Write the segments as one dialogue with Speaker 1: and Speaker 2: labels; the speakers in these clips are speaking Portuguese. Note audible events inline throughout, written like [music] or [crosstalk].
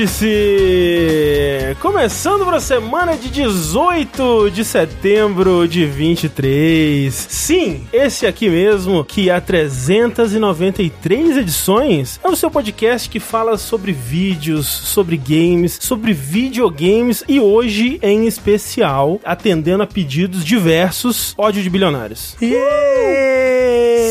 Speaker 1: Vértice! Começando para a semana de 18 de setembro de 23. Sim, esse aqui mesmo, que há 393 edições, é o seu podcast que fala sobre vídeos, sobre games, sobre videogames e hoje em especial atendendo a pedidos diversos, ódio de bilionários.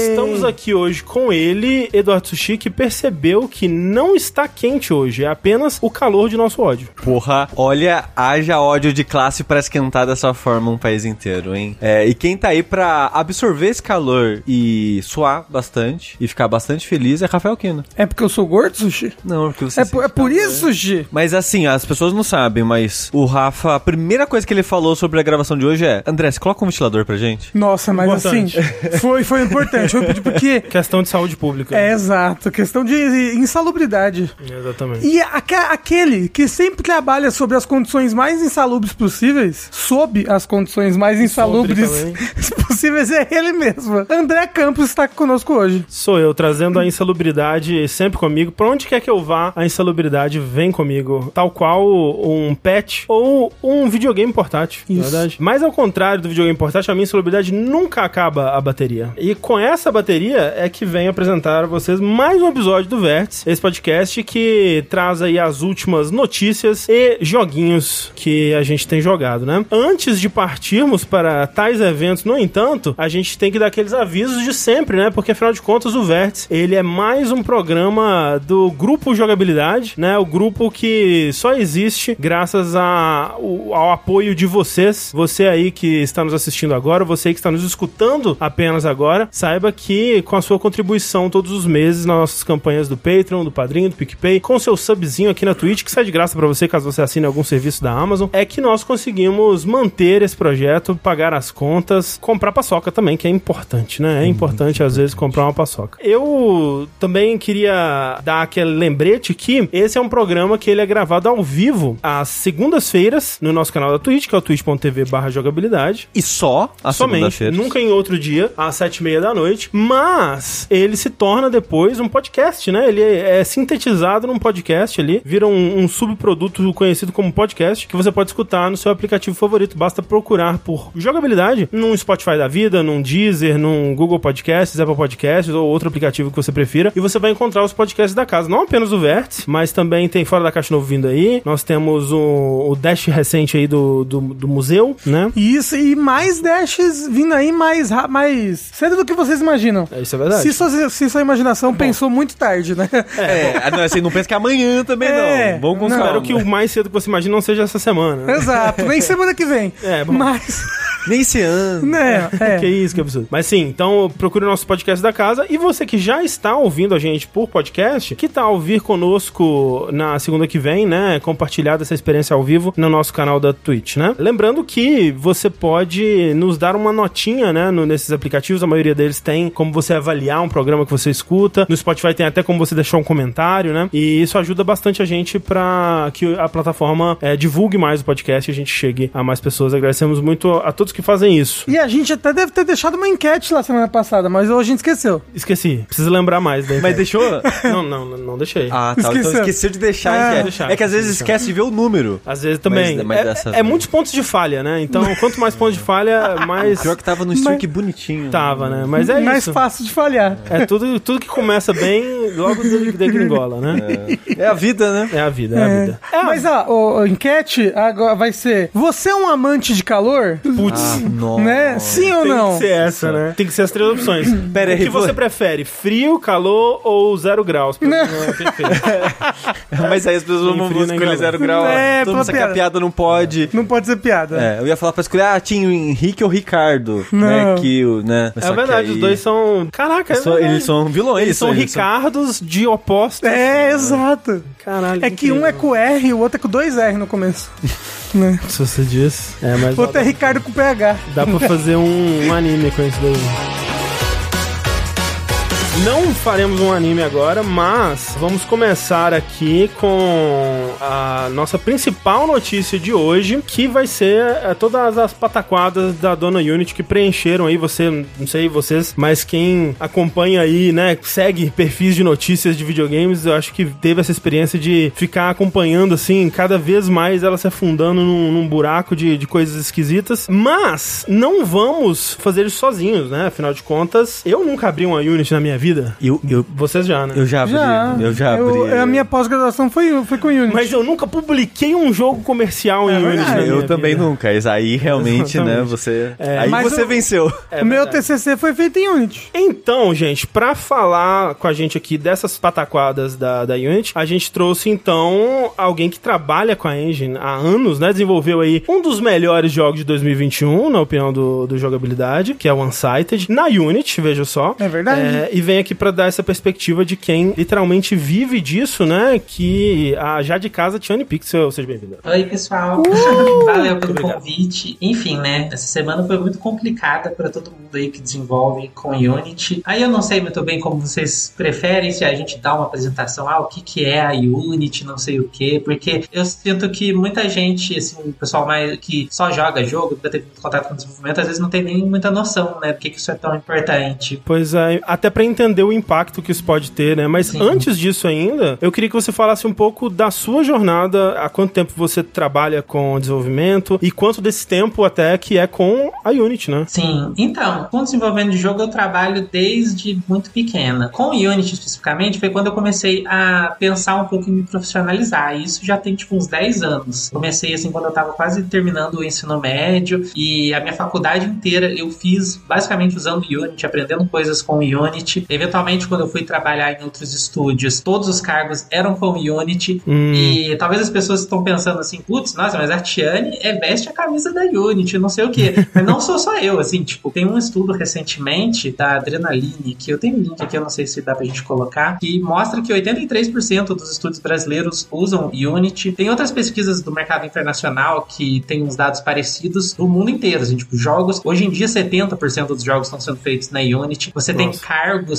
Speaker 1: Estamos aqui hoje com ele, Eduardo Sushi, que percebeu que não está quente hoje, é apenas o calor de nosso ódio.
Speaker 2: Porra, olha, haja ódio de classe pra esquentar dessa forma um país inteiro, hein? É, e quem tá aí pra absorver esse calor e suar bastante e ficar bastante feliz é Rafael Kino.
Speaker 3: É porque eu sou gordo, Sushi?
Speaker 2: Não, é porque você
Speaker 3: É por, é por isso, Sushi?
Speaker 2: Mas assim, as pessoas não sabem, mas o Rafa, a primeira coisa que ele falou sobre a gravação de hoje é: André, você coloca um ventilador pra gente?
Speaker 3: Nossa, mas
Speaker 1: Importante.
Speaker 3: assim, foi, foi importante. Foi porque. [laughs]
Speaker 1: Questão de saúde pública.
Speaker 3: É exato, questão de insalubridade.
Speaker 1: Exatamente.
Speaker 3: E aque- aquele que sempre trabalha sobre as condições mais insalubres possíveis, sob as condições mais insalubres [laughs] possíveis, é ele mesmo. André Campos está conosco hoje.
Speaker 1: Sou eu, trazendo a insalubridade sempre comigo. Pra onde quer que eu vá, a insalubridade vem comigo. Tal qual um pet ou um videogame portátil,
Speaker 3: Isso.
Speaker 1: verdade. Mas ao contrário do videogame portátil, a minha insalubridade nunca acaba a bateria. E com essa bateria é que venho apresentar a vocês mais um episódio do Vértice, esse podcast que traz aí as últimas notícias e joguinhos que a gente tem jogado, né? Antes de partirmos para tais eventos, no entanto, a gente tem que dar aqueles avisos de sempre, né? Porque afinal de contas o Vértice, ele é mais um programa do grupo Jogabilidade, né? O grupo que só existe graças a, o- ao apoio de vocês. Você aí que está nos assistindo agora, você que está nos escutando apenas agora, saiba que com a sua contribuição todos os meses nas nossas campanhas do Patreon, do Padrinho, do PicPay, com seu subzinho aqui na Twitch, que sai de graça pra você caso você assine algum serviço da Amazon, é que nós conseguimos manter esse projeto, pagar as contas, comprar paçoca também, que é importante, né? É importante às vezes comprar uma paçoca. Eu também queria dar aquele lembrete que esse é um programa que ele é gravado ao vivo às segundas-feiras no nosso canal da Twitch, que é o twitch.tv barra jogabilidade.
Speaker 2: E só a
Speaker 1: Somente, nunca em outro dia, às sete e meia da noite. Mas ele se torna depois um podcast, né? Ele é, é sintetizado num podcast ali, vira um, um subproduto conhecido como podcast, que você pode escutar no seu aplicativo favorito. Basta procurar por jogabilidade num Spotify da vida, num Deezer, num Google Podcasts, Apple Podcasts ou outro aplicativo que você prefira. E você vai encontrar os podcasts da casa. Não apenas o Vértice, mas também tem Fora da Caixa Novo vindo aí. Nós temos o, o Dash recente aí do, do, do museu, né?
Speaker 3: Isso, e mais dashes vindo aí mais, mais cedo do que vocês imaginam.
Speaker 1: É, Isso é verdade.
Speaker 3: Se sua, se sua imaginação pensou muito tarde, né?
Speaker 2: É, [laughs] não, assim, não pensa que amanhã também
Speaker 3: É,
Speaker 2: não. Vamos com.
Speaker 1: Espero que o mais cedo que você imagina não seja essa semana. né?
Speaker 3: Exato, nem semana que vem. [laughs]
Speaker 1: É, bom.
Speaker 3: Mas, [laughs]
Speaker 2: Nem esse ano.
Speaker 3: né, [laughs] é.
Speaker 1: Que isso, que absurdo. Mas sim, então procure o nosso podcast da casa. E você que já está ouvindo a gente por podcast, que tal ouvir conosco na segunda que vem, né? Compartilhar dessa experiência ao vivo no nosso canal da Twitch, né? Lembrando que você pode nos dar uma notinha, né? no- nesses aplicativos, a maioria deles tem como você avaliar um programa que você escuta. No Spotify tem até como você deixar um comentário, né? E isso ajuda bastante a gente para que a plataforma eh, divulgue mais o podcast e a gente chegue a mais pessoas. Agradecemos muito a todos que fazem isso.
Speaker 3: E a gente até deve ter deixado uma enquete lá semana passada, mas hoje a gente esqueceu.
Speaker 1: Esqueci. Preciso lembrar mais. daí.
Speaker 2: Mas deixou? [laughs]
Speaker 1: Não, não, não, deixei.
Speaker 2: Ah, tá. Então
Speaker 3: Esqueceu.
Speaker 2: esqueceu de deixar.
Speaker 3: É.
Speaker 2: É,
Speaker 1: Deixar,
Speaker 2: é que às vezes
Speaker 1: deixar.
Speaker 2: esquece de ver o número.
Speaker 1: Às vezes também.
Speaker 2: Mas- mas
Speaker 1: é, é
Speaker 2: vez-
Speaker 1: muitos pontos de falha, né? Então, [laughs] quanto mais pontos de falha, mais.
Speaker 2: Pior que tava no streak bonitinho.
Speaker 1: Tava, né? Mas é
Speaker 3: mais
Speaker 1: isso.
Speaker 3: fácil de falhar.
Speaker 1: É tudo, tudo que começa bem, logo de- degringola, né?
Speaker 2: É a vida, né?
Speaker 1: É a vida, é, a
Speaker 3: É.
Speaker 1: vida. É,
Speaker 3: Mas ó, o, a enquete agora vai ser: Você é um amante de calor?
Speaker 1: Putz.
Speaker 2: Nossa.
Speaker 3: Né? Sim ou
Speaker 1: Tem
Speaker 3: não?
Speaker 1: que ser essa, né? Tem que ser as três opções. [clears throat]
Speaker 2: Pera
Speaker 1: o
Speaker 2: aí,
Speaker 1: que você prefere? Frio, calor ou zero graus? Pra mim é perfeito. [laughs]
Speaker 2: Mas aí as pessoas vão escolher zero grau.
Speaker 3: É,
Speaker 2: Todo mundo sabe que
Speaker 3: piada.
Speaker 2: a piada não pode.
Speaker 3: Não pode ser piada.
Speaker 2: É, eu ia falar pra escolher, ah, tinha o Henrique ou o Ricardo, né,
Speaker 3: Não.
Speaker 2: que o, né,
Speaker 1: É verdade, os dois são. Caraca, é
Speaker 2: são,
Speaker 1: verdade.
Speaker 2: eles são vilões.
Speaker 1: Eles são
Speaker 2: eles
Speaker 1: Ricardos de opostos.
Speaker 3: É, exato.
Speaker 1: Caralho.
Speaker 3: É que um é com R e o outro é com dois R no começo. [laughs] né?
Speaker 1: Se você diz. É, mas
Speaker 3: O outro é Ricardo com PH.
Speaker 1: dá pra fazer um, um anime com isso daí. Não faremos um anime agora, mas vamos começar aqui com a nossa principal notícia de hoje, que vai ser é, todas as pataquadas da dona Unity que preencheram aí, você, não sei vocês, mas quem acompanha aí, né, segue perfis de notícias de videogames, eu acho que teve essa experiência de ficar acompanhando, assim, cada vez mais ela se afundando num, num buraco de, de coisas esquisitas, mas não vamos fazer isso sozinhos, né, afinal de contas, eu nunca abri uma Unity na minha vida.
Speaker 2: Eu, eu,
Speaker 1: Vocês já, né?
Speaker 2: eu já abri.
Speaker 3: Já.
Speaker 2: Eu já abri.
Speaker 3: Eu- a minha pós-graduação foi, foi com Unity.
Speaker 1: Mas eu nunca publiquei um jogo comercial em
Speaker 3: É
Speaker 1: Unity. minha
Speaker 2: eu também
Speaker 1: vida.
Speaker 2: nunca. Isso aí realmente, né,
Speaker 1: Exatamente.
Speaker 2: você.
Speaker 1: É,
Speaker 2: aí
Speaker 3: mas
Speaker 2: você
Speaker 3: eu-
Speaker 2: venceu.
Speaker 1: É
Speaker 3: o meu. TCC foi feito em Unity.
Speaker 1: Então, gente, pra falar com a gente aqui dessas pataquadas da, da Unity, a gente trouxe então alguém que trabalha com a engine há anos, né? Desenvolveu aí um dos melhores jogos de 2021, na opinião do, do jogabilidade, que é o Unsighted, na Unity, veja só.
Speaker 3: É verdade.
Speaker 1: É, e vem aqui pra dar essa perspectiva de quem literalmente vive disso, né? Que a já de casa, Tiane Pixel, seja bem-vinda.
Speaker 4: Oi, pessoal.
Speaker 3: Uh! [laughs]
Speaker 4: Valeu pelo convite. Enfim, né? Essa semana foi muito complicada para todo mundo aí que desenvolve com Unity. Aí eu não sei muito bem como vocês preferem, se a gente dá uma apresentação, ah, o que, que é a Unity, não sei o quê, porque eu sinto que muita gente, assim, o pessoal mais que só joga jogo, nunca teve muito contato com desenvolvimento, às vezes não tem nem muita noção, né, do que, que isso é tão importante.
Speaker 1: Pois é, até pra entender o impacto que isso pode ter, né? Mas
Speaker 4: Sim.
Speaker 1: antes disso ainda, eu queria que você falasse um pouco da sua jornada, há quanto tempo você trabalha com desenvolvimento e quanto desse tempo até que é com a Unity, né?
Speaker 4: Sim, então, com desenvolvimento de jogo eu trabalho desde muito pequena. Com Unity especificamente foi quando eu comecei a pensar um pouco em me profissionalizar. E isso já tem tipo uns 10 anos. Comecei assim quando eu tava quase terminando o ensino médio e a minha faculdade inteira eu fiz basicamente usando Unity, aprendendo coisas com Unity. Eventualmente quando eu fui trabalhar em outros estúdios, todos os cargos eram com Unity
Speaker 1: Hum.
Speaker 4: e talvez as pessoas estão pensando assim, putz, nossa, mas a Tiane é veste a camisa da Unity, não sei o quê. [laughs] mas não sou só eu, assim, tipo, tem um estudo recentemente da Adrenaline, que eu tenho um link aqui, eu não sei se dá pra gente colocar, que mostra que 83% dos estúdios brasileiros usam Unity. Tem outras pesquisas do mercado internacional que tem uns dados parecidos do mundo inteiro, assim, tipo, jogos. Hoje em dia, 70% dos jogos estão sendo feitos na Unity. Você tem
Speaker 1: Nossa.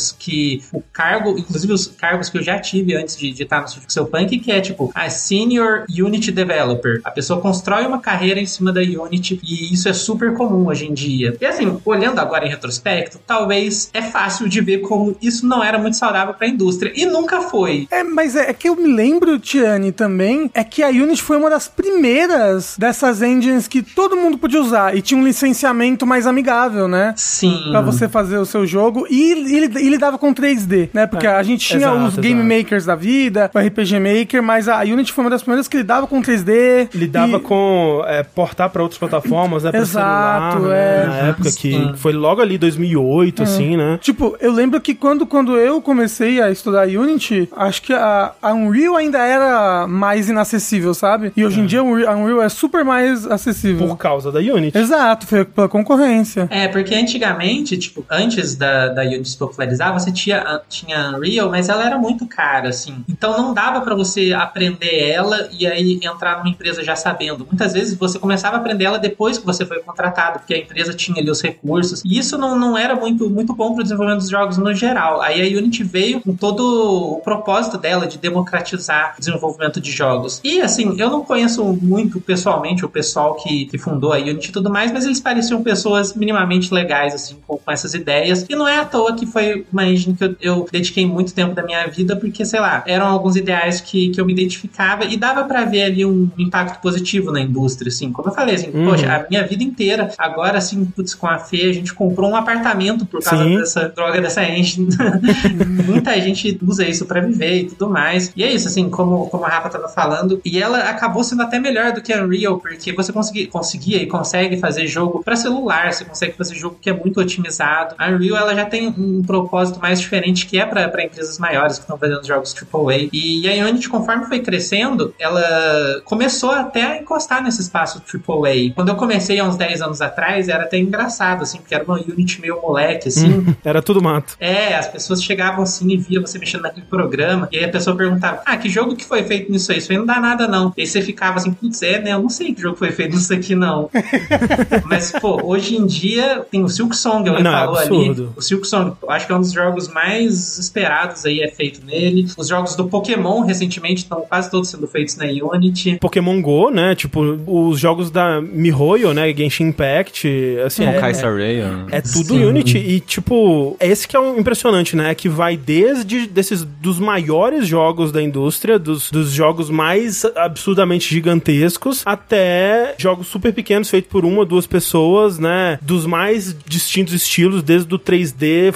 Speaker 4: Cargos que. O cargo, inclusive os cargos que eu já tive antes de, de estar no Studio Pixel Punk, que é tipo a Senior Unity Developer. A pessoa constrói uma carreira em cima da Unity e isso é super comum hoje em dia. E assim, olhando agora em retrospecto, talvez é fácil de ver como isso não era muito saudável para a indústria. E nunca foi.
Speaker 3: É, mas é, é que eu me lembro, Tiane, também, é que a Unity foi uma das primeiras dessas engines que todo mundo podia usar e tinha um licenciamento mais amigável, né?
Speaker 4: Sim.
Speaker 3: Pra você fazer o seu jogo e ele, ele lidava com 3D, né? Porque
Speaker 1: É,
Speaker 3: a gente tinha
Speaker 1: exato,
Speaker 3: os Game
Speaker 1: exato.
Speaker 3: Makers da vida, o RPG Maker, mas a Unity foi uma das primeiras que lidava com 3D.
Speaker 1: Lidava
Speaker 3: e-
Speaker 1: com é, portar pra outras plataformas, né? Pra
Speaker 3: Exato,
Speaker 1: celular,
Speaker 3: é.
Speaker 1: né, Na época que foi logo ali 2008, assim, né?
Speaker 3: Tipo, eu lembro que quando, quando eu comecei a estudar Unity, acho que a, a Unreal ainda era mais inacessível, sabe? E hoje em dia a Unreal, a Unreal é super mais acessível.
Speaker 1: Por causa da Unity.
Speaker 3: Exato, foi pela concorrência.
Speaker 4: É, porque antigamente, tipo, antes da, da Unity se popularizar, você tinha, tinha Unreal, mas ela era muito cara, assim. Então não dava pra você aprender ela e aí entrar numa empresa já sabendo. Muitas vezes você começava a aprender ela depois que você foi contratado, porque a empresa tinha ali os recursos. E isso não, não era muito, muito bom pro desenvolvimento dos jogos no geral. Aí a Unity veio com todo o propósito dela de democratizar o desenvolvimento de jogos. E assim, eu não conheço muito pessoalmente o pessoal que, que fundou a Unity e tudo mais, mas eles pareciam pessoas minimamente legais, assim, com, com essas ideias. E não é à toa que foi uma engine que eu, eu dediquei muito tempo da minha vida, porque, sei lá, eram alguns ideais que, que eu me identificava e dava pra ver ali um impacto positivo na indústria, assim. Como eu falei, assim,
Speaker 1: Uhum.
Speaker 4: poxa, a minha vida inteira, agora, assim, putz, com a Fê, a gente comprou um apartamento por causa
Speaker 1: Sim.
Speaker 4: dessa droga dessa engine. [laughs] Muita gente usa isso pra viver e tudo mais. E é isso, assim, como, como a Rafa tava falando. E ela acabou sendo até melhor do que a Unreal, porque você consegui, conseguia e consegue fazer jogo pra celular, você consegue fazer jogo que é muito otimizado. A Unreal, ela já tem um propósito mais diferente, que é pra empresas maiores que estão fazendo jogos AAA. E a Unity, conforme foi crescendo, ela começou até a encostar nesse espaço AAA. Quando eu comecei há uns 10 anos atrás, era até engraçado, assim, porque era uma Unity meio moleque, assim.
Speaker 1: Era tudo mato.
Speaker 4: É, as pessoas chegavam assim e via você mexendo naquele programa, e aí a pessoa perguntava: Ah, que jogo que foi feito nisso aí? Isso aí não dá nada, não. E aí você ficava assim, putz, é, né? Eu não sei que jogo foi feito nisso aqui, não. [laughs] Mas, pô, hoje em dia tem o Silk Song, alguém
Speaker 1: Não, é
Speaker 4: falou
Speaker 1: absurdo.
Speaker 4: ali. O Silk Song, eu acho que é um dos jogos mais esperados aí, é feito nele. Os jogos do Pokémon, recentemente, estão quase todos sendo feitos na Unity.
Speaker 1: Pokémon Go, né? Tipo, os jogos da MiHoYo, né? Genshin Impact, assim, é,
Speaker 2: Star
Speaker 1: é, é tudo
Speaker 4: Sim.
Speaker 1: Unity. E, tipo, esse que é o impressionante, né? Que vai desde desses dos maiores jogos da indústria, dos, dos jogos mais absurdamente gigantescos, até jogos super pequenos feitos por uma ou duas pessoas, né? Dos mais distintos estilos, desde o 3D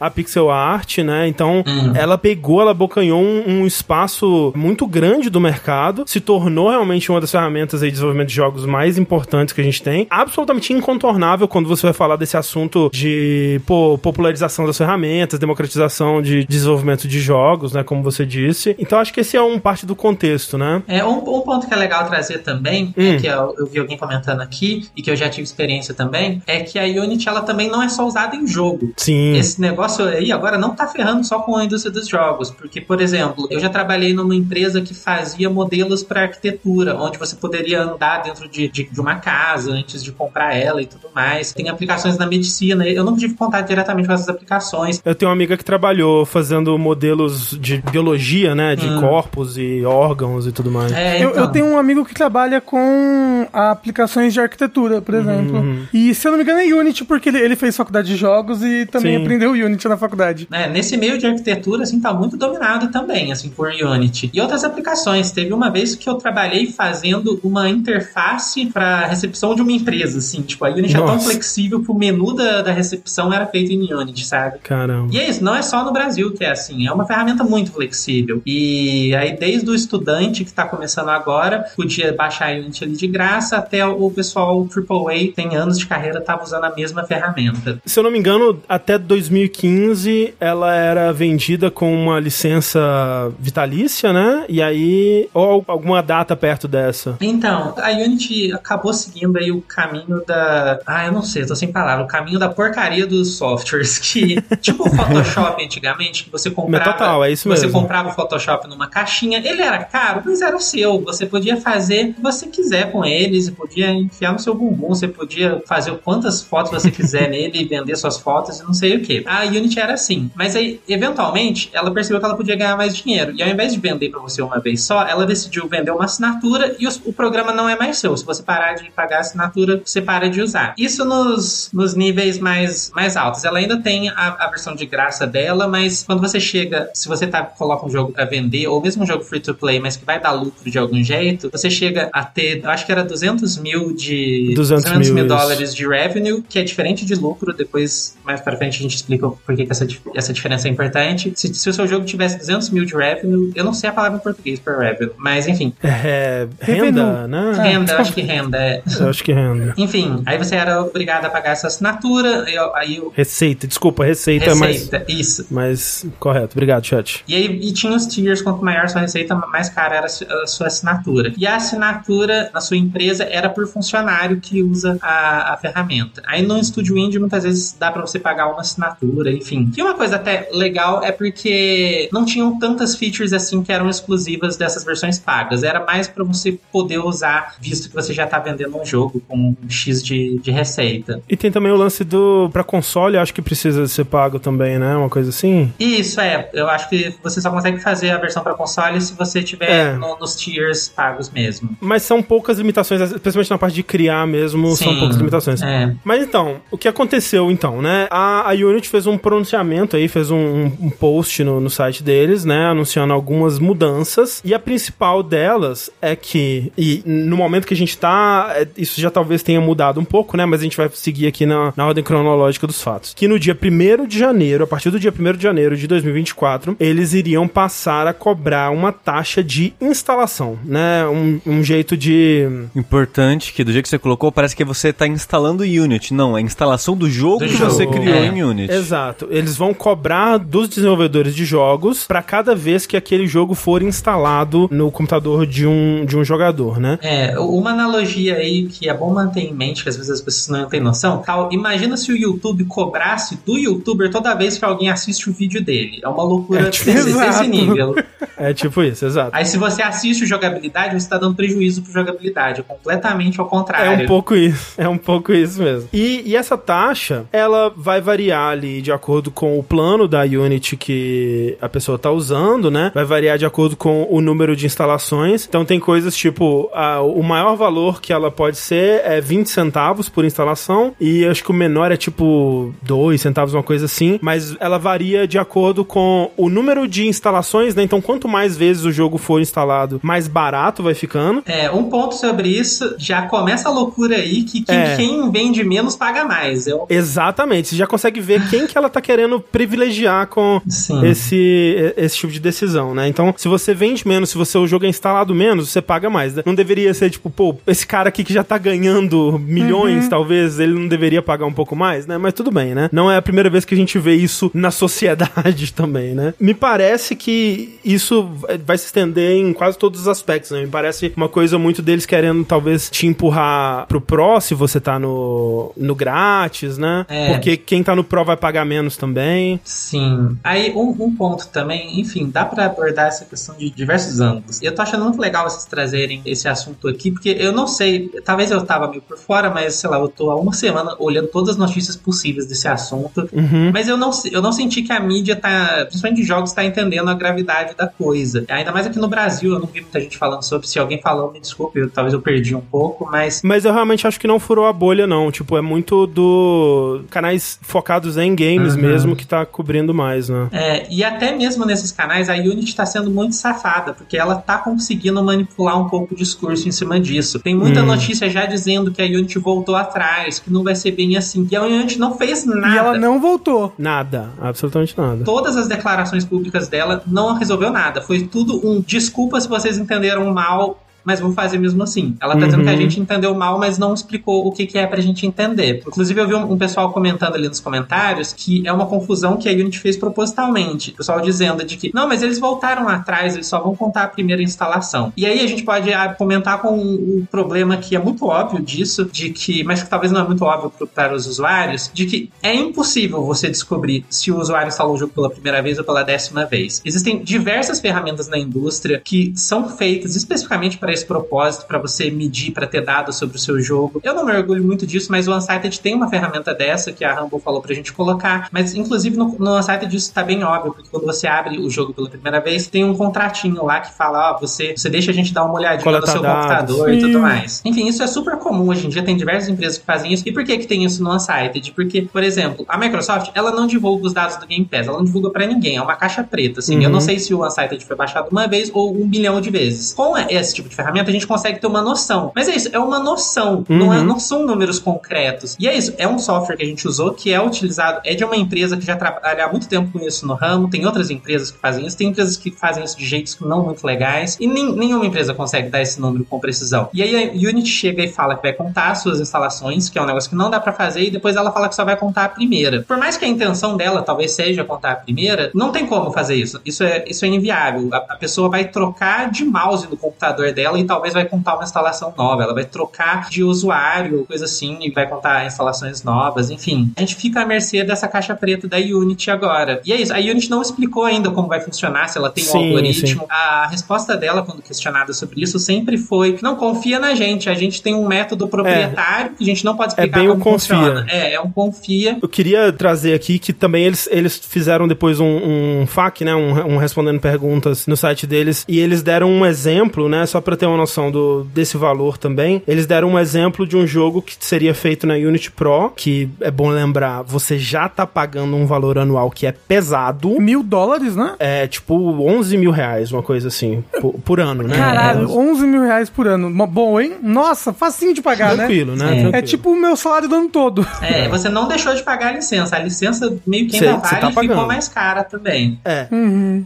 Speaker 1: a pixel art, né? Então,
Speaker 4: Uhum.
Speaker 1: ela pegou, ela abocanhou um, um espaço muito grande do mercado, se tornou realmente uma das ferramentas de desenvolvimento de jogos mais importantes que a gente tem. Absolutamente incontornável quando você vai falar desse assunto de pô, popularização das ferramentas, democratização de desenvolvimento de jogos, né? Como você disse. Então, acho que esse é um parte do contexto, né?
Speaker 4: É, um, um ponto que é legal trazer também,
Speaker 1: Hum.
Speaker 4: é que eu, eu vi alguém comentando aqui, e que eu já tive experiência também, é que a Unity ela também não é só usada em jogo.
Speaker 1: Sim.
Speaker 4: Esse negócio aí agora não tá ferrando só com a indústria dos jogos, porque, por exemplo, eu já trabalhei numa empresa que fazia modelos para arquitetura, onde você poderia andar dentro de, de, de uma casa antes de comprar ela e tudo mais. Tem aplicações na medicina, eu não tive contato diretamente com essas aplicações.
Speaker 1: Eu tenho uma amiga que trabalhou fazendo modelos de biologia, né? De
Speaker 4: Hum.
Speaker 1: corpos e órgãos e tudo mais.
Speaker 4: É,
Speaker 3: Eu,
Speaker 4: então.
Speaker 3: eu tenho um amigo que trabalha com aplicações de arquitetura, por exemplo. E se eu não me engano é Unity, porque ele, ele fez faculdade de jogos e também
Speaker 1: Sim.
Speaker 3: aprendeu Unity na faculdade.
Speaker 4: né, nesse meio de arquitetura, assim, tá muito dominado também, assim, por Unity. E outras aplicações. Teve uma vez que eu trabalhei fazendo uma interface para recepção de uma empresa, assim. Tipo, a Unity é tão
Speaker 1: Nossa.
Speaker 4: flexível que o menu da, da recepção era feito em Unity, sabe?
Speaker 1: Caramba.
Speaker 4: E é isso, não é só no Brasil que é assim, é uma ferramenta muito flexível. E aí, desde o estudante que está começando agora, podia baixar a Unity ali de graça, até o pessoal AAA, tem anos de carreira, estava usando a mesma ferramenta.
Speaker 1: Se eu não me engano, até 2015 ela era vendida com uma licença vitalícia, né? E aí, ou alguma data perto dessa.
Speaker 4: Então, a Unity acabou seguindo aí o caminho da. Ah, eu não sei, eu tô sem palavra. O caminho da porcaria dos softwares. Que, [laughs] tipo o Photoshop antigamente, que você comprava.
Speaker 1: Mas total, é isso
Speaker 4: Você
Speaker 1: mesmo.
Speaker 4: comprava o Photoshop numa caixinha. Ele era caro, mas era seu. Você podia fazer o que você quiser com ele. Você podia enfiar no seu bumbum. Você podia fazer quantas fotos você quiser [laughs] nele e vender suas fotos e não sei o que. A Unity era assim. Mas aí, eventualmente, ela percebeu que ela podia ganhar mais dinheiro. E ao invés de vender pra você uma vez só, ela decidiu vender uma assinatura e os- o programa não é mais seu. Se você parar de pagar a assinatura, você para de usar. Isso nos, nos níveis mais, mais altos. Ela ainda tem a, a versão de graça dela, mas quando você chega, se você tá, coloca um jogo pra vender, ou mesmo um jogo free to play, mas que vai dar lucro de algum jeito, você chega a ter, eu acho que era 200 mil de
Speaker 1: 200 mil,
Speaker 4: mil
Speaker 1: isso.
Speaker 4: dólares de revenue, que é diferente de lucro. Depois, mais pra frente, a gente explica por que, que essa, essa diferença é importante. Se, se o seu jogo tivesse 200 mil de revenue, eu não sei a palavra em português para revenue, mas enfim.
Speaker 1: É,
Speaker 3: Revenue.
Speaker 1: renda, né?
Speaker 4: Renda, eu acho que renda é.
Speaker 1: Eu acho que renda. [laughs]
Speaker 4: Enfim, aí você era obrigado a pagar essa assinatura, eu- aí o
Speaker 1: Receita, desculpa, receita, é
Speaker 4: receita, isso.
Speaker 1: mais correto. Obrigado, chat.
Speaker 4: E aí e tinha os tiers, quanto maior sua receita, mais cara era a su- a sua assinatura. E a assinatura na sua empresa era por funcionário que usa a, a ferramenta. Aí no Studio Indie muitas vezes dá pra você pagar uma assinatura, enfim. E uma coisa até legal é porque não tinham tantas features assim que eram exclusivas dessas versões pagas. Era mais pra você poder usar, visto que você já tá vendendo um jogo com um X de, de receita.
Speaker 1: E tem também o lance do. Pra console, acho que precisa ser pago também, né? Uma coisa assim.
Speaker 4: Isso é, eu acho que você só consegue fazer a versão para console se você tiver
Speaker 1: É.
Speaker 4: no- nos tiers pagos mesmo.
Speaker 1: Mas são poucas limitações, especialmente na parte de criar mesmo, são
Speaker 4: Sim,
Speaker 1: poucas limitações.
Speaker 4: é.
Speaker 1: Mas então, o que aconteceu então, né? A, a Unity fez um pronunciamento aí, fez um, um post no, no site deles, né? Anunciando algumas mudanças. E a principal delas é que, e no momento que a gente tá, é, isso já talvez tenha mudado um pouco, né? Mas a gente vai seguir aqui na, na ordem cronológica dos fatos. Que no dia 1 de janeiro, a partir do dia 1 de janeiro de 2024, eles iriam passar a cobrar uma taxa de instalação, né? Um, um jeito de.
Speaker 2: Importante que do jeito que você colocou, parece que você tá instalando Unity. Não, é a instalação do jogo
Speaker 4: Do
Speaker 2: que
Speaker 4: jogo,
Speaker 2: você criou
Speaker 4: é.
Speaker 2: em Unity.
Speaker 1: Exato. Eles vão cobrar dos desenvolvedores de jogos para cada vez que aquele jogo for instalado no computador de um, de um jogador, né?
Speaker 4: É, uma analogia aí que é bom manter em mente, que às vezes as pessoas não têm noção. Imagina se o YouTube cobrasse do youtuber toda vez que alguém assiste o vídeo dele. É uma loucura
Speaker 1: É, tipo,
Speaker 4: desse, desse nível.
Speaker 1: É tipo isso, exato.
Speaker 4: Aí se você assiste o jogabilidade, você tá dando prejuízo pro jogabilidade. É completamente ao
Speaker 1: É
Speaker 4: contrário.
Speaker 1: um pouco isso, é um pouco isso mesmo. E, e essa taxa, ela vai variar ali de acordo com o plano da Unity que a pessoa tá usando, né? Vai variar de acordo com o número de instalações. Então tem coisas tipo, a, o maior valor que ela pode ser é 20 centavos por instalação e acho que o menor é tipo 2 centavos, uma coisa assim, mas ela varia de acordo com o número de instalações, né? Então quanto mais vezes o jogo for instalado, mais barato vai ficando.
Speaker 4: É, um ponto sobre isso, já começa a loucura aí que, que
Speaker 1: É.
Speaker 4: quem vende menos paga mais. Eu,
Speaker 1: Exatamente, você já consegue ver quem que ela tá querendo privilegiar com
Speaker 4: Sim.
Speaker 1: esse, esse tipo de decisão, né? Então, se você vende menos, se você o jogo é instalado menos, você paga mais. né? Não deveria ser tipo, pô, esse cara aqui que já tá ganhando milhões, talvez, ele não deveria pagar um pouco mais, né? Mas tudo bem, né? Não é a primeira vez que a gente vê isso na sociedade [laughs] também, né? Me parece que isso vai se estender em quase todos os aspectos, né? Me parece uma coisa muito deles querendo talvez te empurrar pro Pro se você tá no, no grátis, né?
Speaker 4: É.
Speaker 1: Porque quem tá no Pro vai pagar menos também.
Speaker 4: Sim. Aí, um, um ponto também, enfim, dá pra abordar essa questão de diversos ângulos. Eu tô achando muito legal vocês trazerem esse assunto aqui, porque eu não sei, talvez eu tava meio por fora, mas sei lá, eu tô há uma semana olhando todas as notícias possíveis desse assunto.
Speaker 1: Uhum.
Speaker 4: Mas eu não, eu não senti que a mídia tá, principalmente de jogos, tá entendendo a gravidade da coisa. Ainda mais aqui no Brasil, eu não vi muita gente falando sobre. Se alguém falou, me desculpe, eu- talvez eu perdi um pouco, mas
Speaker 1: Mas eu realmente acho que não furou a bolha, não. Tipo, é muito do canais focados em games
Speaker 4: Uhum.
Speaker 1: mesmo que tá cobrindo mais, né?
Speaker 4: É, e até mesmo nesses canais, a Unity está sendo muito safada, porque ela tá conseguindo manipular um pouco o discurso em cima disso. Tem muita
Speaker 1: Hum.
Speaker 4: notícia já dizendo que a Unity voltou atrás, que não vai ser bem assim. E a Unity não fez nada.
Speaker 3: E ela não voltou.
Speaker 1: Nada, absolutamente nada.
Speaker 4: Todas as declarações públicas dela não resolveu nada. Foi tudo um desculpa se vocês entenderam mal. Mas vamos fazer mesmo assim. Ela tá dizendo que a
Speaker 1: Uhum.
Speaker 4: gente entendeu mal, mas não explicou o que, que é pra gente entender. Inclusive, eu vi um, um pessoal comentando ali nos comentários que é uma confusão que a Unity fez propositalmente. O pessoal dizendo de que, não, mas eles voltaram lá atrás, eles só vão contar a primeira instalação. E aí a gente pode ah, comentar com o problema que é muito óbvio disso, de que, mas que talvez não é muito óbvio pro- para os usuários, de que é impossível você descobrir se o usuário instalou o jogo pela primeira vez ou pela décima vez. Existem diversas ferramentas na indústria que são feitas especificamente para esse propósito, para você medir, para ter dados sobre o seu jogo. Eu não me orgulho muito disso, mas o Unsighted tem uma ferramenta dessa que a Rumble falou pra gente colocar, mas inclusive no, no Unsighted isso tá bem óbvio, porque quando você abre o jogo pela primeira vez, tem um contratinho lá que fala, ó, você, você deixa a gente dar uma olhadinha
Speaker 1: Coletar
Speaker 4: no seu
Speaker 1: dados.
Speaker 4: computador e
Speaker 3: Sim.
Speaker 4: tudo mais. Enfim, isso é super comum hoje em dia, tem diversas empresas que fazem isso. E por que que tem isso no Unsighted? Porque, por exemplo, a Microsoft, ela não divulga os dados do Game Pass, ela não divulga pra ninguém, é uma caixa preta, assim.
Speaker 1: Uhum.
Speaker 4: Eu não sei se o Unsighted foi baixado uma vez ou um bilhão de vezes. Com esse tipo de ferramenta, a gente consegue ter uma noção. Mas é isso, é uma noção, não, é-
Speaker 1: Uhum.
Speaker 4: não são números concretos. E é isso, é um software que a gente usou, que é utilizado, é de uma empresa que já trabalha há muito tempo com isso no ramo, tem outras empresas que fazem isso, tem empresas que fazem isso de jeitos não muito legais, e nem- nenhuma empresa consegue dar esse número com precisão. E aí a Unity chega e fala que vai contar as suas instalações, que é um negócio que não dá pra fazer, e depois ela fala que só vai contar a primeira. Por mais que a intenção dela talvez seja contar a primeira, não tem como fazer isso. Isso é, isso é inviável. A, a pessoa vai trocar de mouse no computador dela e talvez vai contar uma instalação nova. Ela vai trocar de usuário, coisa assim, e vai contar instalações novas, enfim. A gente fica à mercê dessa caixa preta da Unity agora. E é isso, a Unity não explicou ainda como vai funcionar, se ela tem um
Speaker 1: Sim,
Speaker 4: algoritmo. A resposta dela, quando questionada sobre isso, sempre foi: não confia na gente, a gente tem um método proprietário que a gente não pode explicar
Speaker 1: bem o
Speaker 4: como
Speaker 1: confia.
Speaker 4: funciona. É, é um confia.
Speaker 1: Eu queria trazer aqui que também eles, eles fizeram depois um, um FAQ, né? Um, um respondendo perguntas no site deles. E eles deram um exemplo, né? Só pra ter uma noção do, desse valor também. Eles deram um exemplo de um jogo que seria feito na Unity Pro, que é bom lembrar, você já tá pagando um valor anual que é pesado.
Speaker 3: Mil dólares, né?
Speaker 1: É tipo 11 mil reais, uma coisa assim, por, por ano, né?
Speaker 3: Caralho,
Speaker 1: É,
Speaker 3: 11 mil reais por ano. Bom, hein? Nossa, facinho de pagar, né?
Speaker 1: tranquilo, né?
Speaker 4: É.
Speaker 1: Tranquilo.
Speaker 3: É tipo o meu salário do ano todo.
Speaker 4: É, você não deixou de pagar a licença. A licença meio que
Speaker 1: Cê-
Speaker 4: ainda
Speaker 1: cê
Speaker 4: vale
Speaker 1: tá
Speaker 4: e ficou
Speaker 1: pagando.
Speaker 4: mais cara também.
Speaker 1: É.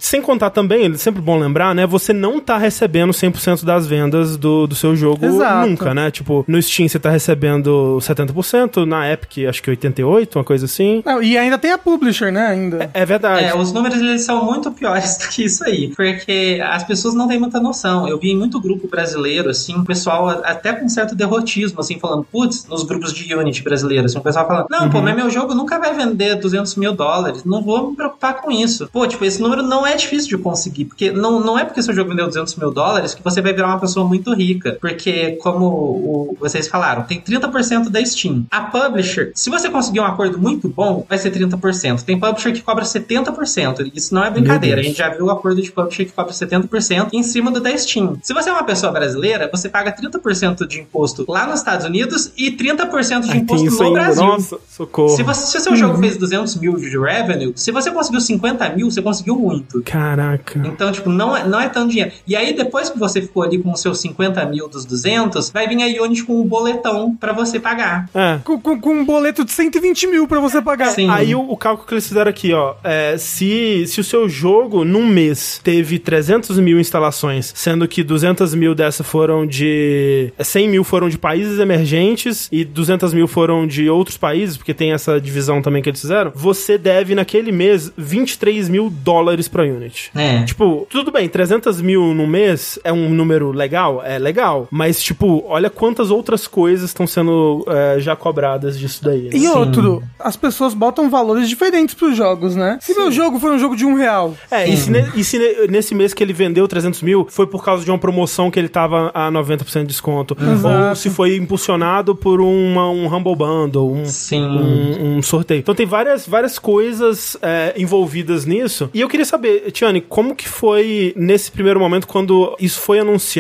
Speaker 1: Sem contar também, é sempre bom lembrar, né? Você não tá recebendo 100% das vendas do, do seu jogo
Speaker 3: Exato.
Speaker 1: nunca, né? Tipo, no Steam você tá recebendo 70%, na Epic acho que 88%, uma coisa assim.
Speaker 3: Não, e ainda tem a publisher, né? Ainda.
Speaker 1: É verdade.
Speaker 4: É, os números eles são muito piores [laughs] do que isso aí, porque as pessoas não têm muita noção. Eu vi em muito grupo brasileiro, assim, o pessoal até com certo derrotismo, assim, falando, putz, nos grupos de Unity brasileiros, assim, o pessoal falando, não,
Speaker 1: Uhum.
Speaker 4: pô, mas meu jogo nunca vai vender 200 mil dólares, não vou me preocupar com isso. Pô, tipo, esse número não é difícil de conseguir, porque não, não é porque seu jogo vendeu 200 mil dólares que você vai virar é uma pessoa muito rica, porque como o- vocês falaram, tem 30% da Steam. A publisher, se você conseguir um acordo muito bom, vai ser 30%. Tem publisher que cobra 70%. Isso não é brincadeira. A gente já viu o acordo de publisher que cobra 70% em cima do da Steam. Se você é uma pessoa brasileira, você paga 30% de imposto lá nos Estados Unidos e 30% de imposto no. Brasil.
Speaker 1: Nossa, socorro.
Speaker 4: Se, você, se o seu jogo fez 200 mil de revenue, se você conseguiu 50 mil, você conseguiu muito.
Speaker 1: Caraca.
Speaker 4: Então, tipo, não é, não é tanto dinheiro. E aí, depois que você ficou ali com seus 50 mil dos 200, vai vir a Unity com um boletão pra você pagar.
Speaker 1: É.
Speaker 3: Com, com- com um boleto de 120 mil pra você pagar.
Speaker 4: Sim.
Speaker 1: Aí o, o cálculo que eles fizeram aqui, ó, é, se, se o seu jogo num mês teve 300 mil instalações, sendo que 200 mil dessa foram de... 100 mil foram de países emergentes e 200 mil foram de outros países, porque tem essa divisão também que eles fizeram, você deve naquele mês 23 mil dólares pra Unity.
Speaker 4: É.
Speaker 1: Tipo, tudo bem, 300 mil no mês é um número legal? É legal. Mas, tipo, olha quantas outras coisas estão sendo é, já cobradas disso daí. né?
Speaker 3: E outro, as pessoas botam valores diferentes pros jogos, né? Se meu jogo for um jogo de um real,
Speaker 1: É, e se, ne- e se ne- nesse mês que ele vendeu 300 mil foi por causa de uma promoção que ele tava a 90% de desconto. Ou
Speaker 3: Exato.
Speaker 1: se foi impulsionado por uma, um Humble Bundle, um,
Speaker 4: Sim.
Speaker 1: um, um sorteio. Então tem várias, várias coisas é, envolvidas nisso. E eu queria saber, Tiane, como que foi nesse primeiro momento quando isso foi anunciado?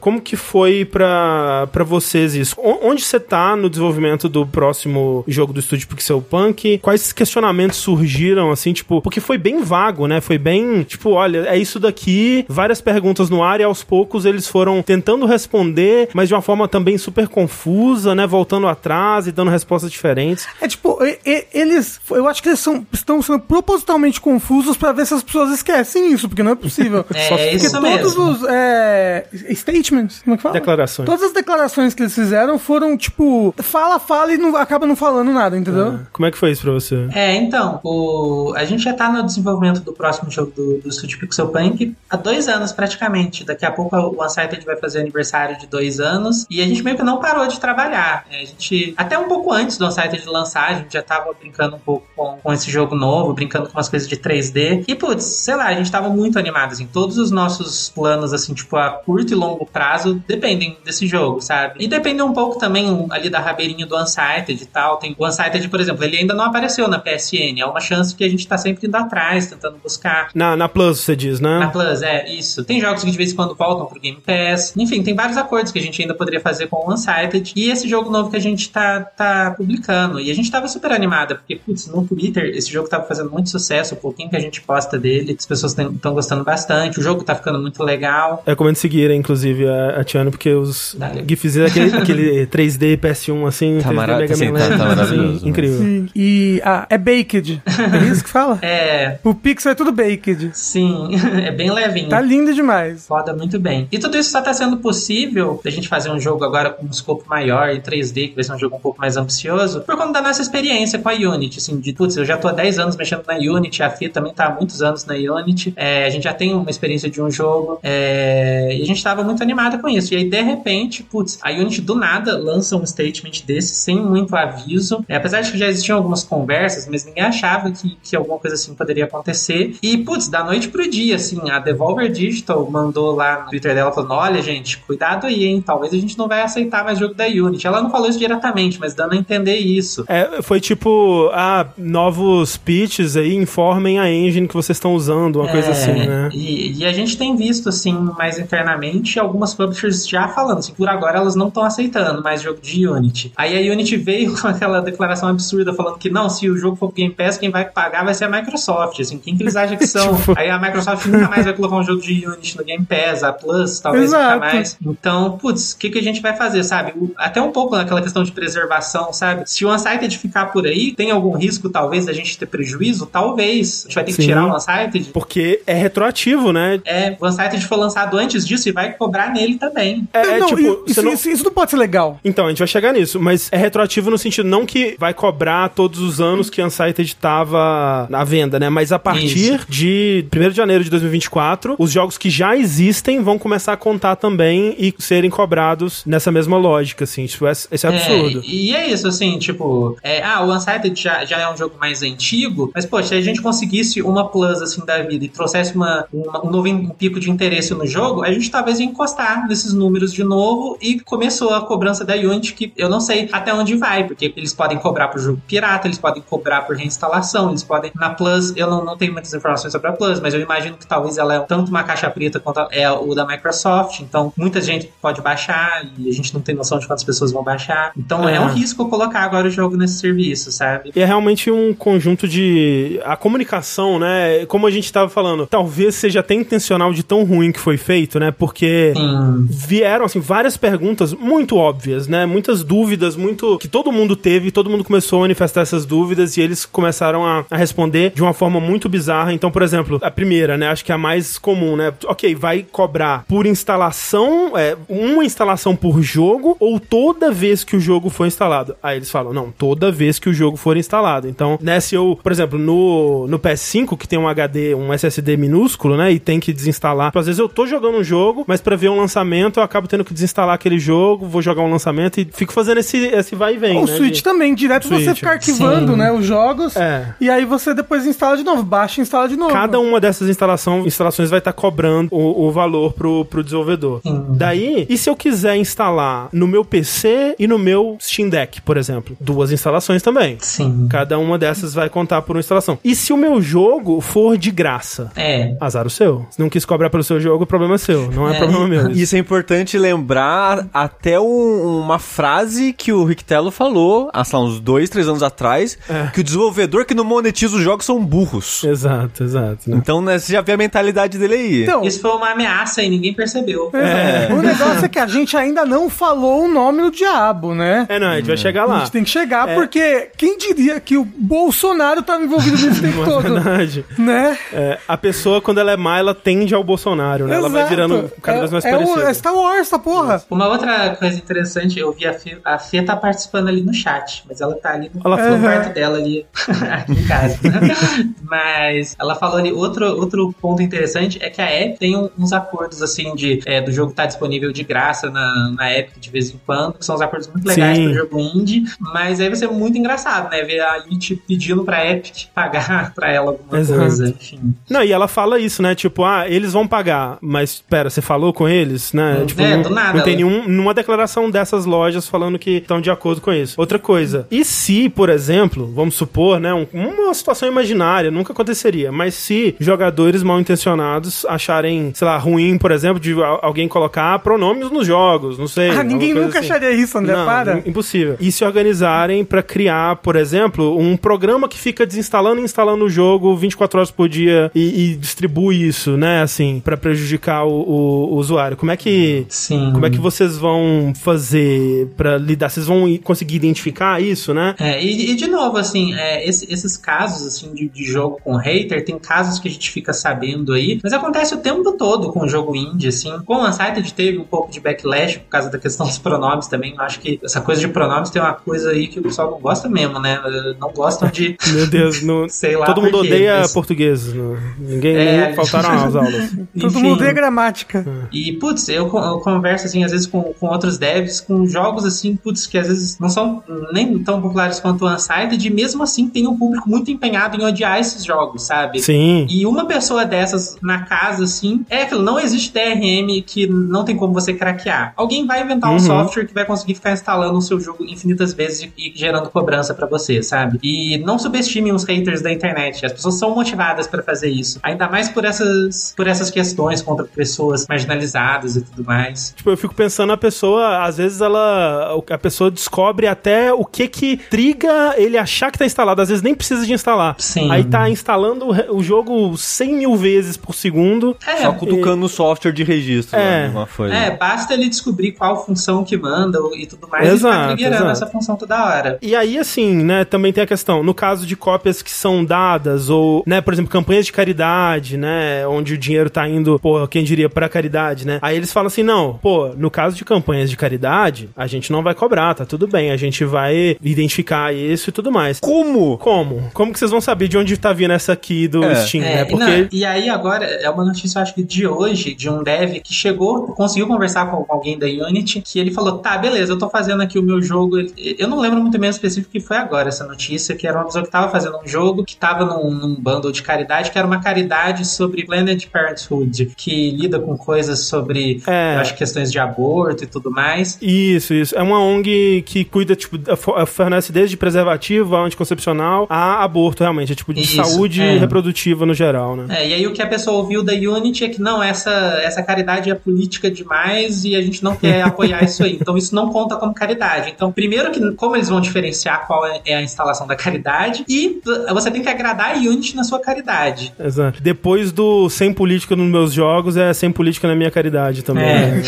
Speaker 1: Como que foi pra, pra vocês isso? O- onde você tá no desenvolvimento do próximo jogo do estúdio Pixel Punk? Quais questionamentos surgiram, assim, tipo, porque foi bem vago, né? Foi bem, tipo, olha, é isso daqui, várias perguntas no ar e aos poucos eles foram tentando responder, mas de uma forma também super confusa, né? Voltando atrás e dando respostas diferentes.
Speaker 3: é tipo, e- e- eles. Eu acho que eles são, estão sendo propositalmente confusos pra ver se as pessoas esquecem isso, porque não é possível. [laughs]
Speaker 4: É,
Speaker 1: Só-
Speaker 4: é
Speaker 3: Porque
Speaker 4: isso
Speaker 3: todos
Speaker 4: mesmo.
Speaker 3: os é, statements, como é que fala?
Speaker 1: Declarações.
Speaker 3: Todas as declarações que eles fizeram foram tipo, fala, fala e não, acaba não falando nada, entendeu?
Speaker 1: Como é que foi isso pra você?
Speaker 4: É, então, o... a gente já tá no desenvolvimento do próximo jogo do, do estúdio Pixel Punk há dois anos praticamente. Daqui a pouco o Unsighted vai fazer aniversário de dois anos e a gente meio que não parou de trabalhar. É, a gente, até um pouco antes do Unsighted lançar, a gente já tava brincando um pouco com, com esse jogo novo, brincando com umas coisas de 3D. E, putz, sei lá, a gente tava muito animado, assim. Todos os nossos planos, assim, tipo, a curto e longo prazo dependem desse jogo, sabe? E depende um pouco também ali da rabeirinha do Unsighted e tal. Tem o Unsighted, por exemplo, ele ainda não apareceu na PSN. É uma chance que a gente tá sempre indo atrás, tentando buscar.
Speaker 1: Na, na Plus, você diz, né?
Speaker 4: Na Plus, é, isso. Tem jogos que de vez em quando voltam pro Game Pass. Enfim, tem vários acordos que a gente ainda poderia fazer com o Unsighted. E esse jogo novo que a gente tá, tá publicando. E a gente tava super animada, porque, putz, no Twitter esse jogo tava fazendo muito sucesso. O pouquinho que a gente posta dele, as pessoas estão gostando bastante. O jogo tá ficando muito legal.
Speaker 1: Eu recomendo seguir, inclusive, a, a Tiana, porque os
Speaker 4: Dale.
Speaker 1: GIFs, aquele, [laughs] aquele 3D PS1, assim,
Speaker 2: Tá
Speaker 1: 3D
Speaker 2: mara-
Speaker 1: Mega
Speaker 2: sim,
Speaker 1: Man
Speaker 2: tá- tá maravilhoso,
Speaker 1: assim, incrível.
Speaker 3: Sim. E ah, é baked. É isso que fala?
Speaker 4: É,
Speaker 3: O Pixel é tudo baked.
Speaker 4: sim, [laughs] é bem levinho.
Speaker 3: Tá lindo demais.
Speaker 4: Foda muito bem. E tudo isso só tá sendo possível da gente fazer um jogo agora com um escopo maior em 3D, que vai ser um jogo um pouco mais ambicioso, por conta da nossa experiência com a Unity. Assim, de putz, eu já tô há 10 anos mexendo na Unity, a Fia também tá há muitos anos na Unity. É, a gente já tem uma experiência de um jogo. é, e a gente tava muito animado com isso. E aí, de repente, putz, a Unity do nada lança um statement desse sem muito aviso. É, apesar de que já existiam algumas conversas, mas ninguém achava que, que alguma coisa assim poderia acontecer. E, putz, da noite pro dia, assim, a Devolver Digital mandou lá no Twitter dela falando: olha, gente, cuidado aí, hein? Talvez a gente não vai aceitar mais jogo da Unity. Ela não falou isso diretamente, mas dando a entender isso.
Speaker 1: É, foi tipo, ah, novos pitches aí, informem a engine que vocês estão usando, uma coisa
Speaker 4: É,
Speaker 1: assim, né?
Speaker 4: E, e a gente tem visto, assim, mais internamente, algumas publishers já falando, assim, por agora elas não estão aceitando mais jogo de Unity. Aí a Unity veio [laughs] com aquela declaração absurda falando que não, se o jogo for Game Pass, quem vai pagar vai ser a Microsoft, assim, quem que eles acham que [laughs] são?
Speaker 1: Tipo-
Speaker 4: Aí a Microsoft nunca mais vai colocar um jogo de Unity no Game Pass, a Plus talvez nunca mais. Então, putz, o que, que a gente vai fazer, sabe? Até um pouco naquela questão de preservação, sabe? Se o Unsighted ficar por aí, tem algum risco, talvez, da gente ter prejuízo? Talvez. A gente vai ter que
Speaker 1: Sim.
Speaker 4: tirar o Unsighted.
Speaker 1: Porque é retroativo, né?
Speaker 4: É, o Unsighted foi lançado antes disso e vai cobrar nele também.
Speaker 1: É, é
Speaker 3: não,
Speaker 1: tipo,
Speaker 3: isso,
Speaker 1: não...
Speaker 3: isso- isso não pode ser legal.
Speaker 1: Então, a gente vai chegar nisso, mas é retroativo no sentido não que vai cobrar todos os anos que a Unsighted tava à venda, né? Mas a partir de 1 de janeiro de 2024, os jogos que já existem vão começar a contar também e serem cobrados nessa mesma lógica, assim. Tipo, esse esse é absurdo.
Speaker 4: É, e, é isso, assim, tipo, é, ah, o Unsighted já, já é um jogo mais antigo, mas, poxa, se a gente conseguisse uma plus, assim, da vida e trouxesse uma, uma- um novo pico de interesse no jogo, a gente tava talvez ia encostar nesses números de novo e começou a cobrança da Unity, que eu não sei até onde vai, porque eles podem cobrar por jogo pirata, eles podem cobrar por reinstalação, eles podem. Na Plus, eu não, não tenho muitas informações sobre a Plus, mas eu imagino que talvez ela é tanto uma caixa preta quanto é o da Microsoft, então muita gente pode baixar e a gente não tem noção de quantas pessoas vão baixar. Então é,
Speaker 1: É.
Speaker 4: um risco colocar agora o jogo nesse serviço, sabe?
Speaker 1: E é realmente um conjunto de. A comunicação, né? Como a gente tava falando, talvez seja até intencional de tão ruim que foi feito, né? Porque
Speaker 4: Sim.
Speaker 1: vieram, assim, várias perguntas muito óbvias, né? Muitas dúvidas, muito. que todo mundo teve, todo mundo começou a manifestar essas dúvidas e eles começaram a, a responder de uma forma muito bizarra. Então, por exemplo, a primeira, né? Acho que é a mais comum, né? Ok, vai cobrar por instalação, é, uma instalação por jogo ou toda vez que o jogo for instalado? Aí eles falam, não, toda vez que o jogo for instalado. Então, né, se eu, por exemplo, no, no PS5, que tem um HD, um SSD minúsculo, né, e tem que desinstalar. Às vezes eu tô jogando um jogo, mas pra ver um lançamento eu acabo tendo que desinstalar aquele jogo, vou jogar um lançamento e fico fazendo esse, esse vai e vem.
Speaker 3: O
Speaker 1: né,
Speaker 3: Switch
Speaker 1: de-
Speaker 3: também, direto você
Speaker 1: Switch.
Speaker 3: fica arquivando,
Speaker 4: Sim.
Speaker 3: né, os jogos.
Speaker 1: É.
Speaker 3: E aí você depois instala de novo, baixa e instala de novo.
Speaker 1: Cada uma dessas instalação, instalações vai estar cobrando o, o valor pro, pro desenvolvedor.
Speaker 4: Sim.
Speaker 1: Daí, e se eu quiser instalar no meu PC e no meu Steam Deck, por exemplo? Duas instalações também.
Speaker 4: Sim.
Speaker 1: Cada uma dessas vai contar por uma instalação. E se o meu jogo for de graça?
Speaker 4: É.
Speaker 1: Azar o seu. Se não quis cobrar pelo seu jogo, o problema é seu, não é,
Speaker 4: É,
Speaker 1: problema meu.
Speaker 2: Isso é importante lembrar até um- uma frase que o Rictello falou, há lá, uns dois, três anos atrás,
Speaker 1: É.
Speaker 2: que o desenvolvedor que não monetiza os jogos são burros.
Speaker 1: Exato, exato. né?
Speaker 2: Então, né, você já vê a mentalidade dele aí.
Speaker 3: Então,
Speaker 4: Isso foi uma ameaça e ninguém percebeu.
Speaker 3: é. o negócio é que a gente ainda não falou o nome do diabo, né?
Speaker 1: É, não, a gente vai chegar
Speaker 3: A
Speaker 1: lá.
Speaker 3: gente tem que chegar,
Speaker 1: É.
Speaker 3: porque quem diria que o Bolsonaro tava envolvido nisso o tempo [laughs]
Speaker 1: é
Speaker 3: todo,
Speaker 1: verdade.
Speaker 3: né?
Speaker 1: É, a pessoa, quando ela é má, ela tende ao Bolsonaro, né? Ela vai
Speaker 3: Exato.
Speaker 1: virando cada vez mais
Speaker 3: é, é, o,
Speaker 1: parecida.
Speaker 3: é Star Wars, essa porra.
Speaker 4: Uma outra coisa interessante, eu vi a Fê, a Fê tá participando ali no chat, mas ela tá ali no,
Speaker 1: Ela
Speaker 4: no quarto dela ali, [laughs] aqui em casa. [laughs] mas ela falou ali, outro, outro ponto interessante é que a Epic tem uns acordos assim de é, do jogo tá disponível de graça na, na Epic de vez em quando, que são uns acordos muito legais
Speaker 1: Sim.
Speaker 4: pro jogo indie, mas aí vai ser muito engraçado, né? Ver a Unity pedindo pra Epic pagar [laughs] pra ela alguma
Speaker 1: Exato.
Speaker 4: coisa, enfim.
Speaker 1: Não, e ela fala isso, né? Tipo, ah, eles vão pagar, mas pera, você falou com eles, né?
Speaker 4: Hum,
Speaker 1: tipo,
Speaker 4: é,
Speaker 1: não,
Speaker 4: nada,
Speaker 1: não tem
Speaker 4: ela-
Speaker 1: nenhum, nenhuma declaração dessas lojas falando que estão de acordo com isso. Outra coisa, e se, por exemplo, vamos supor, né, um- uma situação imaginária, nunca aconteceria, mas se jogadores mal intencionados acharem, sei lá, ruim, por exemplo, de al- alguém colocar pronomes nos jogos, não sei.
Speaker 3: Ah, ninguém nunca
Speaker 1: assim.
Speaker 3: acharia isso, André,
Speaker 1: Não,
Speaker 3: para.
Speaker 1: im- impossível. E se organizarem pra criar, por exemplo, um programa que fica desinstalando e instalando o jogo 24 horas por dia e, e distribui isso, né, assim, pra prejudicar o, o- o usuário. Como é que
Speaker 4: Sim.
Speaker 1: como é que vocês vão fazer pra lidar? Vocês vão conseguir identificar isso, né?
Speaker 4: É, e, e de novo, assim, é, esse- esses casos assim de, de jogo com hater, tem casos que a gente fica sabendo aí, mas acontece o tempo todo com o jogo indie, assim. Com o Unsighted teve um pouco de backlash por causa da questão [laughs] dos pronomes também. Eu acho que essa coisa de pronomes tem uma coisa aí que o pessoal não gosta mesmo, né? Não gostam de. [laughs]
Speaker 1: Meu Deus, no- [laughs]
Speaker 4: Sei lá
Speaker 1: todo mundo
Speaker 4: quê,
Speaker 1: odeia
Speaker 4: mas-
Speaker 1: português. né? Ninguém
Speaker 4: É,
Speaker 1: faltaram as aulas.
Speaker 3: Todo
Speaker 4: Enfim.
Speaker 3: mundo odeia gramática.
Speaker 4: E, putz, eu, eu converso, assim, às vezes com, com outros devs, com jogos, assim, putz, que às vezes não são nem tão populares quanto o Unsighted, e mesmo assim tem um público muito empenhado em odiar esses jogos, sabe?
Speaker 1: Sim.
Speaker 4: E uma pessoa dessas na casa, assim, é aquilo, não existe DRM que não tem como você craquear. Alguém vai inventar um
Speaker 1: Uhum.
Speaker 4: software que vai conseguir ficar instalando o seu jogo infinitas vezes e, e gerando cobrança pra você, sabe? E não subestime os haters da internet. As pessoas são motivadas pra fazer isso. Ainda mais por essas, por essas questões contra pessoas marginalizadas e tudo mais.
Speaker 1: Tipo, eu fico pensando a pessoa, às vezes ela. A pessoa descobre até o que que triga ele achar que tá instalado. Às vezes nem precisa de instalar.
Speaker 4: Sim.
Speaker 1: Aí tá instalando o jogo 100 mil vezes por segundo.
Speaker 4: É,
Speaker 2: Só cutucando o software de registro,
Speaker 1: É.
Speaker 2: né, uma folha.
Speaker 4: é, basta ele descobrir qual função que manda e tudo mais
Speaker 1: Exato,
Speaker 4: e ficar triggerando
Speaker 1: exato.
Speaker 4: essa função toda hora.
Speaker 1: E aí, assim, né, também tem a questão, no caso de cópias que são dadas, ou, né, por exemplo, campanhas de caridade, né, onde o dinheiro tá indo, pô, quem diria, pra caridade, né? Aí eles falam assim, não, pô, no caso de campanhas de caridade, a gente não vai cobrar, tá tudo bem, a gente vai identificar isso e tudo mais.
Speaker 2: Como?
Speaker 1: Como? Como que vocês vão saber de onde tá vindo essa aqui do
Speaker 2: É.
Speaker 1: Steam,
Speaker 4: É,
Speaker 1: né?
Speaker 4: e
Speaker 1: Porque...
Speaker 4: não, e aí agora é uma notícia, eu acho que de hoje, de um dev que chegou, conseguiu conversar com alguém da Unity, que ele falou, tá, beleza, eu tô fazendo aqui o meu jogo. Eu não lembro muito bem específico que foi agora essa notícia, que era uma pessoa que tava fazendo um jogo, que tava num, num bundle de caridade, que era uma caridade sobre Planet Parenthood, que lida com coisas sobre,
Speaker 1: É.
Speaker 4: acho, questões de aborto e tudo mais.
Speaker 1: Isso, isso. É uma ONG que cuida, tipo, fornece desde preservativo a anticoncepcional a aborto, realmente. É tipo de
Speaker 4: Isso,
Speaker 1: saúde
Speaker 4: é.
Speaker 1: reprodutiva no geral, né?
Speaker 4: É, e aí o que a pessoa ouviu da Unity é que não, essa, essa caridade é política demais e a gente não quer [laughs] apoiar isso aí. Então isso não conta como caridade. Então, primeiro que como eles vão diferenciar qual é, é a instalação da caridade e você tem que agradar a Unity na sua caridade.
Speaker 1: Exato. Depois do sem política nos meus jogos, é sem política na minha caridade também.
Speaker 4: É.
Speaker 1: né?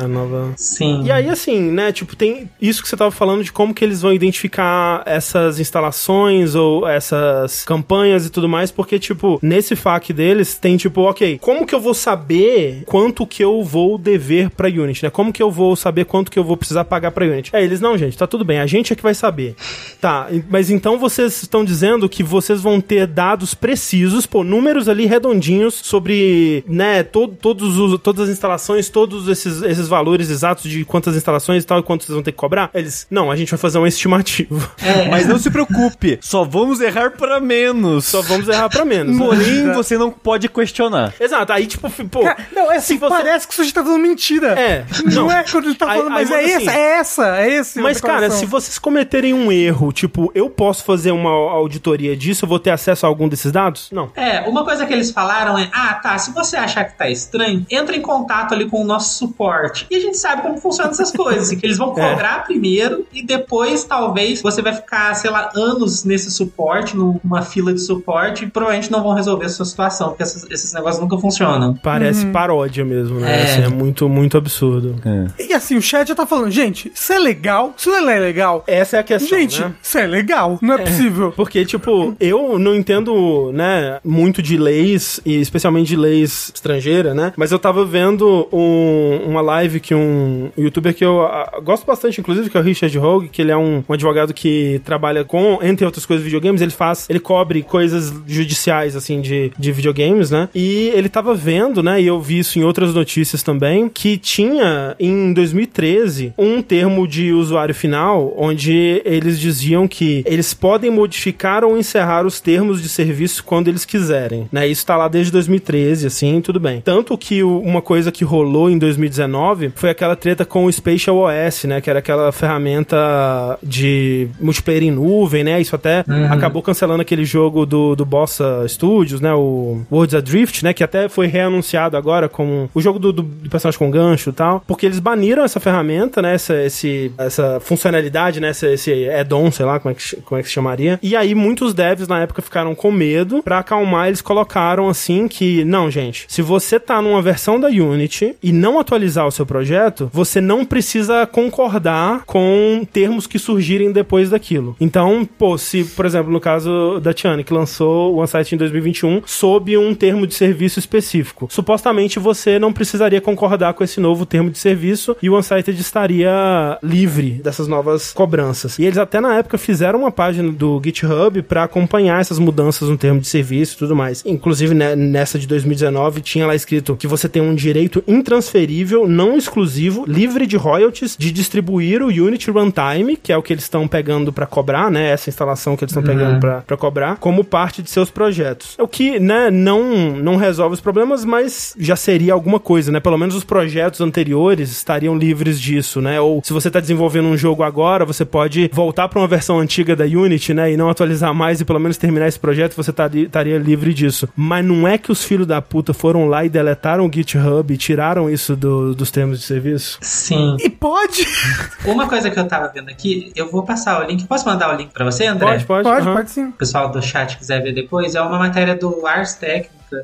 Speaker 1: É a nova.
Speaker 4: Sim.
Speaker 1: E aí, assim, né, tipo, tem isso que você tava falando de como que eles vão identificar essas instalações ou essas campanhas e tudo mais, porque, tipo, nesse FAQ deles tem, tipo, ok, como que eu vou saber quanto que eu vou dever pra Unity, né? Como que eu vou saber quanto que eu vou precisar pagar pra Unity? É, eles, não, gente, tá tudo bem, a gente é que vai saber. Tá, mas então vocês estão dizendo que vocês vão ter dados precisos, pô, números ali redondinhos sobre, né, todo, todos os, todas as instalações, todos esses, esses valores exatos de quantas instalações e tal, e quanto vocês vão ter que cobrar? Eles, não, a gente vai fazer um estimativo. [laughs]
Speaker 4: É,
Speaker 2: Mas não se preocupe, só vamos errar pra menos.
Speaker 1: Só vamos errar pra menos. né?
Speaker 2: Porém, você não pode questionar.
Speaker 1: Exato, aí tipo, pô,
Speaker 3: Cara, não, é assim,
Speaker 1: se você-
Speaker 3: parece que o sujeito tá falando mentira.
Speaker 1: É,
Speaker 3: Não,
Speaker 1: não.
Speaker 3: é quando ele tá
Speaker 1: Aí-
Speaker 3: falando,
Speaker 1: aí
Speaker 3: mas é
Speaker 1: manda
Speaker 3: essa,
Speaker 1: assim.
Speaker 3: é essa, é esse.
Speaker 1: Mas, cara, se vocês cometerem um erro, tipo, eu posso fazer uma auditoria disso, eu vou ter acesso a algum desses dados? Não.
Speaker 4: É, uma coisa que eles falaram é: ah, tá, se você achar que tá estranho, entra em contato ali com o nosso suporte. E a gente sabe como funcionam essas coisas. Que eles vão [laughs]
Speaker 1: É.
Speaker 4: cobrar primeiro e depois, talvez, você vai ficar, sei lá, anos nesse suporte, numa fila de suporte, e provavelmente não vão resolver a sua situação, porque esses, esses negócios nunca funcionam.
Speaker 1: Parece paródia mesmo, né?
Speaker 4: É.
Speaker 1: Assim, é muito, muito absurdo.
Speaker 3: E assim, o chat já tá falando, gente, isso é legal, isso não é legal.
Speaker 1: Essa é a questão,
Speaker 3: Gente,
Speaker 1: né?
Speaker 3: isso é legal, não é, possível.
Speaker 1: Porque, tipo, eu não entendo, né, muito de leis, e especialmente de leis estrangeiras, né? Mas eu tava vendo um- uma live que um youtuber que eu ah, gosto bastante, inclusive, que é o Richard Hogue, que ele é um, um advogado que trabalha com, entre outras coisas, videogames. Ele faz, ele cobre coisas judiciais, assim, de, de videogames, né? E ele tava vendo, né, e eu vi isso em outras notícias também, que tinha, em 2013, um termo de usuário final, onde eles diziam que eles podem modificar ou encerrar os termos de serviço quando eles quiserem, né? Isso tá lá desde 2013, assim, tudo bem. Tanto que o- uma coisa que rolou em 2019 foi aquela treta com o Spatial OS, né? Que era aquela ferramenta de multiplayer em nuvem, né? Isso até acabou cancelando aquele jogo do, do Bossa Studios, né? O Worlds Adrift, né? Que até foi reanunciado agora como o jogo do, do, do personagem com gancho e tal. Porque eles baniram essa ferramenta, né? Essa, esse, essa funcionalidade, né? Esse, esse add-on, sei lá como é, que, como é que se chamaria. E aí muitos devs na época ficaram com medo. Pra acalmar, eles colocaram assim que, não, gente, se você tá numa versão da Unity e não atualizar o seu projeto, você não precisa concordar com termos que surgirem depois daquilo. Então, pô, se, por exemplo, no caso da Tiana, que lançou o OneSite em 2021 sob um termo de serviço específico, supostamente você não precisaria concordar com esse novo termo de serviço e o OneSite estaria livre dessas novas cobranças. E eles até na época fizeram uma página do GitHub para acompanhar essas mudanças no termo de serviço e tudo mais. Inclusive, né, nessa de 2019 tinha lá escrito que você tem um direito intransferível, não exclusivo, livre de royalties, de distribuir o Unity Runtime, que é o que eles estão pegando para cobrar, né? Essa instalação que eles estão pegando pra para cobrar, como parte de seus projetos. O que, né, não, não resolve os problemas, mas já seria alguma coisa, né? Pelo menos os projetos anteriores estariam livres disso, né? Ou se você tá desenvolvendo um jogo agora, você pode voltar para uma versão antiga da Unity, né? E não atualizar mais e pelo menos terminar esse projeto, você tari- estaria livre disso. Mas não é que os filhos da puta foram lá e deletaram o GitHub e tiraram isso do- dos termos de serviço?
Speaker 4: Sim.
Speaker 3: E pode? [laughs]
Speaker 4: Uma coisa que eu tava vendo aqui, eu vou passar o link. Posso mandar o link pra você, André?
Speaker 1: Pode, pode.
Speaker 3: Pode,
Speaker 1: aham.
Speaker 3: pode sim.
Speaker 4: o pessoal do chat quiser ver depois, é uma matéria do Ars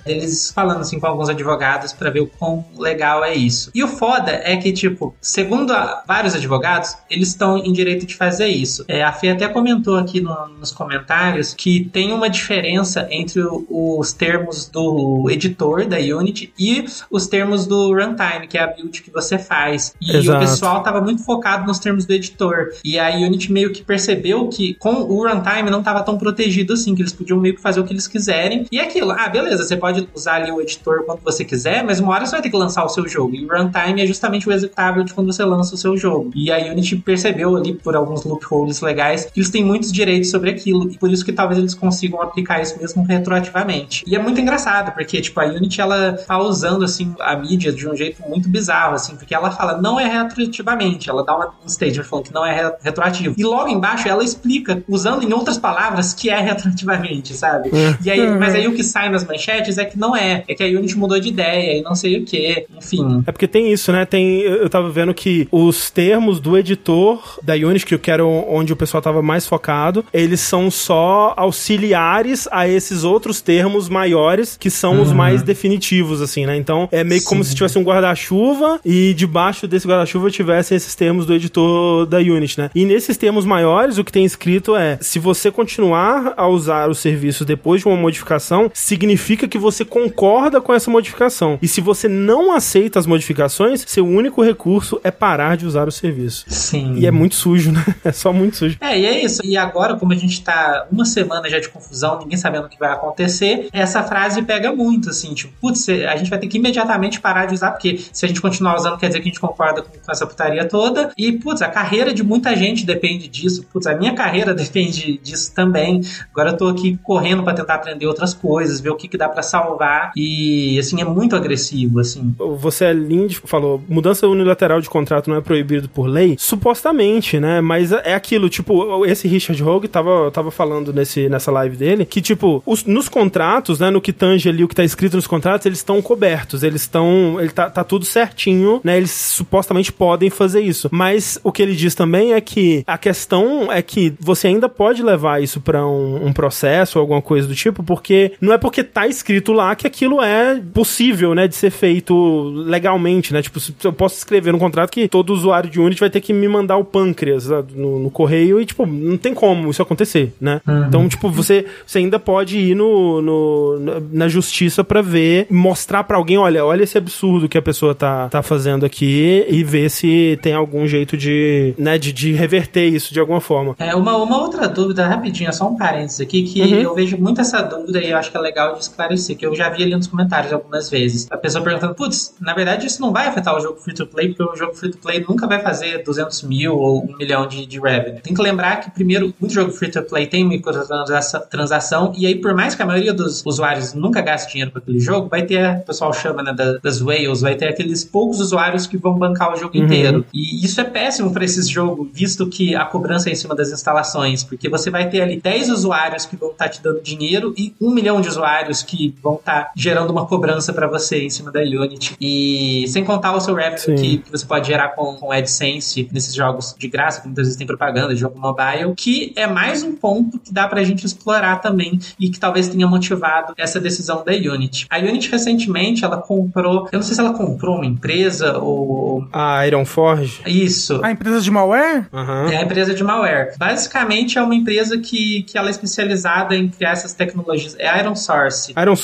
Speaker 4: Eles falando assim com alguns advogados pra ver o quão legal é isso. E o foda é que, tipo, segundo a- vários advogados, eles estão em direito de fazer isso. É, a Fê até comentou aqui no- nos comentários que tem uma diferença entre o- os termos do editor da Unity e os termos do runtime, que é a build que você faz. E
Speaker 1: Exato.
Speaker 4: o pessoal tava muito focado nos termos do editor. E a Unity meio que percebeu que com o runtime não tava tão protegido assim, que eles podiam meio que fazer o que eles quiserem. E é aquilo, ah, beleza, você você pode usar ali o editor quando você quiser, mas uma hora você vai ter que lançar o seu jogo. E o runtime é justamente o executável de quando você lança o seu jogo. E a Unity percebeu ali, por alguns loopholes legais, que eles têm muitos direitos sobre aquilo. E por isso que talvez eles consigam aplicar isso mesmo retroativamente. E é muito engraçado, porque, tipo, a Unity, ela tá usando, assim, a mídia de um jeito muito bizarro, assim, porque ela fala, não é retroativamente. Ela dá uma, um statement falando que não é retroativo. E logo embaixo ela explica, usando em outras palavras, que é retroativamente, sabe? É. E aí, mas aí o que sai nas manchetes é que não é. É que a Unity mudou de ideia e não sei o que. Enfim.
Speaker 1: É porque tem isso, né? Tem. Eu tava vendo que os termos do editor da Unity, que eu quero onde o pessoal tava mais focado, eles são só auxiliares a esses outros termos maiores que são uhum. os mais definitivos, assim, né? Então é meio Sim. como se tivesse um guarda-chuva e debaixo desse guarda-chuva tivesse esses termos do editor da Unity, né? E nesses termos maiores, o que tem escrito é: se você continuar a usar o serviço depois de uma modificação, significa que você concorda com essa modificação. E se você não aceita as modificações, seu único recurso é parar de usar o serviço.
Speaker 4: Sim.
Speaker 1: E é muito sujo, né? [laughs] É só muito sujo.
Speaker 4: É, e é isso. E agora, como a gente tá uma semana já de confusão, ninguém sabendo o que vai acontecer, essa frase pega muito, assim, tipo, putz, a gente vai ter que imediatamente parar de usar, porque se a gente continuar usando, quer dizer que a gente concorda com, com essa putaria toda. E, putz, a carreira de muita gente depende disso. Putz, a minha carreira [laughs] depende disso também. Agora eu tô aqui correndo para tentar aprender outras coisas, ver o que, que dá para salvar. E, assim, é muito agressivo, assim.
Speaker 1: Você é lindo, falou, mudança unilateral de contrato não é proibido por lei? Supostamente, né? Mas é aquilo, tipo, esse Richard Hogue tava, tava falando nesse, nessa live dele, que, tipo, os, nos contratos, né, no que tange ali o que tá escrito nos contratos, eles estão cobertos, eles estão, ele tá, tá tudo certinho, né? Eles supostamente podem fazer isso. Mas o que ele diz também é que a questão é que você ainda pode levar isso para um, um, processo ou alguma coisa do tipo, porque não é porque tá escrito lá que aquilo é possível, né, de ser feito legalmente, né? Tipo, eu posso escrever no contrato que todo usuário de Unity vai ter que me mandar o pâncreas no, no correio e, tipo, não tem como isso acontecer, né? Uhum. Então, tipo, você, você ainda pode ir no, no na justiça para ver, mostrar para alguém, olha, olha esse absurdo que a pessoa tá, tá fazendo aqui e ver se tem algum jeito de, né, de, de reverter isso de alguma forma.
Speaker 4: É, uma, uma outra dúvida, rapidinho, só um parênteses aqui, que uhum. eu vejo muito essa dúvida e eu acho que é legal de esclarecer, que eu já vi ali nos comentários algumas vezes. A pessoa perguntando, putz, na verdade isso não vai afetar o jogo free-to-play, porque o jogo free-to-play nunca vai fazer 200 mil ou 1 milhão de, de revenue. Tem que lembrar que, primeiro, muito jogo free-to-play tem microtransação, e aí, por mais que a maioria dos usuários nunca gaste dinheiro com aquele jogo, vai ter, o pessoal chama, né, das whales, vai ter aqueles poucos usuários que vão bancar o jogo uhum. inteiro. E isso é péssimo para esses jogos, visto que a cobrança é em cima das instalações, porque você vai ter ali 10 usuários que vão estar tá te dando dinheiro e um milhão de usuários que vão estar tá gerando uma cobrança para você em cima da Unity. E sem contar o seu revenue que, que, você pode gerar com, com AdSense nesses jogos de graça, que muitas vezes tem propaganda de jogo mobile, que é mais um ponto que dá pra gente explorar também e que talvez tenha motivado essa decisão da Unity. A Unity recentemente ela comprou, eu não sei se ela comprou uma empresa ou.
Speaker 1: A Iron Forge?
Speaker 4: Isso.
Speaker 3: A empresa de malware?
Speaker 4: Uhum. É a empresa de malware. Basicamente é uma empresa que, que ela é especializada em criar essas tecnologias. É a Iron Source.
Speaker 1: Iron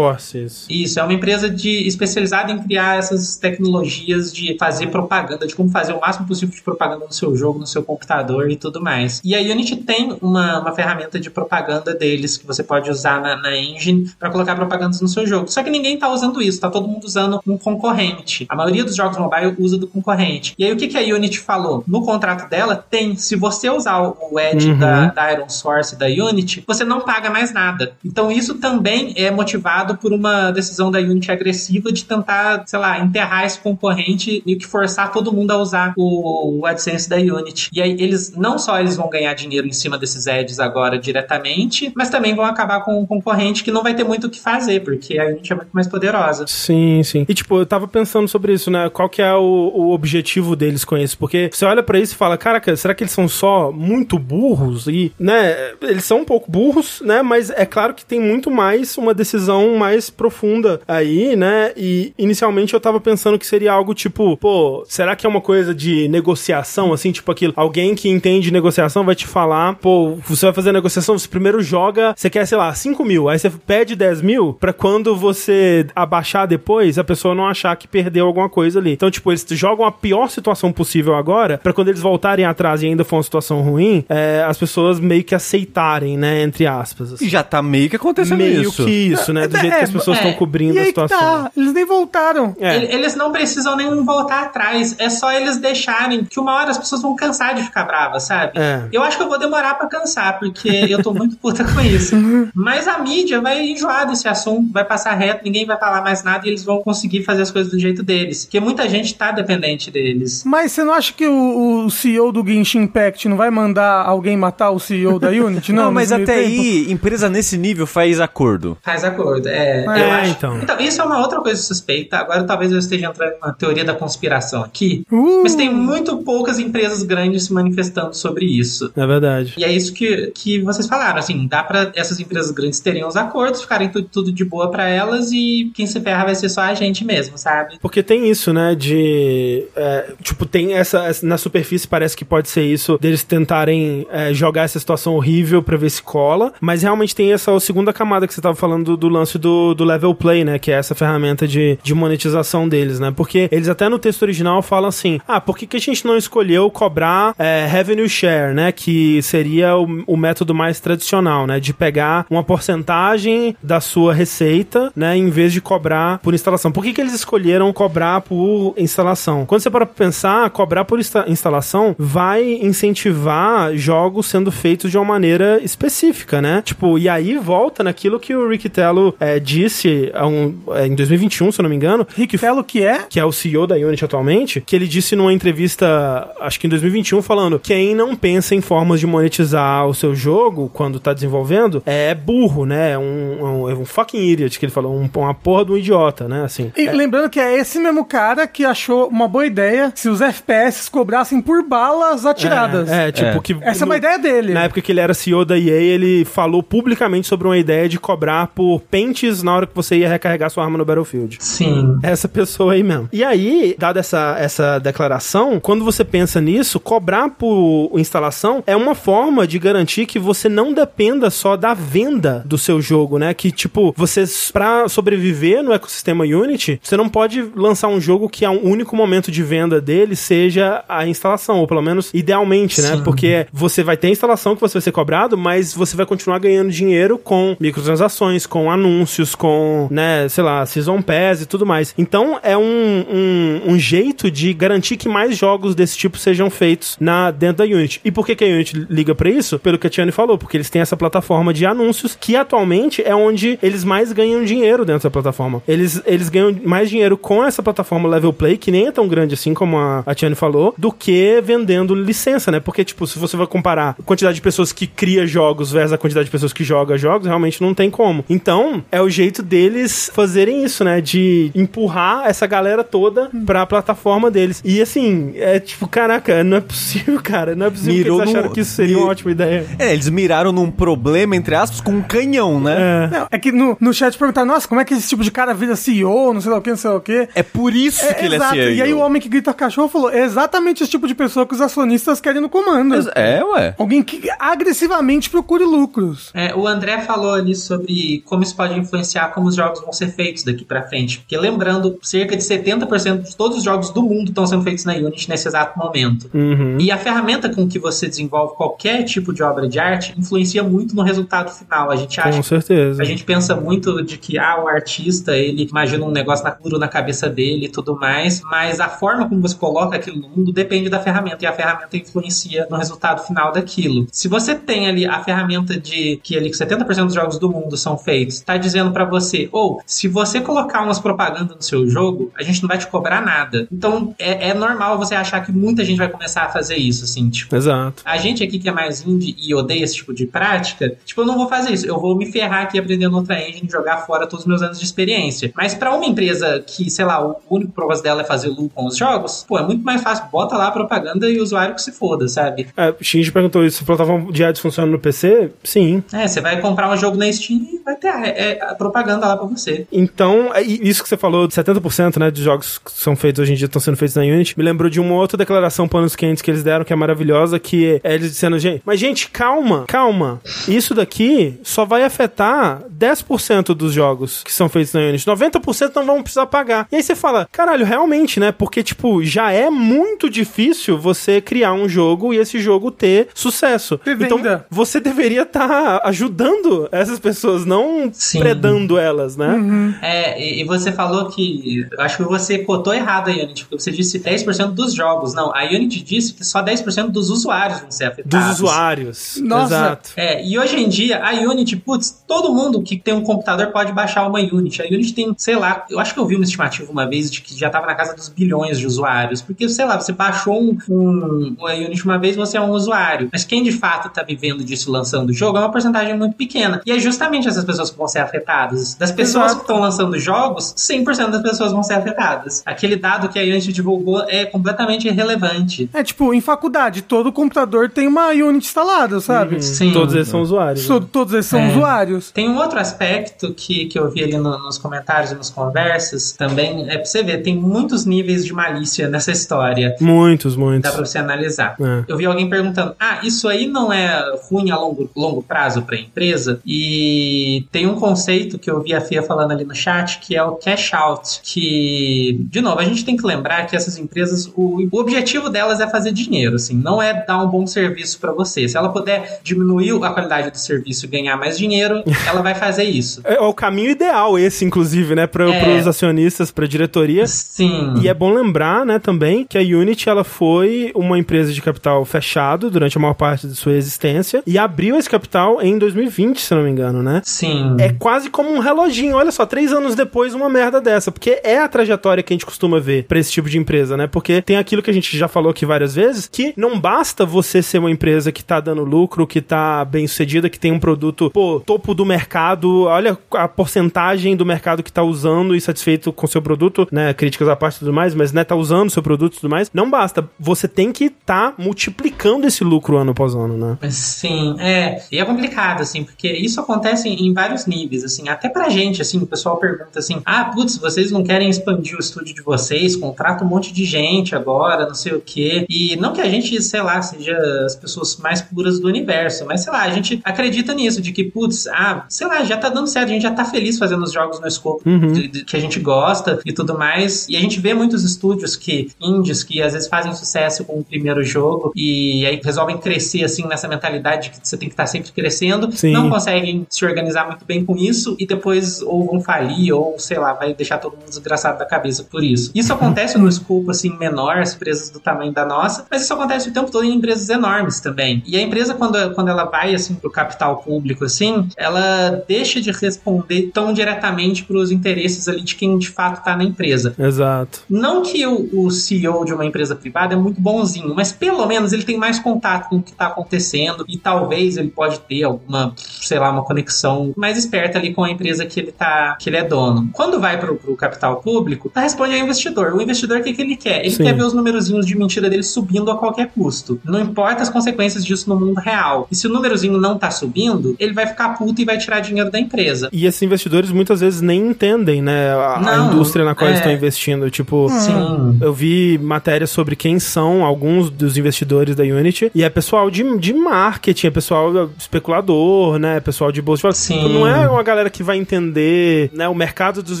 Speaker 1: Isso.
Speaker 4: É uma empresa de, especializada em criar essas tecnologias de fazer propaganda, de como fazer o máximo possível de propaganda no seu jogo, no seu computador e tudo mais. E a Unity tem uma, uma ferramenta de propaganda deles que você pode usar na, na engine para colocar propagandas no seu jogo. Só que ninguém tá usando isso, tá todo mundo usando um concorrente. A maioria dos jogos mobile usa do concorrente. E aí o que, que a Unity falou? No contrato dela tem, se você usar o Edge uhum. da, da Iron Source da Unity, você não paga mais nada. Então isso também é motivado por uma decisão da Unity agressiva de tentar, sei lá, enterrar esse concorrente e que forçar todo mundo a usar o, o AdSense da Unity. E aí eles não só eles vão ganhar dinheiro em cima desses ads agora diretamente, mas também vão acabar com um concorrente que não vai ter muito o que fazer, porque a Unity é muito mais poderosa.
Speaker 1: Sim, sim. E tipo, eu tava pensando sobre isso, né? Qual que é o, o objetivo deles com isso? Porque você olha para isso e fala, caraca, será que eles são só muito burros? E, né, eles são um pouco burros, né? Mas é claro que tem muito mais uma decisão mais profunda aí, né? E inicialmente eu tava pensando que seria algo tipo, pô, será que é uma coisa de negociação, assim, tipo aquilo? Alguém que entende negociação vai te falar, pô, você vai fazer negociação, você primeiro joga, você quer, sei lá, 5 mil, aí você pede 10 mil pra quando você abaixar depois, a pessoa não achar que perdeu alguma coisa ali. Então, tipo, eles jogam a pior situação possível agora, pra quando eles voltarem atrás e ainda for uma situação ruim, é, as pessoas meio que aceitarem, né, entre aspas.
Speaker 2: Assim. E já tá meio que acontecendo
Speaker 1: meio
Speaker 2: isso.
Speaker 1: Meio que isso, né? Do jeito que as pessoas
Speaker 4: é,
Speaker 1: estão cobrindo
Speaker 3: E
Speaker 1: a
Speaker 3: aí que
Speaker 1: situação.
Speaker 3: tá, eles nem voltaram.
Speaker 1: É.
Speaker 4: Ele- Eles não precisam nem voltar atrás. É só eles deixarem que uma hora as pessoas vão cansar de ficar bravas, sabe?
Speaker 1: É.
Speaker 4: Eu acho que eu vou demorar pra cansar, porque eu tô muito puta com isso. [laughs] Mas a mídia vai enjoar desse assunto, vai passar reto, ninguém vai falar mais nada e eles vão conseguir fazer as coisas do jeito deles. Porque muita gente tá dependente deles.
Speaker 3: Mas você não acha que o, o CEO do Genshin Impact não vai mandar alguém matar o CEO da Unity? [laughs] Não,
Speaker 2: Não, mas até
Speaker 3: tempo?
Speaker 2: aí, empresa nesse nível faz acordo.
Speaker 4: Faz acordo. É,
Speaker 3: É,
Speaker 4: eu acho.
Speaker 1: então.
Speaker 4: Isso é uma outra coisa suspeita. Agora talvez eu esteja entrando na teoria da conspiração aqui.
Speaker 3: Uh,
Speaker 4: Mas tem muito poucas empresas grandes se manifestando sobre isso.
Speaker 1: É verdade.
Speaker 4: E é isso que, que vocês falaram, assim, dá pra essas empresas grandes terem os acordos, ficarem tudo, tudo de boa pra elas e quem se ferra vai ser só a gente mesmo, sabe?
Speaker 1: Porque tem isso, né? De. é, tipo, tem essa, essa- Na superfície parece que pode ser isso, deles tentarem é, jogar essa situação horrível pra ver se cola. Mas realmente tem essa segunda camada que você tava falando do, do lance do, do level play, né? Que é essa ferramenta de, de monetização deles, né? Porque eles até no texto original falam assim: ah, por que, que a gente não escolheu cobrar é, revenue share, né? Que seria o, o método mais tradicional, né? De pegar uma porcentagem da sua receita, né? Em vez de cobrar por instalação. Por que, que eles escolheram cobrar por instalação? Quando você para pensar, cobrar por insta- instalação vai incentivar jogos sendo feitos de uma maneira específica, né? Tipo, e aí volta naquilo que o Rick Tello é, disse um- é, em 2021, se eu não me engano,
Speaker 3: Rick Fellow que é?
Speaker 1: que é o CEO da Unity atualmente, que ele disse numa entrevista, acho que em 2021, falando: quem não pensa em formas de monetizar o seu jogo quando tá desenvolvendo é burro, né? É um, um, é um fucking idiot, que ele falou, um, uma porra de um idiota, né? Assim.
Speaker 3: E lembrando que é esse mesmo cara que achou uma boa ideia se os FPS cobrassem por balas atiradas.
Speaker 1: É, é, tipo,
Speaker 2: É.
Speaker 1: que.
Speaker 3: Essa é
Speaker 1: no-
Speaker 3: uma ideia dele.
Speaker 1: Na época que ele era CEO da EA, ele falou publicamente sobre uma ideia de cobrar por pentes na hora que você ia recarregar sua arma no Battlefield.
Speaker 4: Sim.
Speaker 1: Essa pessoa aí mesmo. E aí, dada essa, essa declaração, quando você pensa nisso, cobrar por instalação é uma forma de garantir que você não dependa só da venda do seu jogo, né? Que, tipo, você, pra sobreviver no ecossistema Unity, você não pode lançar um jogo que a um único momento de venda dele seja a instalação, ou pelo menos idealmente, né?
Speaker 4: Sim.
Speaker 1: Porque você vai ter a instalação que você vai ser cobrado, mas você vai continuar ganhando dinheiro com microtransações, com anúncios, com, né, sei lá, Season Pass e tudo mais. Então é um, um, um jeito de garantir que mais jogos desse tipo sejam feitos na, dentro da Unity. E por que, que a Unity liga pra isso? Pelo que a Tiane falou, porque eles têm essa plataforma de anúncios que atualmente é onde eles mais ganham dinheiro dentro da plataforma. Eles, eles ganham mais dinheiro com essa plataforma Level Play, que nem é tão grande assim como a, a Tiane falou, do que vendendo licença, né? Porque, tipo, se você vai comparar a quantidade de pessoas que cria jogos versus a quantidade de pessoas que joga jogos, realmente não tem como. Então, é o jeito deles fazerem isso, né? De empurrar essa galera toda pra plataforma deles. E assim, é tipo, caraca, não é possível, [laughs] cara. Não é possível
Speaker 2: Mirou
Speaker 1: que eles
Speaker 2: no-
Speaker 1: acharam que isso seria uma
Speaker 2: mi-
Speaker 1: ótima ideia.
Speaker 2: É, eles miraram num problema, entre aspas, com um canhão, né?
Speaker 1: É.
Speaker 3: Não, é que no, no chat perguntaram, nossa, como é que esse tipo de cara vira CEO, não sei lá o que, não sei lá o que.
Speaker 2: É, por isso que ele é
Speaker 3: exato.
Speaker 2: CEO.
Speaker 3: E aí o homem que grita cachorro falou, é exatamente esse tipo de pessoa que os acionistas querem no comando.
Speaker 2: Mas- É, ué.
Speaker 3: Alguém que agressivamente procure lucros.
Speaker 4: É, o André falou ali sobre como isso pode influenciar como os jogos vão ser feitos daqui pra frente. Porque lembrando, cerca de 70% de todos os jogos do mundo estão sendo feitos na Unity nesse exato momento.
Speaker 1: Uhum.
Speaker 4: E a ferramenta com que você desenvolve qualquer tipo de obra de arte influencia muito no resultado final. A gente acha
Speaker 1: Com certeza.
Speaker 4: a gente pensa muito de que ah, o artista, ele imagina um negócio na cura na cabeça dele e tudo mais, mas a forma como você coloca aquilo no mundo depende da ferramenta e a ferramenta influencia no resultado final daquilo. Se você tem ali a ferramenta de que ali que 70% dos jogos do mundo são feitos, tá dizendo pra você, ou se você colocar umas propagandas no seu jogo, a gente não vai te cobrar nada. Então é, é normal você achar que muita gente vai começar a fazer isso, assim, tipo,
Speaker 1: Exato.
Speaker 4: a gente aqui que é mais indie e odeia esse tipo de prática, tipo, eu não vou fazer isso. Eu vou me ferrar aqui aprendendo outra engine e jogar fora todos os meus anos de experiência. Mas pra uma empresa que, sei lá, o único propósito dela é fazer lucro com os jogos, pô, é muito mais fácil. Bota lá a propaganda e o usuário que se foda, sabe?
Speaker 1: É, o Shinji perguntou isso, se plataforma de ads funciona no PC? Sim.
Speaker 4: É, você vai comprar um jogo na Steam e vai ter é, a propaganda lá pra você.
Speaker 1: Então, é, isso que você falou de 70% né, de jogos que são feitos hoje em dia estão sendo feitos na Unity, me lembrou de uma outra declaração panos quentes que eles deram, que é maravilhosa, que é eles dizendo, gente, mas gente, calma, calma. Isso daqui só vai afetar 10% dos jogos que são feitos na Unity. 90% não vão precisar pagar. E aí você fala, caralho, realmente, né? Porque, tipo, já é muito difícil você criar um jogo e esse jogo ter sucesso. Então, você deveria estar ajudando essas pessoas, não
Speaker 4: Sim.
Speaker 1: Predando elas, né?
Speaker 4: É, e, e você falou que. Acho que você cotou errado a Unity, porque você disse 10% dos jogos. Não, a Unity disse que só 10% dos usuários vão ser afetados.
Speaker 1: Dos usuários.
Speaker 3: Nossa.
Speaker 1: Exato.
Speaker 4: É, e hoje em dia, a Unity, putz, todo mundo que tem um computador pode baixar uma Unity. A Unity tem, sei lá, eu acho que eu vi uma estimativa uma vez de que já tava na casa dos bilhões de usuários. Porque, sei lá, você baixou um, um, uma Unity uma vez, você é um usuário. Mas quem de fato tá vivendo disso lançando o jogo é uma porcentagem muito pequena. E é justamente essas pessoas que vão ser afetadas. Das pessoas
Speaker 3: Exato.
Speaker 4: que estão lançando jogos, 100% das pessoas vão ser afetadas. Aquele dado que a Unity divulgou é completamente irrelevante.
Speaker 3: É tipo, em faculdade, todo computador tem uma Unity instalada, sabe?
Speaker 4: Sim.
Speaker 1: Todos eles são usuários.
Speaker 3: So- todos eles são
Speaker 4: É.
Speaker 3: usuários.
Speaker 4: Tem um outro aspecto que, que eu vi ali no- nos comentários e nos conversas também, é pra você ver, tem muitos níveis de malícia nessa história.
Speaker 1: Muitos,
Speaker 4: Dá
Speaker 1: muitos.
Speaker 4: pra você analisar.
Speaker 1: É.
Speaker 4: Eu vi alguém perguntando: ah, isso aí não é ruim a longo, longo prazo pra empresa? E tem um conceito que eu vi a Fia falando ali no chat que é o cash out. Que, de novo, a gente tem que lembrar que essas empresas, o, o objetivo delas é fazer dinheiro, assim, não é dar um bom serviço pra você. Se ela puder diminuir a qualidade do serviço e ganhar mais dinheiro, [laughs] ela vai fazer isso.
Speaker 1: É o caminho ideal esse, inclusive, né? Para
Speaker 4: É.
Speaker 1: os acionistas, pra diretoria.
Speaker 4: Sim.
Speaker 1: E é bom lembrar, né, também, que a Unity ela foi uma empresa de capital fechado durante a maior parte de sua existência e abriu esse capital em 2020, se não me engano, né?
Speaker 4: Sim.
Speaker 1: É quase como um reloginho. Olha só, três anos depois, uma merda dessa. Porque é a trajetória que a gente costuma ver pra esse tipo de empresa, né? Porque tem aquilo que a gente já falou aqui várias vezes, que não basta você ser uma empresa que tá dando lucro, que tá bem sucedida, que tem um produto, pô, topo do mercado. Olha a porcentagem do mercado que tá usando e satisfeito com seu produto, né? Críticas à parte e tudo mais, mas, né, tá usando seu produto e tudo mais. Não basta. Você tem que tá multiplicando esse lucro ano após ano, né?
Speaker 4: Sim, é. E é complicado, assim, porque isso acontece em, vários níveis, assim, até pra gente, assim, o pessoal pergunta assim, ah, putz, vocês não querem expandir o estúdio de vocês, contrata um monte de gente agora, não sei o quê. E não que a gente, sei lá, seja as pessoas mais puras do universo, mas sei lá, a gente acredita nisso, de que, putz, ah, sei lá, já tá dando certo, a gente já tá feliz fazendo os jogos no escopo de- de- que a gente gosta e tudo mais. E a gente vê muitos estúdios que, indies, que às vezes fazem sucesso com o primeiro jogo e aí resolvem crescer assim nessa mentalidade de que você tem que estar sempre crescendo,
Speaker 1: Sim.
Speaker 4: não conseguem se organizar muito bem com isso e depois ou vão falir ou sei lá, vai deixar todo mundo desgraçado da cabeça por isso. Isso acontece no escopo assim menor, as empresas do tamanho da nossa, mas isso acontece o tempo todo em empresas enormes também. E a empresa quando, quando ela vai assim pro capital público assim, ela deixa de responder tão diretamente para os interesses ali de quem de fato tá na empresa.
Speaker 1: Exato.
Speaker 4: Não que o, o CEO de uma empresa privada é muito bonzinho, mas pelo menos ele tem mais contato com o que está acontecendo e talvez ele pode ter alguma, sei lá, uma conexão mais esperta ali com a empresa que ele tá, que ele é dono. Quando vai pro, pro capital público, tá responde ao investidor. O investidor o que, que ele quer? Ele
Speaker 1: Sim.
Speaker 4: quer ver os numerozinhos de mentira dele subindo a qualquer custo. Não importa as consequências disso no mundo real. E se o númerozinho não tá subindo, ele vai ficar puto e vai tirar dinheiro da empresa.
Speaker 1: E esses investidores muitas vezes nem entendem, né, a, a
Speaker 4: Não,
Speaker 1: indústria na qual eles
Speaker 4: é.
Speaker 1: estão investindo. Tipo,
Speaker 4: Sim.
Speaker 1: eu vi matérias sobre quem são alguns dos investidores da Unity, e é pessoal de, de marketing, é pessoal especulador, né, é pessoal de bolsa valores.
Speaker 4: Sim.
Speaker 1: Tipo, Não é uma galera que vai entender, né, o mercado dos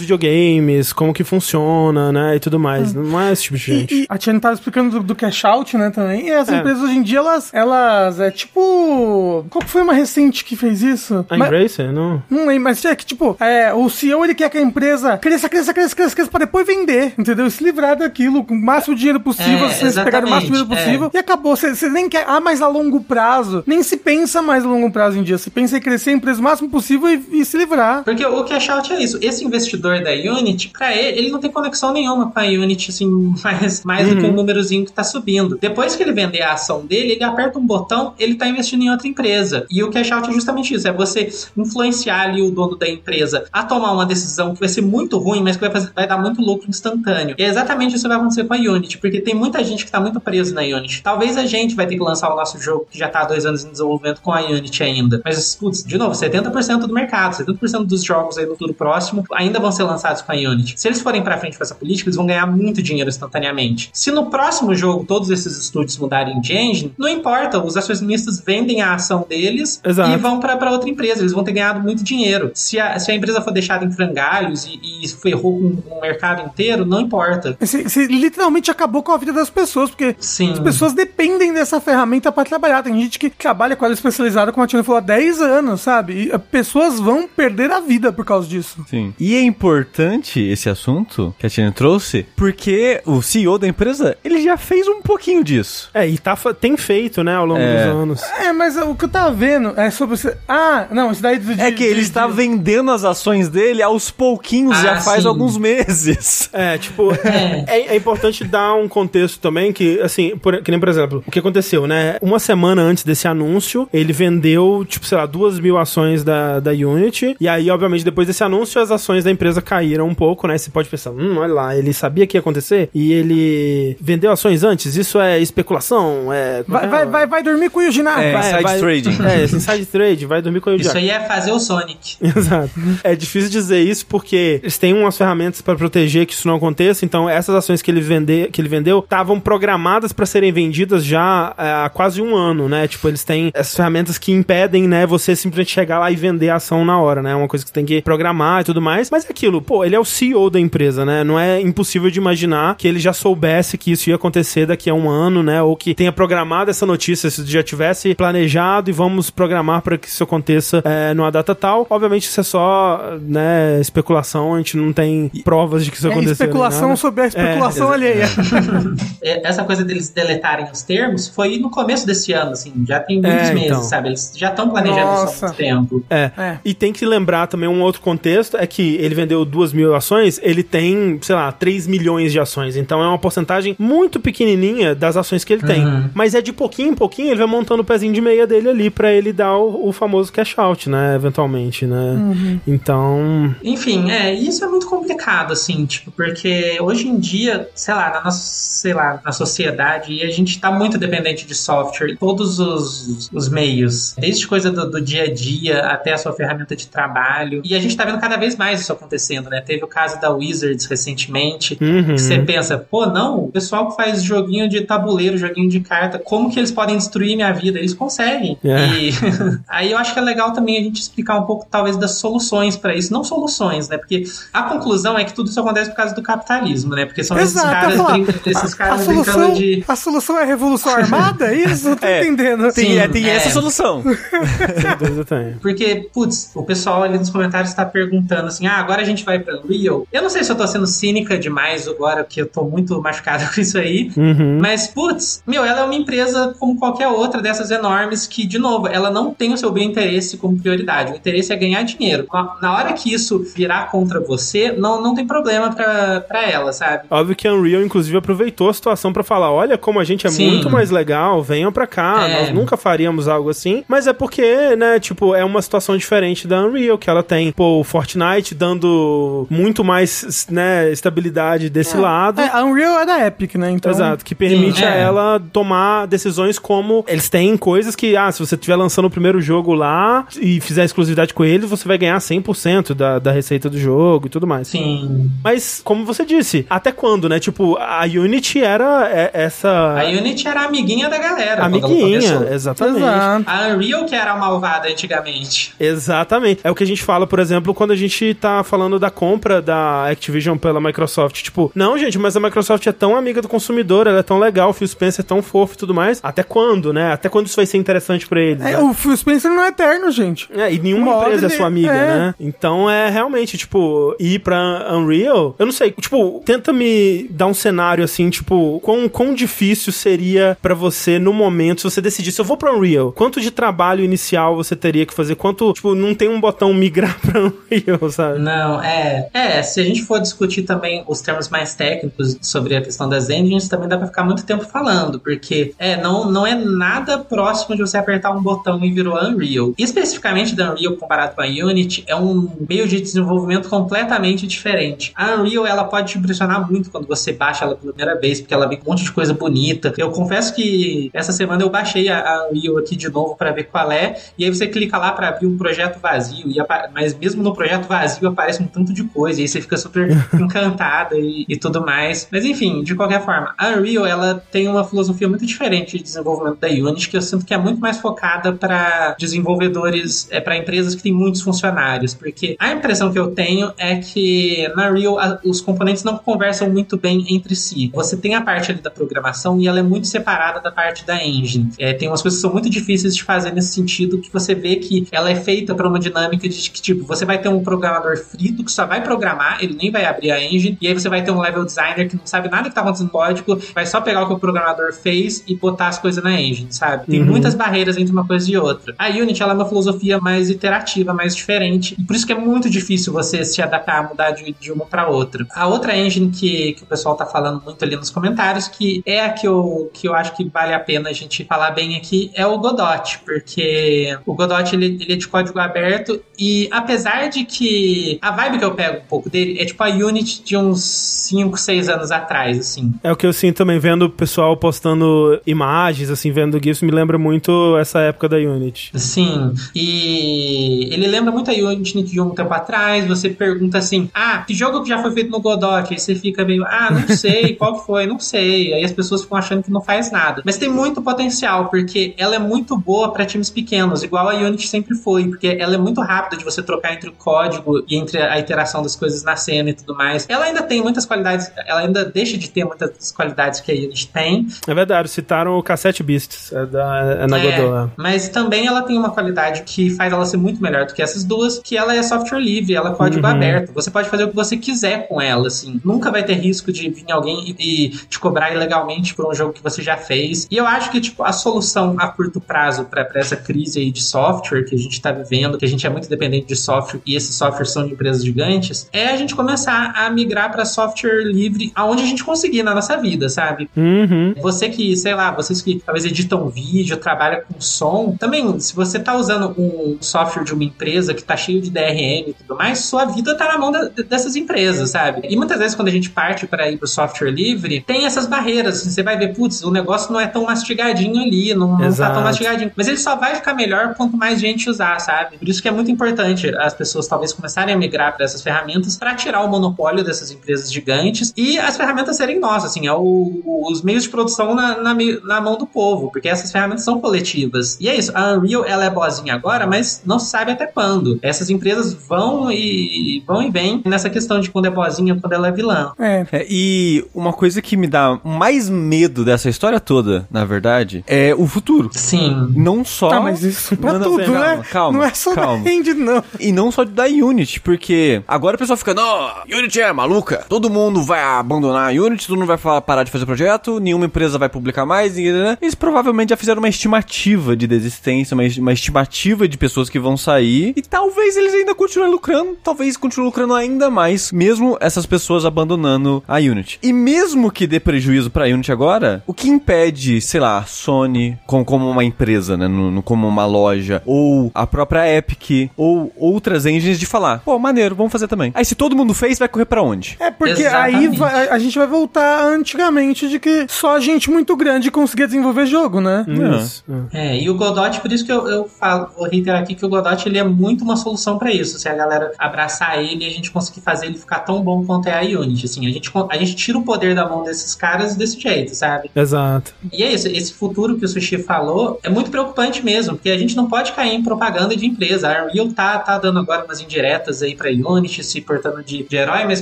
Speaker 1: videogames, como que funciona, né, e tudo mais. Não é esse tipo de gente.
Speaker 3: E, e a Tiane tava explicando do, do cash out, né, também. E as
Speaker 1: É.
Speaker 3: empresas hoje em dia, elas, elas é tipo. Qual que foi uma recente que fez isso?
Speaker 1: A
Speaker 3: Mas-
Speaker 1: Embracer, não?
Speaker 3: Não lembro, mas é que, tipo, é, o CEO ele quer que a empresa cresça, cresça, cresça, cresça, cresça, pra depois vender, entendeu? E se livrar daquilo com o máximo de dinheiro possível,
Speaker 4: É,
Speaker 3: vocês pegarem o máximo de dinheiro possível, e acabou. Você você nem quer, ah, mas a longo prazo, nem se pensa mais a longo prazo em dia. Se pensa em crescer a empresa o máximo possível e, e se livrar.
Speaker 4: Porque o cash out é isso. Esse investidor da Unity, pra ele, ele não tem conexão nenhuma com a Unity, assim, [laughs] mais, mais do que um númerozinho que tá subindo. Depois que ele vender a ação dele, ele aperta um botão, ele tá investindo em outra empresa. E o cash out é justamente isso: é você influenciar ali o dono da empresa a tomar uma decisão que vai ser muito ruim, mas que vai, fazer- vai dar muito lucro instantâneo. E é exatamente isso que vai acontecer com a Unity, porque tem muita gente que tá muito preso na Unity. Talvez a gente vai ter que lançar o nosso jogo que já tá há dois anos em desenvolvimento com a Unity ainda. Mas, putz, de novo, 70% do mercado, 70% dos jogos aí no futuro próximo ainda vão ser lançados com a Unity. Se eles forem pra frente com essa política, eles vão ganhar muito dinheiro instantaneamente. Se no próximo jogo todos esses estúdios mudarem de engine, não importa, os acionistas vendem a ação deles
Speaker 1: Exato.
Speaker 4: e vão pra pra outra empresa, eles vão ter ganhado muito dinheiro. Se a, se a empresa for deixada em frangalhos e, e ferrou com o mercado inteiro, não importa.
Speaker 3: Você, você literalmente acabou com a vida das pessoas, porque
Speaker 4: Sim.
Speaker 3: as pessoas dependem dessa ferramenta pra trabalhar. Tem gente que trabalha com ela especializada, como a Tina falou, há 10 anos, sabe? E eh, pessoas vão não perder a vida por causa disso.
Speaker 2: Sim. E é importante esse assunto que a Tina trouxe, porque o CEO da empresa, ele já fez um pouquinho disso.
Speaker 1: É, e tá, tem feito, né, ao longo
Speaker 2: É.
Speaker 1: dos anos.
Speaker 3: É, mas o que eu tava vendo é sobre. Ah, não, isso daí de,
Speaker 2: É que ele
Speaker 3: de-
Speaker 2: está
Speaker 3: de-
Speaker 2: vendendo as ações dele aos pouquinhos,
Speaker 4: Ah,
Speaker 2: já faz
Speaker 4: sim.
Speaker 2: alguns meses.
Speaker 1: É, tipo, é. é importante dar um contexto também que, assim, por, que nem, por exemplo, o que aconteceu, né? Uma semana antes desse anúncio, ele vendeu, tipo, sei lá, duas mil ações da, da Unity, e aí, obviamente, depois desse anúncio, as ações da empresa caíram um pouco, né? Você pode pensar, hum, olha lá, ele sabia que ia acontecer, e ele vendeu ações antes? Isso é especulação? É...
Speaker 3: Vai, vai, vai, vai dormir com o Yujiná.
Speaker 2: É,
Speaker 3: vai.
Speaker 2: inside trading. [laughs]
Speaker 1: É, inside trade, vai dormir com o
Speaker 4: Isso aí é fazer o Sonic. [laughs]
Speaker 1: Exato. É difícil dizer isso porque eles têm umas ferramentas para proteger que isso não aconteça. Então, essas ações que ele, vende, que ele vendeu estavam programadas para serem vendidas já é, há quase um ano, né? Tipo, eles têm essas ferramentas que impedem, né, você simplesmente chegar lá e vender a ação na hora, né? É uma coisa que você tem que programar e tudo mais. Mas é aquilo, pô, ele é o CEO da empresa, né? Não é impossível de imaginar que ele já soubesse que isso ia acontecer daqui a um ano, né? Ou que tenha programado essa notícia, se já tivesse planejado e vamos programar para que isso aconteça é, numa data tal. Obviamente isso é só, né, especulação, a gente não tem provas de que isso
Speaker 3: É
Speaker 1: aconteceu.
Speaker 3: especulação
Speaker 1: nada.
Speaker 3: sobre a especulação
Speaker 1: É,
Speaker 3: alheia. [laughs]
Speaker 4: É, Essa coisa deles deletarem os termos foi no começo desse ano, assim, já tem muitos
Speaker 1: É,
Speaker 4: meses,
Speaker 1: então.
Speaker 4: sabe? Eles já estão planejando isso
Speaker 3: Nossa.
Speaker 4: há muito tempo.
Speaker 1: É.
Speaker 3: É.
Speaker 1: E tem que lembrar também um outro contexto, é que ele vendeu duas mil ações, ele tem, sei lá, 3 milhões de ações. Então é uma porcentagem muito pequenininha das ações que ele tem.
Speaker 4: Uhum.
Speaker 1: Mas é de pouquinho em pouquinho, ele vai montando o pezinho de meia dele ali pra ele dar o, o famoso cash out, né? Eventualmente, né? Então...
Speaker 4: Enfim, é, isso é muito complicado, assim, tipo, porque hoje em dia, sei lá, na nossa, sei lá, na sociedade, a gente tá muito dependente de software, todos os, os meios, desde coisa do, do dia a dia até a sua ferramenta de trabalho, e a gente tá vendo cada vez mais isso acontecendo, né? Teve o caso da Wizards recentemente,
Speaker 1: Uhum.
Speaker 4: que você pensa, pô, não, o pessoal que faz joguinho de tabuleiro, joguinho de carta, como que eles podem destruir minha vida? Eles conseguem.
Speaker 1: É.
Speaker 4: E [laughs] aí eu acho que é legal também a gente explicar um pouco, talvez, das soluções pra isso. Não soluções, né? Porque a conclusão é que tudo isso acontece por causa do capitalismo, né? Porque são esses
Speaker 3: Exato,
Speaker 4: caras,
Speaker 3: eu ia falar,
Speaker 4: brin- esses
Speaker 3: A
Speaker 4: caras
Speaker 3: solução,
Speaker 4: brincando de.
Speaker 3: a solução é a revolução armada? É Isso? Eu tô [laughs]
Speaker 2: É,
Speaker 3: entendendo.
Speaker 2: Tem,
Speaker 4: Sim,
Speaker 2: é, tem
Speaker 4: é.
Speaker 2: essa solução. [laughs]
Speaker 4: Porque, putz, o pessoal ali nos comentários tá perguntando assim: ah, agora a gente vai pra Unreal. Eu não sei se eu tô sendo cínica demais agora, porque eu tô muito machucado [laughs] com isso aí.
Speaker 1: Uhum.
Speaker 4: Mas, putz, meu, ela é uma empresa como qualquer outra dessas enormes que, de novo, ela não tem o seu bem interesse como prioridade. O interesse é ganhar dinheiro. Na, hora que isso virar contra você, não, não tem problema pra ela, sabe?
Speaker 1: Óbvio que a Unreal, inclusive, aproveitou a situação pra falar: olha como a gente é
Speaker 4: Sim.
Speaker 1: muito mais legal, venham pra cá,
Speaker 4: É.
Speaker 1: nós nunca faríamos algo assim. Mas é porque, né, tipo, é uma situação diferente da Unreal, que ela tem, pô, o Fortnite dando muito mais, né, estabilidade desse lado.
Speaker 3: É, a Unreal é da Epic, né? Então,
Speaker 1: Exato, que permite
Speaker 4: Sim,
Speaker 1: a
Speaker 4: é.
Speaker 1: ela tomar decisões como eles têm coisas que, ah, se você estiver lançando o primeiro jogo lá e fizer exclusividade com eles, você vai ganhar 100% da, da receita do jogo e tudo mais.
Speaker 4: Sim.
Speaker 1: Mas, como você disse, até quando, né? Tipo, a Unity era é, essa
Speaker 4: A Unity era a amiguinha da galera.
Speaker 1: amiguinha, exatamente.
Speaker 3: Exato.
Speaker 4: A Unreal que era a malvada antigamente.
Speaker 1: Exatamente. É o que a gente fala, por exemplo, quando a gente tá falando da compra da Activision pela Microsoft. Tipo, não, gente, mas a Microsoft é tão amiga do consumidor, ela é tão legal, o Phil Spencer é tão fofo e tudo mais. Até quando, né? Até quando isso vai ser interessante pra eles?
Speaker 3: É,
Speaker 1: né?
Speaker 3: o Phil Spencer não é eterno, gente.
Speaker 1: É, e nenhuma
Speaker 3: Uma
Speaker 1: empresa é sua amiga,
Speaker 3: é.
Speaker 1: né? Então é realmente, tipo, ir pra Unreal. Eu não sei, tipo, tenta me dar um cenário assim, tipo, quão, quão difícil seria pra você no momento, se você decidisse, eu vou pra Unreal, quanto de trabalho inicial você teria que fazer? Quanto, tipo, não tem um botão migrar pra [laughs] Unreal, sabe?
Speaker 4: Não, é. É, se a gente for discutir também os termos mais técnicos sobre a questão das engines, também dá pra ficar muito tempo falando, porque é, não, não é nada próximo de você apertar um botão e virou Unreal. Especificamente da Unreal comparado com a Unity, é um meio de desenvolvimento completamente diferente. A Unreal, ela pode te impressionar muito quando você baixa ela pela primeira vez, porque ela vem com um monte de coisa bonita. Eu confesso que essa semana eu baixei a, a Unreal aqui de novo pra ver qual é, e aí você clica lá pra abrir um projeto vazio, e apa- mas mesmo no projeto vazio aparece um tanto de coisa, e aí você fica super [laughs] encantada e, e tudo mais. Mas enfim, de qualquer forma, a Unreal ela tem uma filosofia muito diferente de desenvolvimento da Unity, que eu sinto que é muito mais focada para desenvolvedores, é para empresas que têm muitos funcionários, porque a impressão que eu tenho é que na Unreal a- os componentes não conversam muito bem entre si. Você tem a parte ali da programação e ela é muito separada da parte da engine. É, tem umas coisas que são muito difíceis de fazer nesse sentido, que você vê que ela é feita para uma dinâmica de que, tipo, você vai ter um programador frito que só vai programar, ele nem vai abrir a engine, e aí você vai ter um level designer que não sabe nada que tá acontecendo no código, vai só pegar o que o programador fez e botar as coisas na engine, sabe? Tem
Speaker 1: Uhum.
Speaker 4: muitas barreiras entre uma coisa e outra. A Unity, ela é uma filosofia mais iterativa, mais diferente, e por isso que é muito difícil você se adaptar, mudar de, de uma para outra. A outra engine que, que o pessoal tá falando muito ali nos comentários, que é a que eu, que eu acho que vale a pena a gente falar bem aqui, é o Godot, porque o Godot ele, ele é de código aberto e apesar de que a vibe que eu pego um pouco dele é tipo a Unity de uns 5, 6 anos atrás, assim.
Speaker 1: É o que eu sinto também vendo o pessoal postando imagens, assim, vendo GIFs, me lembra muito essa época da Unity.
Speaker 4: Sim, e ele lembra muito a Unity de um tempo atrás. Você pergunta assim: Ah, que jogo que já foi feito no Godot? Aí você fica meio, ah, não [laughs] sei, qual foi, não sei. Aí as pessoas ficam achando que não faz nada. Mas tem muito potencial, porque ela é muito boa para times pequenos, igual a Unity sempre foi, porque ela é muito rápida de você trocar entre o código e entre a iteração das coisas na cena e tudo mais. Ela ainda tem muitas qualidades, ela ainda deixa de ter muitas qualidades que a Unity tem,
Speaker 1: É verdade, citaram o Cassette Beasts, é, da, é na
Speaker 4: é,
Speaker 1: Godot. é.
Speaker 4: mas também ela tem uma qualidade que faz ela ser muito melhor do que essas duas, que ela é software livre, ela é código
Speaker 1: Uhum.
Speaker 4: aberto. Você pode fazer o que você quiser com ela, assim. Nunca vai ter risco de vir alguém e, e te cobrar ilegalmente por um jogo que você já fez. E eu acho que, tipo, a solução a curto prazo para essa crise aí de software que a gente tá vivendo, que a gente é muito dependente de software e esses softwares são de empresas gigantes, é a gente começar a migrar para software livre aonde a gente conseguir na nossa vida, sabe?
Speaker 1: Uhum.
Speaker 4: Você que, sei lá, vocês que talvez editam vídeo, trabalham com som, também, se você tá usando um software de uma empresa que tá cheio de DRM e tudo mais, sua vida tá na mão da- dessas empresas, sabe? E muitas vezes quando a gente parte para ir pro software livre, tem essas barreiras. Você vai ver, putz, o negócio não é tão mastigadinho ali, não, não tá tão mastigadinho. Mas ele só vai ficar melhor quanto mais gente usar, sabe? Por isso que é muito importante as pessoas talvez começarem a migrar para essas ferramentas para tirar o monopólio dessas empresas gigantes e as ferramentas serem nossas, assim, é o- os meios de produção na, na, na mão do povo, porque essas ferramentas são coletivas. E é isso, a Unreal ela é boazinha agora, mas não se sabe até quando. Essas empresas vão e vão e vêm nessa questão de quando é boazinha, quando ela é vilã.
Speaker 3: É.
Speaker 2: É, e uma coisa que me dá mais medo dessa história toda, na verdade, é o futuro.
Speaker 4: Sim.
Speaker 2: Não só.
Speaker 3: Tá, mas isso pra
Speaker 2: Não, não,
Speaker 3: tudo,
Speaker 2: calma,
Speaker 3: né?
Speaker 2: Calma,
Speaker 3: não é só
Speaker 2: calma.
Speaker 3: Da End, não.
Speaker 2: E não só da Unity, porque agora o pessoal fica, não, Unity é maluca, todo mundo vai abandonar a Unity, todo mundo vai fa- parar de fazer projeto, nenhuma empresa vai publicar mais, ninguém- né? eles provavelmente já fizeram uma estimativa de desistência, uma, uma estimativa de pessoas que vão sair, e talvez eles ainda continuem lucrando, talvez continuem lucrando ainda mais, mesmo essas pessoas abandonando a Unity. E mesmo que dê prejuízo pra Unity agora, o que impede, sei lá, a Sony com- como uma empresa, né, no, no- como uma loja, ou a própria Epic, ou outras engines de falar, pô, maneiro, vamos fazer também. Aí se todo mundo fez, vai correr pra onde?
Speaker 3: É, porque
Speaker 4: Exatamente.
Speaker 3: aí vai- a gente vai voltar antigamente de que só gente muito grande conseguia desenvolver jogo, né?
Speaker 1: Isso.
Speaker 4: É, e o Godot, por isso que eu, eu falo, vou reiterar aqui que o Godot ele é muito uma solução pra isso. Se a galera abraçar ele e a gente conseguir fazer ele ficar tão bom quanto é a Unity, assim, a gente, a gente tira o poder da mão desses caras desse jeito, sabe?
Speaker 1: Exato.
Speaker 4: E é isso, esse futuro que o Sushi falou é muito preocupante mesmo, porque a gente não pode cair em propaganda de empresa. A Unreal tá, tá dando agora umas indiretas aí pra Unity, se portando de, de herói, mas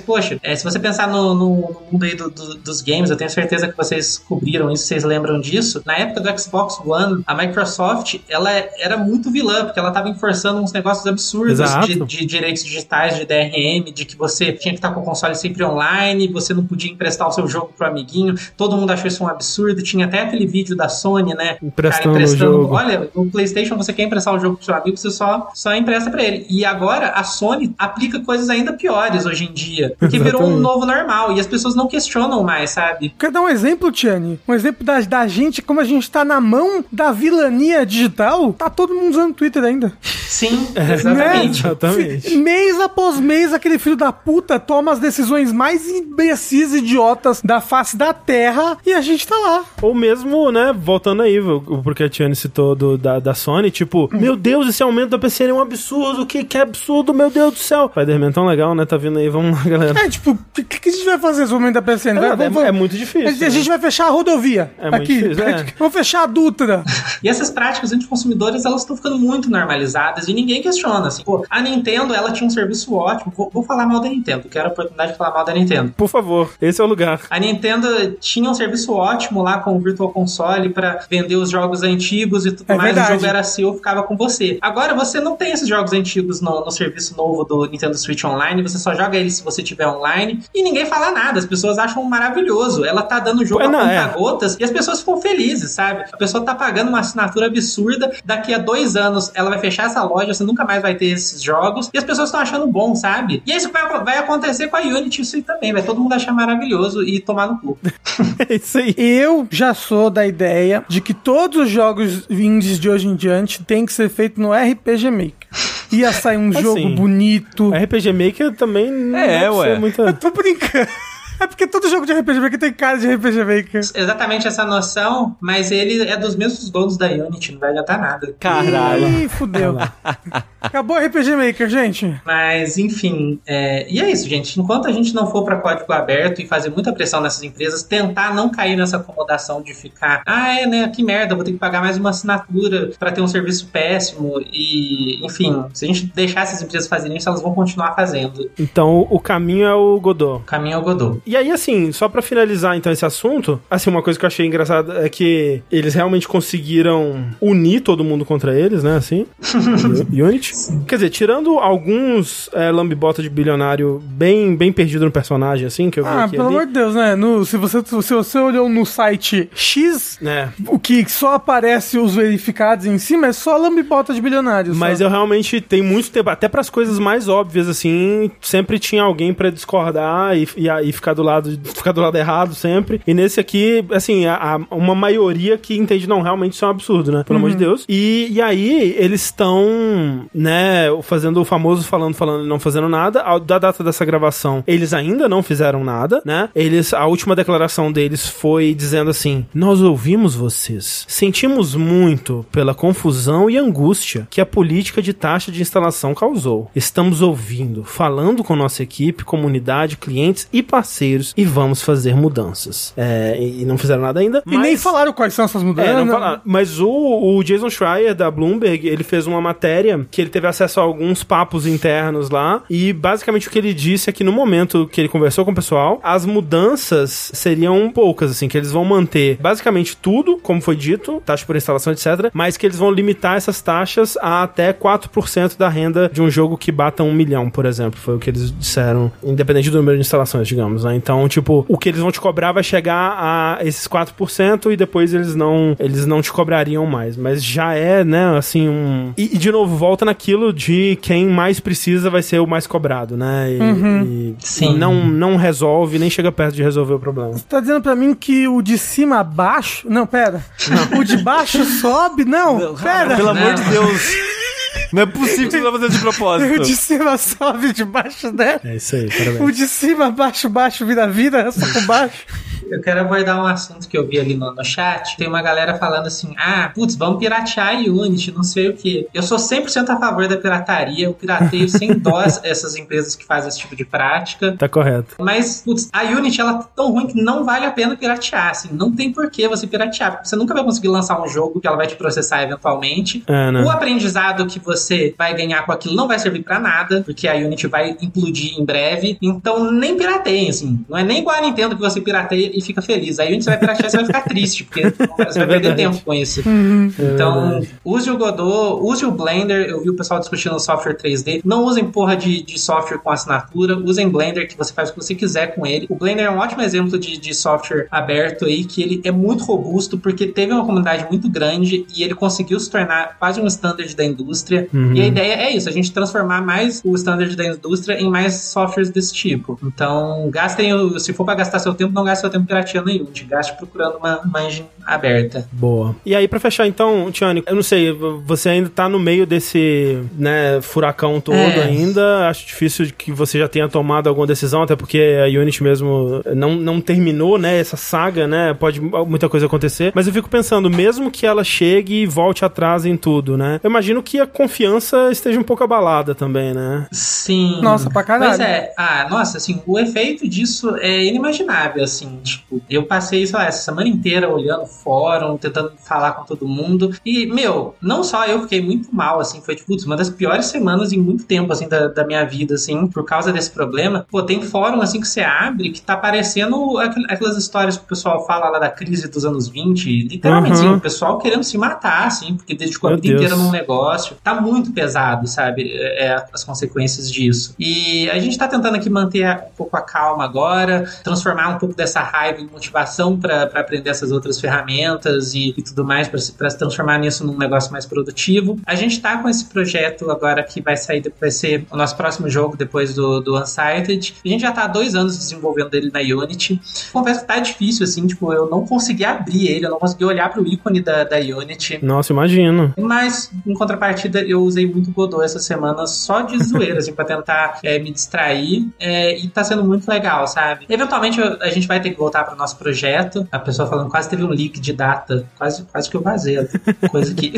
Speaker 4: poxa, é, se você pensar no, no- no mundo aí do- do- dos games, eu tenho certeza que vocês cobriram isso, vocês lembram disso. Na época do Xbox One, a Microsoft, ela era muito vilã, porque ela tava enforçando uns negócios absurdos de, de direitos digitais, de DRM, de que você tinha que estar com o console sempre online, você não podia emprestar o seu jogo pro amiguinho. Todo mundo achou isso um absurdo. Tinha até aquele vídeo da Sony, né?
Speaker 1: Emprestando o jogo.
Speaker 4: Olha, no PlayStation você quer emprestar um jogo pro seu amigo, você só, só empresta pra ele. E agora a Sony aplica coisas ainda piores hoje em dia. Porque virou um
Speaker 1: Exatamente.
Speaker 4: novo normal e as pessoas não questionam mais, sabe?
Speaker 3: Quer dar um exemplo, Tiane? Um exemplo da, da gente, como a gente tá na mão da vilania digital, tá todo mundo usando Twitter ainda.
Speaker 4: Sim, [laughs]
Speaker 3: Né?
Speaker 4: exatamente.
Speaker 1: Exatamente.
Speaker 3: Fi- Mês após mês, aquele filho da puta toma as decisões mais imbecis e idiotas da face da Terra e a gente tá lá.
Speaker 1: Ou mesmo, né, voltando aí, porque a Tiane citou do, da, da Sony, tipo, meu Deus, esse aumento da PC é um absurdo, que, que absurdo, meu Deus do céu. Spider-Man tão legal, né, tá vindo aí, vamos lá, galera.
Speaker 3: É, tipo, o que, que a gente vai fazer no momento da? Vai-
Speaker 1: É,
Speaker 3: vamos-
Speaker 1: é muito difícil,
Speaker 3: A gente, a
Speaker 1: né?
Speaker 3: gente vai fechar a rodovia
Speaker 1: É muito
Speaker 3: aqui.
Speaker 1: difícil, é.
Speaker 3: Vamos fechar a Dutra. [laughs]
Speaker 4: E essas práticas anticonsumidoras, elas estão ficando muito normalizadas e ninguém questiona, assim. Pô, a Nintendo, ela tinha um serviço ótimo. Vou, vou falar mal da Nintendo, quero a oportunidade de falar mal da Nintendo.
Speaker 1: Por favor, esse é o lugar.
Speaker 4: A Nintendo tinha um serviço ótimo lá com o Virtual Console pra vender os jogos antigos e tudo
Speaker 3: É
Speaker 4: mais.
Speaker 3: verdade.
Speaker 4: O jogo era seu, ficava com você. Agora você não tem esses jogos antigos no, no serviço novo do Nintendo Switch Online, você só joga ele se você tiver online e ninguém fala nada. As pessoas acham maravilhoso. Ela tá dando jogo a
Speaker 1: não, é.
Speaker 4: conta-gotas e as pessoas ficam felizes, sabe? A pessoa tá pagando uma assinatura absurda, daqui a dois anos ela vai fechar essa loja, você nunca mais vai ter esses jogos e as pessoas estão achando bom, sabe? E é isso que vai, vai acontecer com a Unity isso aí também. Vai todo mundo achar maravilhoso e tomar no cu. [laughs]
Speaker 1: É isso aí.
Speaker 3: Eu já sou da ideia de que todos os jogos indies de hoje em diante tem que ser feito no RPG Maker. Ia sair um
Speaker 1: Assim,
Speaker 3: jogo bonito.
Speaker 1: RPG Maker também não
Speaker 2: É, ué.
Speaker 1: ser muita...
Speaker 3: Tô brincando. [laughs] É porque todo jogo de RPG Maker tem cara de RPG Maker.
Speaker 4: Exatamente essa noção, mas ele é dos mesmos donos da Unity, não vai adiantar nada.
Speaker 2: Caralho.
Speaker 3: Ih, fudeu. [laughs] Acabou o RPG Maker, gente.
Speaker 4: Mas, enfim, é, e é isso, gente. Enquanto a gente não for para código aberto e fazer muita pressão nessas empresas, tentar não cair nessa acomodação de ficar, ah, é, né, que merda, vou ter que pagar mais uma assinatura para ter um serviço péssimo. E, enfim, se a gente deixar essas empresas fazerem isso, elas vão continuar fazendo.
Speaker 1: Então, o caminho é o Godot.
Speaker 4: O caminho é o Godot.
Speaker 1: E aí, assim, só pra finalizar então esse assunto, assim, uma coisa que eu achei engraçada é que eles realmente conseguiram unir todo mundo contra eles, né, assim, [laughs] Unity. Quer dizer, tirando alguns é, lambibota de bilionário bem, bem perdido no personagem, assim, que eu vi
Speaker 3: Ah,
Speaker 1: aqui
Speaker 3: pelo
Speaker 1: ali.
Speaker 3: amor de Deus, né? No, se, você, se você olhou no site X,
Speaker 1: né?
Speaker 3: o que só aparece os verificados em cima é só lambibota de bilionários.
Speaker 1: Mas
Speaker 3: só.
Speaker 1: eu realmente tem muito tempo, até pras coisas mais óbvias, assim, sempre tinha alguém pra discordar e, e, aí ficar do lado ficar do lado errado sempre. E nesse aqui, assim, a, a- uma maioria que entende, não, realmente isso é um absurdo, né? Pelo amor de Deus. E, e aí, eles estão, né, fazendo o famoso falando, falando e não fazendo nada. Da data dessa gravação, eles ainda não fizeram nada, né? Eles, a última declaração deles foi dizendo assim: Nós ouvimos vocês. Sentimos muito pela confusão e angústia que a política de taxa de instalação causou. Estamos ouvindo, falando com nossa equipe, comunidade, clientes e parceiros e vamos fazer mudanças. É, e não fizeram nada ainda.
Speaker 3: E nem falaram quais são essas mudanças.
Speaker 1: É, não falaram. Mas o, o Jason Schreier, da Bloomberg, ele fez uma matéria que ele teve acesso a alguns papos internos lá. E basicamente o que ele disse é que no momento que ele conversou com o pessoal, as mudanças seriam poucas, assim, que eles vão manter basicamente tudo, como foi dito, taxa por instalação, etc. Mas que eles vão limitar essas taxas a até 4% da renda de um jogo que bata um milhão, por exemplo. Foi o que eles disseram, independente do número de instalações, digamos, né? Então, tipo, o que eles vão te cobrar vai chegar a esses 4% e depois eles não, eles não te cobrariam mais. Mas já é, né, assim, um... E, e, de novo, volta naquilo de quem mais precisa vai ser o mais cobrado, né? E, e
Speaker 4: Sim.
Speaker 1: não, não resolve, nem chega perto de resolver o problema.
Speaker 3: Tá dizendo pra mim que o de cima abaixo. Não, pera. O de baixo sobe? Não, pera.
Speaker 2: Pelo amor
Speaker 4: Não.
Speaker 2: de Deus. Não é possível que você vai fazer de
Speaker 3: O de
Speaker 2: propósito.
Speaker 3: cima sobe, de baixo desce.
Speaker 1: É isso aí,
Speaker 3: O
Speaker 1: parabéns.
Speaker 3: de cima, baixo, baixo, vira vida, só por baixo.
Speaker 4: Eu quero abordar um assunto que eu vi ali no, no chat. Tem uma galera falando assim: ah, putz, vamos piratear a Unity, não sei o que. Eu sou 100% a favor da pirataria. Eu pirateio [laughs] sem dó essas empresas que fazem esse tipo de prática.
Speaker 1: Tá correto.
Speaker 4: Mas, putz, a Unity ela tá tão ruim que não vale a pena piratear, assim. Não tem por que você piratear, porque você nunca vai conseguir lançar um jogo que ela vai te processar eventualmente.
Speaker 1: É, né?
Speaker 4: O aprendizado que você vai ganhar com aquilo não vai servir pra nada, porque a Unity vai implodir em breve. Então, nem pirateiem, assim. Não é nem igual a Nintendo que você pirateia e fica feliz. A Unity você vai e você vai ficar triste, porque [laughs] você vai perder
Speaker 1: verdade.
Speaker 4: tempo com isso. Então, use o Godot, use o Blender. Eu vi o pessoal discutindo o software 3D. Não usem porra de, de software com assinatura. Usem Blender, que você faz o que você quiser com ele. O Blender é um ótimo exemplo de, de software aberto aí, que ele é muito robusto, porque teve uma comunidade muito grande e ele conseguiu se tornar quase um standard da indústria. E a ideia é isso, a gente transformar mais o standard da indústria em mais softwares desse tipo. Então, gastem, se for pra gastar seu tempo, não gaste seu tempo pirateando em Unity. Gaste procurando uma, uma engine aberta.
Speaker 1: Boa. E aí, pra fechar então, Tiane, eu não sei, você ainda tá no meio desse, né, furacão todo
Speaker 4: É.
Speaker 1: ainda. Acho difícil que você já tenha tomado alguma decisão, até porque a Unity mesmo não, não terminou, né, essa saga, né? Pode muita coisa acontecer. Mas eu fico pensando, mesmo que ela chegue e volte atrás em tudo, né? Eu imagino que a confiança esteja um pouco abalada também, né?
Speaker 4: Sim.
Speaker 3: Nossa, pra caralho.
Speaker 4: Pois é. Ah, nossa, assim, o efeito disso é inimaginável, assim. Tipo, eu passei, sei lá, essa semana inteira olhando fórum, tentando falar com todo mundo. E, meu, não só eu fiquei muito mal, assim, foi, tipo, uma das piores semanas em muito tempo, assim, da, da minha vida, assim, por causa desse problema. Pô, tem fórum, assim, que você abre que tá parecendo aquelas histórias que o pessoal fala lá da crise dos anos 20. Literalmente, uhum. assim, o pessoal querendo se matar, assim, porque dedicou a vida inteira num negócio. Tá muito pesado, sabe? É, é, as consequências disso. E a gente tá tentando aqui manter um pouco a calma agora, transformar um pouco dessa raiva em motivação para aprender essas outras ferramentas e, e tudo mais, para se, transformar nisso num negócio mais produtivo. A gente tá com esse projeto agora que vai sair, vai ser o nosso próximo jogo depois do, do Unsighted. A gente já tá há dois anos desenvolvendo ele na Unity. Confesso que tá difícil, assim, tipo, eu não consegui abrir ele, eu não consegui olhar pro ícone da, da Unity.
Speaker 1: Nossa, imagino.
Speaker 4: Mas, em contrapartida, eu usei muito Godot essa semana só de zoeira, assim, pra tentar é, me distrair. É, e tá sendo muito legal, sabe? Eventualmente a gente vai ter que voltar pro nosso projeto. A pessoa falando quase teve um leak de data. Quase, quase que eu vazei. [laughs] Coisa que.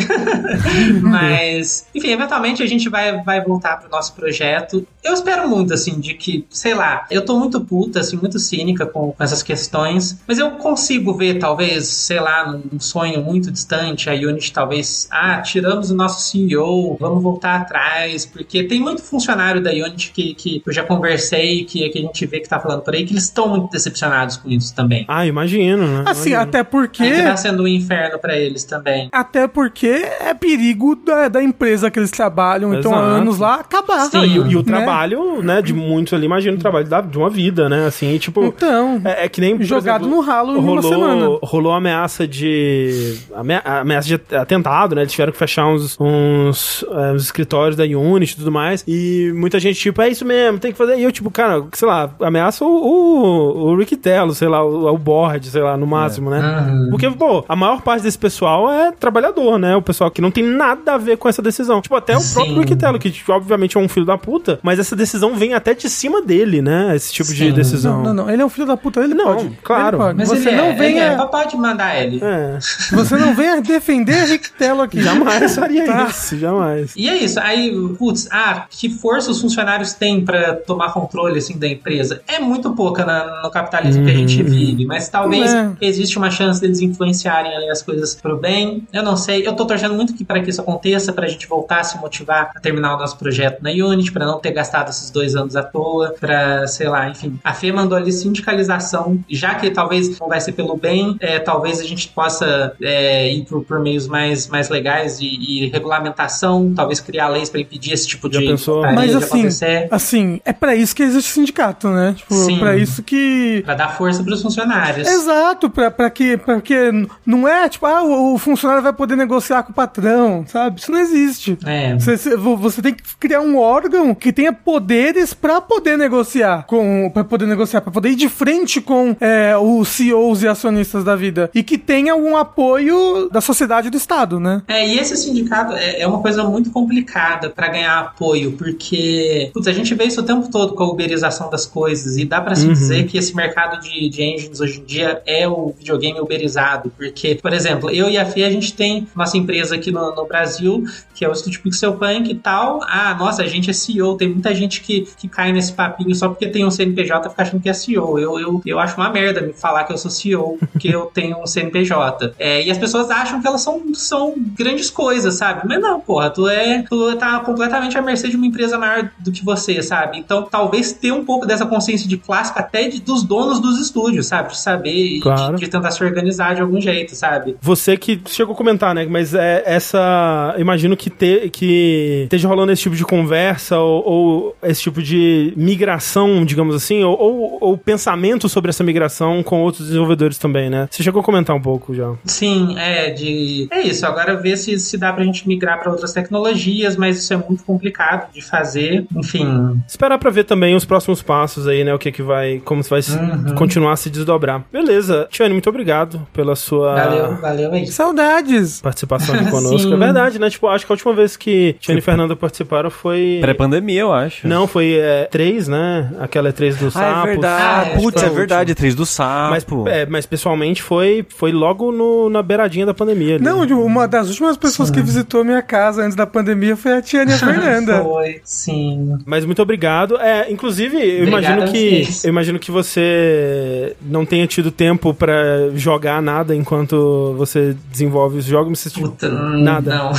Speaker 4: [laughs] Mas, enfim, eventualmente a gente vai, vai voltar pro nosso projeto. Eu espero muito, assim, de que, sei lá, eu tô muito puta, assim, muito cínica com, com essas questões, mas eu consigo ver, talvez, sei lá, num sonho muito distante, a Unity talvez, ah, tiramos o nosso CEO, vamos voltar atrás, porque tem muito funcionário da Unity que, que eu já conversei, que, que a gente vê que tá falando por aí, que eles estão muito decepcionados com isso também.
Speaker 1: Ah, imagino, né?
Speaker 3: Assim,
Speaker 1: imagino.
Speaker 3: até porque... É
Speaker 4: tá sendo um inferno para eles também.
Speaker 3: Até porque é perigo da, da empresa que eles trabalham, Exato. então há anos lá, acabar.
Speaker 1: Sim, e, e, o né? trabalho, né, de muitos ali, imagina o trabalho da, de uma vida, né, assim, tipo...
Speaker 3: Então,
Speaker 1: é, é que nem...
Speaker 3: Jogado
Speaker 1: exemplo,
Speaker 3: no ralo
Speaker 1: rolou,
Speaker 3: em uma semana.
Speaker 1: Rolou ameaça de... Ameaça de atentado, né, eles tiveram que fechar uns, uns, é, uns escritórios da Unity e tudo mais, e muita gente, tipo, é isso mesmo, tem que fazer... E eu, tipo, cara, sei lá, ameaça o, o, o Rick Tello, sei lá, o, o board, sei lá, no máximo, é. né? Uhum. Porque, pô, a maior parte desse pessoal é trabalhador, né? O pessoal que não tem nada a ver com essa decisão. Tipo, até o Sim. próprio Rick Tello, que tipo, obviamente é um filho da puta, mas essa decisão vem até de cima dele, né? Esse tipo Sim. de decisão.
Speaker 3: Não, não, não, ele é um filho da puta, ele não, pode.
Speaker 1: Claro.
Speaker 3: Ele pode.
Speaker 4: Mas
Speaker 3: você
Speaker 4: ele
Speaker 3: não
Speaker 4: é,
Speaker 3: venha...
Speaker 4: Ele é, pode mandar ele.
Speaker 1: É. [laughs]
Speaker 3: Você não venha defender Rick Tello aqui.
Speaker 1: Jamais faria tá. isso, jamais.
Speaker 4: E é isso, aí, putz, ah, que força os funcionários têm para tomar controle, assim, da empresa? É muito pouca na, no capitalismo que a gente uhum. vive, mas talvez é. existe uma chance deles influenciarem ali as coisas pro bem. Eu não sei, eu tô torcendo muito que para que isso aconteça, pra gente voltar a se motivar a terminar o nosso projeto na Unity, para não ter gastado esses dois anos à toa, pra, sei lá, enfim. A Fê mandou ali sindicalização, já que talvez não vai ser pelo bem, é, talvez a gente possa é, ir por, por, meios mais, mais legais e, e regulamentação, talvez criar leis para impedir esse tipo
Speaker 1: já
Speaker 4: de.
Speaker 1: Pensou?
Speaker 3: Mas assim, assim, é para isso que existe sindicato, né? Tipo, Sim. pra isso que.
Speaker 4: Pra dar força pros funcionários.
Speaker 3: Exato, pra que. Porque não é tipo, ah, o, o funcionário vai poder negociar com o patrão, sabe? Isso não existe.
Speaker 4: É.
Speaker 3: Você, você tem que criar um órgão que tenha poderes para poder negociar com. para poder negociar, para poder ir de frente com é, os CEOs e acionistas da vida. E que tenha algum apoio da sociedade e do Estado, né?
Speaker 4: É, e esse sindicato é, é uma coisa muito complicada para ganhar apoio, porque putz, a gente vê isso o tempo todo com a uberização das coisas, e dá para se uhum. dizer que esse mercado de, de engines hoje em dia é o videogame uberizado, porque, por exemplo, eu e a Fê, a gente tem nossa empresa aqui no, no Brasil, que é o Estúdio Pixel Punk e tal. Ah, nossa, a gente é CEO. Tem muita gente que, que cai nesse papinho só porque tem um CNPJ fica achando que é CEO. Eu, eu, eu acho uma merda me falar que eu sou CEO porque eu [laughs] tenho um CNPJ. É, e as pessoas acham que elas são, são grandes coisas, sabe? Mas não, porra, tu é. Tu tá completamente à mercê de uma empresa maior do que você, sabe? Então, talvez ter um pouco dessa consciência de classe até de, dos donos dos estúdios, sabe? De saber claro. de, de tentar se organizar de algum jeito, sabe?
Speaker 1: Você que chegou a comentar, né? Mas é essa. Imagino que, te, que esteja rolando esse tipo de conversa ou, ou esse tipo de migração, digamos assim, ou, ou, ou, pensamento sobre essa migração com outros desenvolvedores também, né? Você chegou a comentar um pouco já.
Speaker 4: Sim, é de. É isso. Agora ver se, se dá pra gente migrar para outras tecnologias, mas isso é muito complicado de fazer. Enfim.
Speaker 1: Esperar para ver também os próximos passos aí, né? O que que vai. Como vai uhum. continuar se desdobrar. Beleza. Tiane, muito obrigado pela sua.
Speaker 4: Valeu, valeu aí.
Speaker 3: Saudades!
Speaker 1: Participação aqui [laughs] conosco. é verdade, né? Tipo, acho que a última vez que Tiane e Fernanda participaram foi.
Speaker 2: Pré-pandemia, eu acho.
Speaker 1: Não, foi é, três, né? Aquela é três do sapo.
Speaker 2: Ah, é verdade. Ah, é, Putz, é verdade, três do sapo.
Speaker 1: Mas, é, mas pessoalmente foi, foi logo no, na beiradinha da pandemia. Ali.
Speaker 3: Não, uma das últimas pessoas sim. que visitou minha casa antes da pandemia foi a Tiane e a Fernanda.
Speaker 4: foi, sim.
Speaker 1: Mas muito obrigado. É, inclusive, eu Obrigado imagino que. Eu imagino que você não tenha tido tempo pra jogar nada enquanto você desenvolve os jogos, você, tipo,
Speaker 4: Puta,
Speaker 1: nada.
Speaker 4: Não.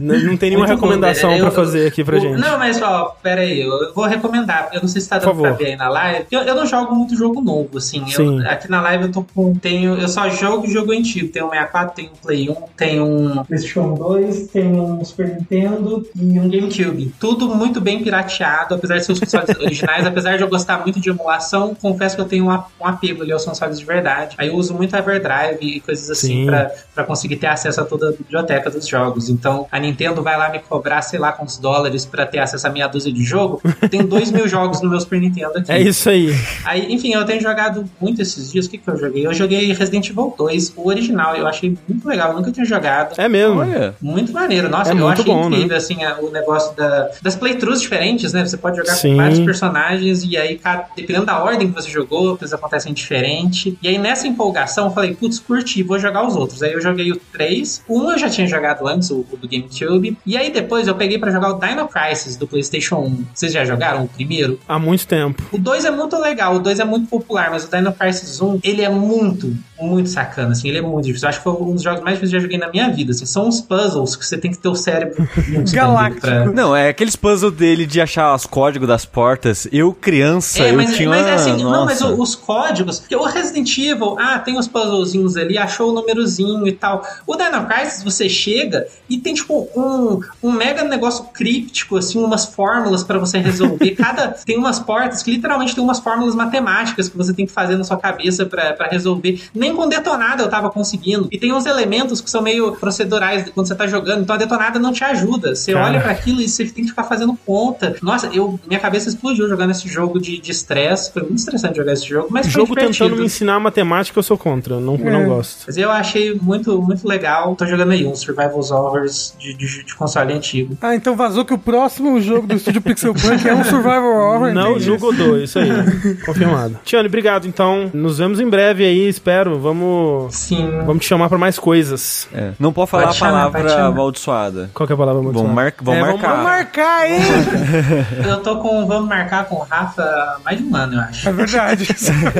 Speaker 1: N- Não tem nenhuma
Speaker 4: Muito
Speaker 1: recomendação pra
Speaker 4: Eu-
Speaker 1: fazer aqui pra
Speaker 4: O-
Speaker 1: gente.
Speaker 4: Não, mas ó, pera aí, eu vou recomendar. Eu não sei se tá dando pra ver aí na live. Eu, eu não jogo muito jogo novo, assim. Eu-
Speaker 1: Sim.
Speaker 4: aqui na live eu tô com. Tenho, eu só jogo jogo antigo. Tem um 64, tem um Play 1, tem um PlayStation 2, tem um Super Nintendo e um GameCube. Tudo muito bem pirateado, apesar de ser os consoles [laughs] originais. Apesar de eu gostar muito de emulação, confesso que eu tenho um a- um apego ali aos consoles de verdade. Aí eu uso muito Everdrive e coisas assim pra conseguir ter acesso a toda a biblioteca dos jogos. Então a Nintendo vai lá me cobrar, sei lá, quantos dólares pra ter acesso a meia dúzia de jogo. [laughs] Eu tenho dois mil jogos no meu Super Nintendo aqui.
Speaker 1: É isso aí.
Speaker 4: Aí, enfim, eu tenho jogado muito esses dias. O que, que eu joguei? Eu joguei Resident Evil 2, o original. Eu achei muito legal, eu nunca tinha jogado.
Speaker 1: É mesmo.
Speaker 2: Olha.
Speaker 4: Muito maneiro. Nossa,
Speaker 1: É
Speaker 4: eu achei
Speaker 1: bom, né?
Speaker 4: incrível, assim, a- o negócio da, das playthroughs diferentes, né? Você pode jogar
Speaker 1: Sim.
Speaker 4: com vários personagens e aí, dependendo da ordem que você jogou, eles acontecem diferente. E aí, nessa empolgação, eu falei, putz, curti, vou jogar os outros. Aí eu joguei o 3. O 1 eu já tinha jogado antes, o, o do GameCube. E aí, depois, eu peguei pra jogar o Dino Crisis do PlayStation 1. Vocês já jogaram o primeiro?
Speaker 1: Há muito tempo.
Speaker 4: O 2 é muito legal, o 2 é muito popular, mas o Dino Crisis 1, ele é muito, muito sacana, assim, ele é muito difícil. Eu acho que foi um dos jogos mais difíceis que eu já joguei na minha vida, assim. São uns puzzles que você tem que ter o cérebro muito [laughs]
Speaker 3: Galáctico.
Speaker 4: pra...
Speaker 2: Não, é aqueles puzzles dele de achar os códigos das portas. Eu, criança,
Speaker 4: É,
Speaker 2: eu
Speaker 4: mas,
Speaker 2: tinha
Speaker 4: mas é
Speaker 2: uma...
Speaker 4: assim, não, mas os códigos, porque o Resident Evil, ah, tem os puzzlezinhos ali, achou o númerozinho e tal. O Dino Crisis, você chega e tem, tipo, um, um mega negócio críptico, assim, umas fórmulas pra você resolver. [laughs] Cada, tem umas portas que literalmente tem umas fórmulas matemáticas que você tem que fazer na sua cabeça pra, pra resolver. Nem com detonada eu tava conseguindo. E tem uns elementos que são meio procedurais quando você tá jogando, então a detonada não te ajuda. Você
Speaker 1: Cara.
Speaker 4: olha pra aquilo e você tem que ficar fazendo conta. Nossa, eu, minha cabeça explodiu jogando esse jogo de de estresse. Foi muito estressante jogar esse jogo, mas foi
Speaker 1: Jogo
Speaker 4: divertido.
Speaker 1: tentando me ensinar matemática, eu sou contra. Não,
Speaker 3: É.
Speaker 1: não gosto.
Speaker 4: Mas eu achei muito, muito legal. Tô jogando aí um Survival Horrors de, de, de console antigo.
Speaker 3: Ah, então vazou que o próximo jogo do estúdio Pixel Punk é um Survival Horror.
Speaker 1: Não, no Godot, isso aí. [laughs] Confirmado. Tiane, obrigado então. Nos vemos em breve aí, espero. Vamos,
Speaker 4: Sim.
Speaker 1: vamos te chamar pra mais coisas.
Speaker 2: É, Não pode falar
Speaker 4: Pode
Speaker 2: a palavra
Speaker 4: chamar.
Speaker 2: amaldiçoada.
Speaker 1: Qual que é a palavra
Speaker 2: Vamos,
Speaker 1: amaldiçoada?
Speaker 2: mar... vamos
Speaker 1: É, vamos
Speaker 2: marcar.
Speaker 3: Vamos marcar, hein? [laughs]
Speaker 4: Eu tô com. Vamos marcar com o Rafa há mais de um ano, eu acho.
Speaker 3: É verdade. [laughs]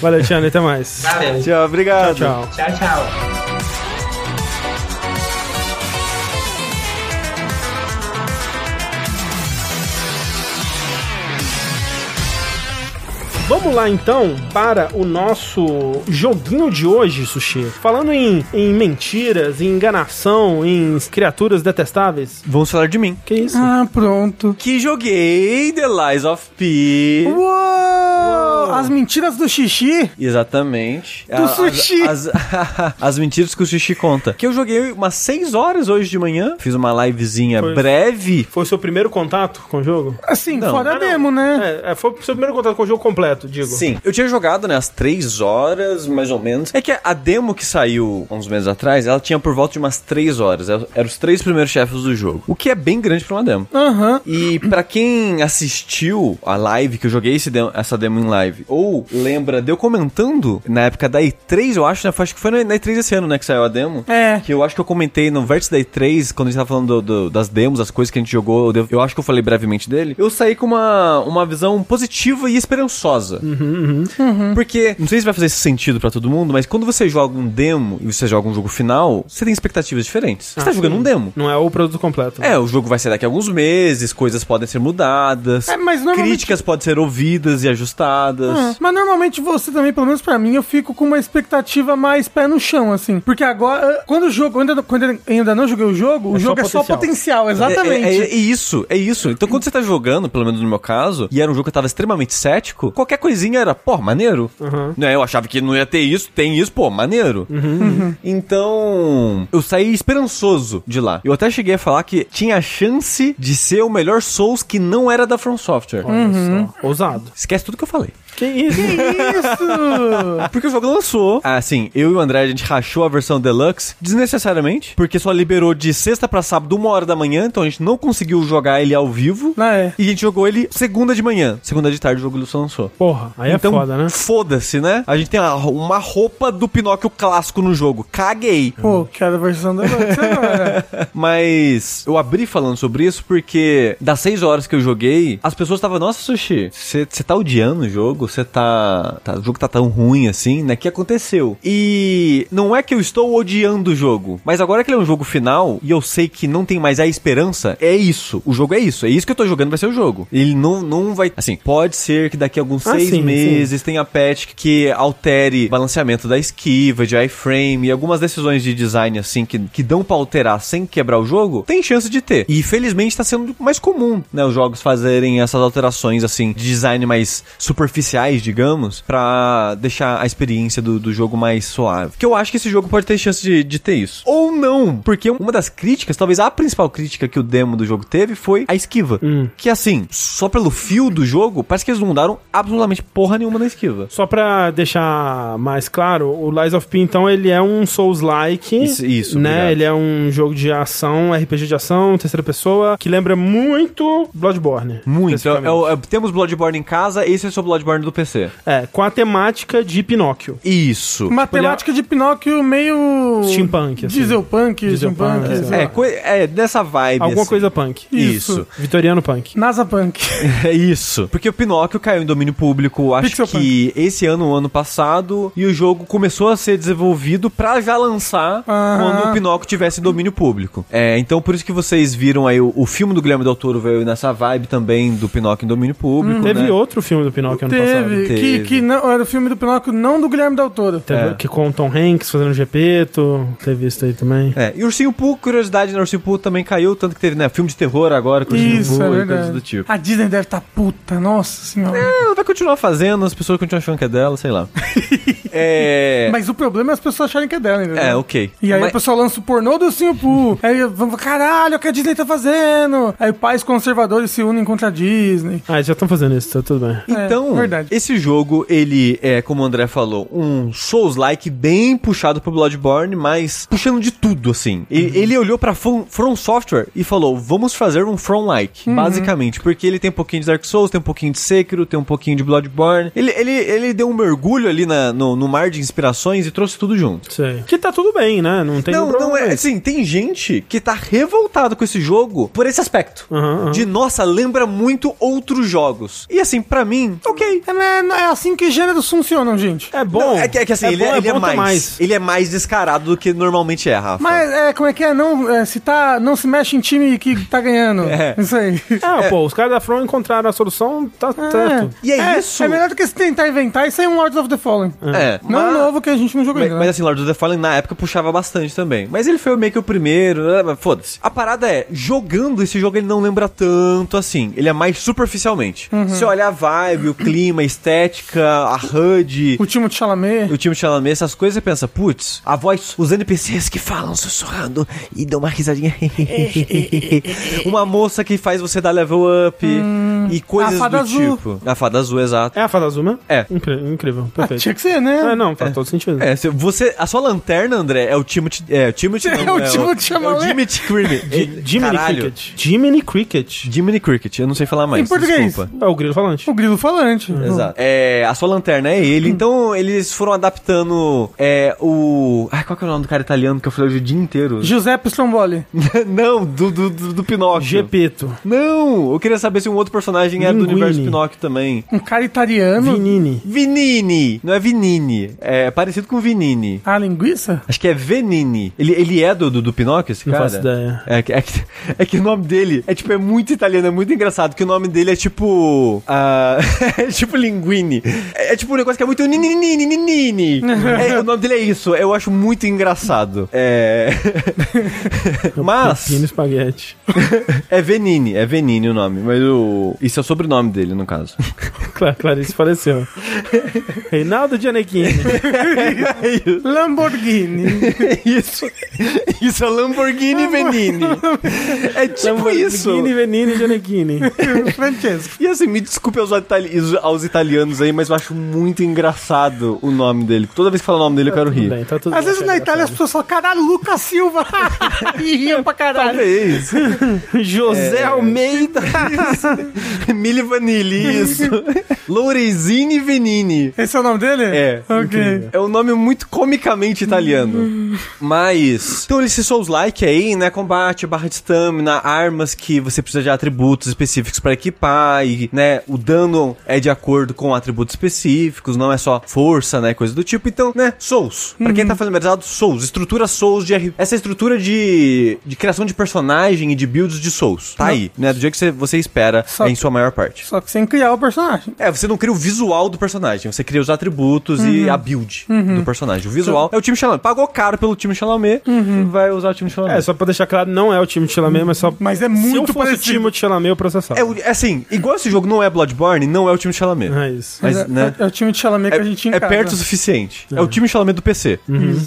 Speaker 1: Valeu, Tiane, até mais.
Speaker 4: Valeu.
Speaker 2: Tchau, obrigado.
Speaker 1: Tchau.
Speaker 4: Tchau, tchau.
Speaker 1: Vamos lá então para o nosso joguinho de hoje, Sushi. Falando em, em mentiras, em enganação, em criaturas detestáveis.
Speaker 2: Vamos falar de mim.
Speaker 1: Que isso?
Speaker 3: ah, pronto.
Speaker 2: Que joguei The Lies of P.
Speaker 3: Uou! As mentiras do xixi.
Speaker 2: Exatamente.
Speaker 3: Do
Speaker 2: A-
Speaker 3: sushi.
Speaker 2: As, as, [laughs] as mentiras que o sushi conta. Que eu joguei umas 6 horas hoje de manhã. Fiz uma livezinha
Speaker 1: Foi.
Speaker 2: breve.
Speaker 1: Foi o seu primeiro contato com o jogo?
Speaker 3: Assim,
Speaker 2: Não.
Speaker 3: fora
Speaker 1: Ah,
Speaker 3: demo, né?
Speaker 1: É, é, foi o seu primeiro contato com o jogo completo, digo.
Speaker 2: Sim. Eu tinha jogado, né, as 3 horas, mais ou menos. É que a demo que saiu uns meses atrás, ela tinha por volta de umas 3 horas. Eram os três primeiros chefes do jogo. O que é bem grande pra uma demo.
Speaker 3: Aham.
Speaker 2: E pra quem assistiu a live, que eu joguei demo- essa demo em live, ou lembra de eu comentando na época da E3, eu acho, né? Acho que foi na na E3 esse ano, né, que saiu a demo.
Speaker 3: É.
Speaker 2: Que eu acho que eu comentei no vértice da E3, quando a gente tava falando do- do- das demos, as coisas que a gente jogou, eu, eu acho que eu falei brevemente dele. Eu saí com uma, uma visão positiva e esperançosa. Porque, não sei se vai fazer esse sentido pra todo mundo, mas quando você joga um demo e você joga um jogo final, você tem expectativas diferentes. Você
Speaker 1: Ah,
Speaker 2: tá jogando
Speaker 1: sim.
Speaker 2: um demo.
Speaker 1: Não é o produto completo. né?
Speaker 2: É, o jogo vai sair daqui a alguns meses, coisas podem ser mudadas,
Speaker 3: É, mas normalmente-
Speaker 2: críticas podem ser ouvidas e ajustadas.
Speaker 3: Ah, Mas normalmente você também, pelo menos pra mim, eu fico com uma expectativa mais pé no chão, assim. Porque agora, quando o jogo, ainda, quando eu ainda não joguei o jogo, o
Speaker 1: É só
Speaker 3: jogo é só
Speaker 1: potencial.
Speaker 3: potencial, exatamente.
Speaker 2: É, é- é isso, é isso. Então quando você tá jogando, pelo menos no meu caso, e era um jogo que eu tava extremamente cético, qualquer coisinha era, pô, maneiro.
Speaker 1: Uhum.
Speaker 2: Né, eu achava que não ia ter isso, tem isso, pô, maneiro. Então, eu saí esperançoso de lá. Eu até cheguei a falar que tinha a chance de ser o melhor Souls que não era da From Software.
Speaker 1: Olha só. Ousado.
Speaker 2: Esquece tudo que eu falei.
Speaker 1: Que isso?
Speaker 3: Isso! [laughs]
Speaker 2: Porque o jogo lançou. Assim, eu e o André, a gente rachou a versão deluxe desnecessariamente. Porque só liberou de sexta pra sábado, uma hora da manhã. Então a gente não conseguiu jogar ele ao vivo.
Speaker 3: Ah, é.
Speaker 2: E a gente jogou ele segunda de manhã. Segunda de tarde o jogo só lançou.
Speaker 1: Porra, aí
Speaker 2: então,
Speaker 1: é foda, né?
Speaker 2: Foda-se, né? A gente tem a- uma roupa do Pinóquio clássico no jogo. Caguei.
Speaker 3: Pô, quero a versão Deluxe agora. [laughs]
Speaker 2: Mas eu abri falando sobre isso porque das seis horas que eu joguei, as pessoas estavam, nossa, Sushi, você tá odiando o jogo? Jogo, você tá, tá. O jogo tá tão ruim assim, né? Que aconteceu. E não é que eu estou odiando o jogo, mas agora que ele é um jogo final e eu sei que não tem mais a esperança, é isso. O jogo é isso. É isso que eu tô jogando, vai ser o jogo. Ele não, não vai. Assim, pode ser que daqui a alguns
Speaker 1: Ah,
Speaker 2: seis
Speaker 1: sim,
Speaker 2: meses tenha patch que altere o balanceamento da esquiva, de iframe, e algumas decisões de design, assim, que, que dão pra alterar sem quebrar o jogo, tem chance de ter. E felizmente tá sendo mais comum, né? Os jogos fazerem essas alterações, assim, de design mais digamos, pra deixar a experiência do, do jogo mais suave. Que eu acho que esse jogo pode ter chance de, de ter isso. Ou não, porque uma das críticas, talvez a principal crítica que o demo do jogo teve foi a esquiva. Que assim, só pelo fio do jogo, parece que eles não mudaram absolutamente porra nenhuma na esquiva.
Speaker 1: Só pra deixar mais claro, o Lies of P, então, ele é um Souls-like.
Speaker 2: Isso- isso,
Speaker 1: né?
Speaker 2: obrigado.
Speaker 1: Ele é um jogo de ação, RPG de ação, terceira pessoa, que lembra muito Bloodborne.
Speaker 2: Muito. É, é é- temos Bloodborne em casa, esse é o seu Bloodborne do PC.
Speaker 1: É, com a temática de Pinóquio.
Speaker 2: Isso.
Speaker 3: Matemática de Pinóquio meio.
Speaker 1: Steampunk, assim.
Speaker 3: Dieselpunk,
Speaker 1: Dieselpunk,
Speaker 3: steampunk.
Speaker 1: é.
Speaker 3: sei
Speaker 2: É, coi- é dessa vibe.
Speaker 1: Alguma
Speaker 2: assim.
Speaker 1: coisa punk.
Speaker 2: Isso.
Speaker 1: Vitoriano punk.
Speaker 3: NASA Punk. [laughs]
Speaker 2: É isso. Porque o Pinóquio caiu em domínio público, acho
Speaker 3: Pixel
Speaker 2: que esse ano, o ano passado, e o jogo começou a ser desenvolvido pra já lançar
Speaker 3: Aham.
Speaker 2: quando o Pinóquio tivesse em domínio público. É, então por isso que vocês viram aí o, o filme do Guilherme Del Toro veio nessa vibe também do Pinóquio em domínio público,
Speaker 1: Teve
Speaker 2: né?
Speaker 1: outro filme do Pinóquio ano
Speaker 3: Teve, que,
Speaker 2: Teve.
Speaker 3: que não, era o filme do Pinóquio, não do Guilherme Del Toro.
Speaker 1: Teve,
Speaker 2: É.
Speaker 1: Que com o Tom Hanks fazendo Gepeto. Teve isso aí também.
Speaker 2: É, e Ursinho Poo, curiosidade, né? Ursinho Poo também caiu, tanto que teve, né, filme de terror agora com Ursinho
Speaker 3: Isso,
Speaker 2: Poo
Speaker 3: é
Speaker 2: e coisas do tipo.
Speaker 3: A Disney deve estar puta, nossa senhora.
Speaker 2: Ela vai continuar fazendo, as pessoas continuam achando que é dela, sei lá. [laughs] é...
Speaker 3: Mas o problema é as pessoas acharem que é dela, entendeu?
Speaker 2: É, ok.
Speaker 3: E aí
Speaker 2: Mas-
Speaker 3: o pessoal lança o pornô do Ursinho Poo. [laughs] Aí vamos, caralho, o que a Disney tá fazendo? Aí pais conservadores se unem contra a Disney.
Speaker 1: Ah, eles já estão fazendo isso, tá tudo bem.
Speaker 2: Então,
Speaker 3: É, verdade.
Speaker 2: Esse jogo, ele é, como o André falou, um Souls-like bem puxado pro Bloodborne, mas puxando de tudo, assim. Ele, ele olhou pra From, From Software e falou, vamos fazer um From-like, basicamente. Porque ele tem um pouquinho de Dark Souls, tem um pouquinho de Sekiro, tem um pouquinho de Bloodborne. Ele, ele, ele deu um mergulho ali na- no, no mar de inspirações e trouxe tudo junto.
Speaker 1: Sei. Que tá tudo bem, né? Não tem
Speaker 2: Não, não é. Assim, tem gente que tá revoltado com esse jogo por esse aspecto.
Speaker 1: Aham.
Speaker 2: De, nossa, lembra muito outros jogos. E assim, pra mim, ok.
Speaker 3: É, é assim que gêneros funcionam, gente.
Speaker 1: É bom.
Speaker 2: Não, é, que, é que assim, ele,
Speaker 1: bom,
Speaker 2: é, ele é
Speaker 1: ter
Speaker 2: mais, Ele é mais descarado do que normalmente é, Rafa.
Speaker 3: Mas é, como é que é? Não, é, se tá, não se mexe em time que tá ganhando.
Speaker 2: É.
Speaker 3: Isso aí.
Speaker 1: Ah, pô, os caras da From encontraram a solução, tá certo.
Speaker 2: E é, isso.
Speaker 3: É melhor do que se tentar inventar e sair um Lords of the Fallen.
Speaker 2: É,
Speaker 3: Não
Speaker 2: mas-
Speaker 3: novo que a gente não jogou
Speaker 2: Mas,
Speaker 3: ainda.
Speaker 2: mas
Speaker 3: né?
Speaker 2: assim, Lord of the Fallen na época puxava bastante também. Mas ele foi meio que o primeiro, né? Mas Foda-se. A parada é, jogando esse jogo ele não lembra tanto assim. Ele é mais superficialmente.
Speaker 3: Uhum.
Speaker 2: Se olhar a vibe, o clima, a estética, a HUD,
Speaker 3: O time de Chalamet.
Speaker 2: o time de Chalamet, essas coisas, você pensa, putz, a voz, os NPCs que falam sussurrando e dão uma risadinha. [laughs] uma moça que faz você dar level up e coisas
Speaker 3: Hum. a fada
Speaker 2: do
Speaker 3: azul.
Speaker 2: tipo. A fada azul, exato.
Speaker 1: É a fada azul mesmo?
Speaker 2: É.
Speaker 1: Incri- incrível, perfeito.
Speaker 3: Tinha que ser, né?
Speaker 1: É, não, faz todo sentido.
Speaker 2: É, se você, a sua lanterna, André, é o Timothy, é o Timothy, [laughs]
Speaker 3: É
Speaker 2: não,
Speaker 3: o Timothy
Speaker 2: É
Speaker 3: Chalamet.
Speaker 2: o Jimmy Cricket.
Speaker 1: Jiminy Cricket. Jiminy Cricket.
Speaker 2: Jiminy Cricket, eu não sei falar mais,
Speaker 3: Em português.
Speaker 2: desculpa.
Speaker 1: É o grilo falante.
Speaker 3: O grilo falante.
Speaker 2: Exato. É, a sua lanterna é ele, então eles foram adaptando é, o... Ai, qual que é o nome do cara italiano que eu falei hoje o dia inteiro?
Speaker 3: Giuseppe Stromboli. [laughs]
Speaker 2: não, do, do, do, do Pinóquio.
Speaker 1: Gepeto.
Speaker 2: Não, eu queria saber se um outro personagem era do
Speaker 1: Linguini.
Speaker 2: universo Pinóquio também.
Speaker 3: Um cara italiano.
Speaker 1: Vinini.
Speaker 2: Vinini, não é Vinini, é parecido com Vinini.
Speaker 3: A linguiça?
Speaker 2: Acho que é Venini. Ele, ele é do, do, do Pinóquio, esse
Speaker 1: Não
Speaker 2: cara?
Speaker 1: faço ideia.
Speaker 2: É, que- é, que, [laughs] é que o nome dele é tipo, é muito italiano, é muito engraçado, que o nome dele é tipo. ah, [laughs] é tipo linguine. É, é tipo um negócio que é muito. nininini. É, o nome dele é isso, eu acho muito engraçado. É. [laughs] Mas.
Speaker 1: Pino espaguete. [laughs]
Speaker 2: É Venini, é Venini o nome, mas o. Isso é o sobrenome dele, no caso. [laughs]
Speaker 1: Cla- Clarice faleceu. Reinaldo Gianecchini.
Speaker 3: Lamborghini.
Speaker 2: isso. Isso é Lamborghini Venini. É tipo isso.
Speaker 1: Lamborghini, Venini, Gianecchini.
Speaker 3: Francesco.
Speaker 2: E assim, me desculpe aos, itali- aos italianos aí, mas eu acho muito engraçado o nome dele. Toda vez que falo o nome dele, eu quero
Speaker 1: Tudo
Speaker 2: rir.
Speaker 1: bem, tá tudo
Speaker 3: Às
Speaker 1: bem,
Speaker 3: vezes
Speaker 1: tá
Speaker 3: na Itália as pessoas falam, caralho, Lucas Silva. [laughs] e riam pra caralho.
Speaker 2: Talvez. [laughs]
Speaker 1: José Almeida. [laughs]
Speaker 2: Mili Vanille, isso. Lorenzini Venini.
Speaker 3: Esse é o nome dele?
Speaker 2: É.
Speaker 3: Ok.
Speaker 2: É um nome muito comicamente italiano. Mas. Então, esse Souls-like aí, né? Combate, barra de stamina, armas que você precisa de atributos específicos pra equipar. E, né? O dano é de acordo com atributos específicos, não é só força, né? Coisa do tipo. Então, né? Souls. Pra quem tá familiarizado, Souls. Estrutura Souls de R... Essa estrutura de, de criação de personagem e de builds de Souls. Tá
Speaker 3: Não.
Speaker 2: aí, né? Do jeito que você, você espera
Speaker 3: Só
Speaker 2: em
Speaker 3: que-
Speaker 2: sua maior parte.
Speaker 3: Só que sem criar o personagem.
Speaker 2: É, você não cria o visual do personagem, você cria os atributos e a build do personagem. O visual é o time Chalamet. Pagou caro pelo time Chalamet, vai usar o time Chalamet.
Speaker 1: É, só pra deixar claro, não é o time Chalamet, mas só...
Speaker 3: Mas é
Speaker 1: Se eu
Speaker 3: muito
Speaker 1: fosse
Speaker 3: parecido.
Speaker 1: o time Chalamet, eu processava.
Speaker 2: É, é assim, igual esse jogo não é Bloodborne, não é o time Chalamet.
Speaker 1: É isso.
Speaker 2: Mas,
Speaker 3: é,
Speaker 2: né?
Speaker 3: é- é o time de Chalamet
Speaker 2: É,
Speaker 3: que a gente tinha em
Speaker 2: é perto o suficiente. É o time Chalamet do PC.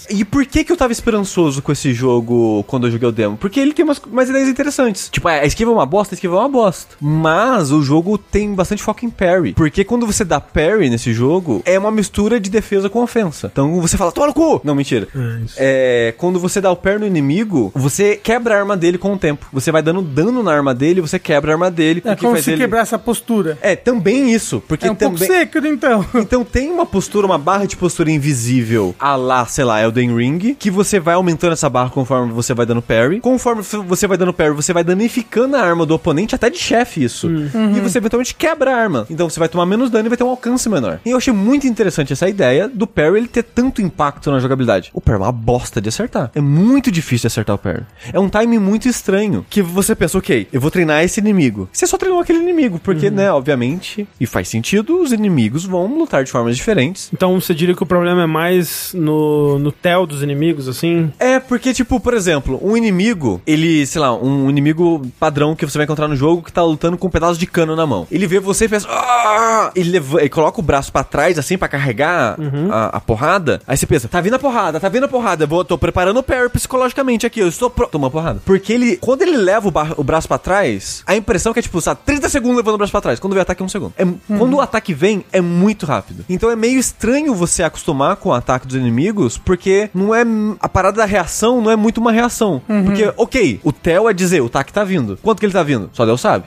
Speaker 2: E por que que eu tava esperançoso com esse jogo quando eu joguei o demo? Porque ele tem umas, umas ideias interessantes. Tipo, a esquiva é uma bosta, a esquiva é uma bosta. Mas o jogo tem bastante foco em parry. Porque quando você dá parry nesse jogo, é uma mistura de defesa com ofensa. Então você fala, toma no cu! Não, mentira.
Speaker 1: É isso.
Speaker 2: É, quando você dá o parry no inimigo, você quebra a arma dele com o tempo. Você vai dando dano na arma dele, você quebra a arma dele.
Speaker 3: É como
Speaker 2: faz
Speaker 3: se
Speaker 2: ele...
Speaker 3: quebrar essa postura.
Speaker 2: É, também isso. Porque
Speaker 3: É um
Speaker 2: também...
Speaker 3: pouco seco, então. [laughs]
Speaker 2: Então tem uma postura, uma barra de postura invisível a lá, sei lá, Elden Ring, que você vai aumentando essa barra conforme você vai dando parry. Conforme você vai dando parry, você vai danificando a arma do oponente, até de chefe isso. E você eventualmente quebra a arma. Então você vai tomar menos dano e vai ter um alcance menor. E eu achei muito interessante essa ideia do parry ele ter tanto impacto na jogabilidade. O parry é uma bosta de acertar. É muito difícil de acertar o parry. É um timing muito estranho. Que você pensa, ok, eu vou treinar esse inimigo. Você só treinou aquele inimigo, porque, né, obviamente, e faz sentido, os inimigos vão lutar de formas diferentes.
Speaker 1: Então você diria que o problema é mais no, no tel dos inimigos, assim?
Speaker 2: É, porque, tipo, por exemplo, um inimigo, ele, sei lá, um inimigo padrão que você vai encontrar no jogo que tá lutando com um pedaço de cano na mão. Ele vê você e pensa. "Ah!" Ele, leva, ele coloca o braço pra trás, assim, pra carregar a, a porrada. Aí você pensa, tá vindo a porrada, tá vindo a porrada. Eu vou, tô preparando o parry psicologicamente aqui, eu estou pro... Toma porrada. Porque ele, quando ele leva o, o braço pra trás, a impressão é que é tipo, sabe, 30 segundos levando o braço pra trás. Quando vem o ataque é um segundo. É, Quando o ataque vem, é muito rápido. Então é meio estranho você acostumar com o ataque dos inimigos, porque não é. A parada da reação não é muito uma reação. Porque, ok, o Theo é dizer, o ataque tá vindo. Quanto que ele tá vindo? Só Deus sabe.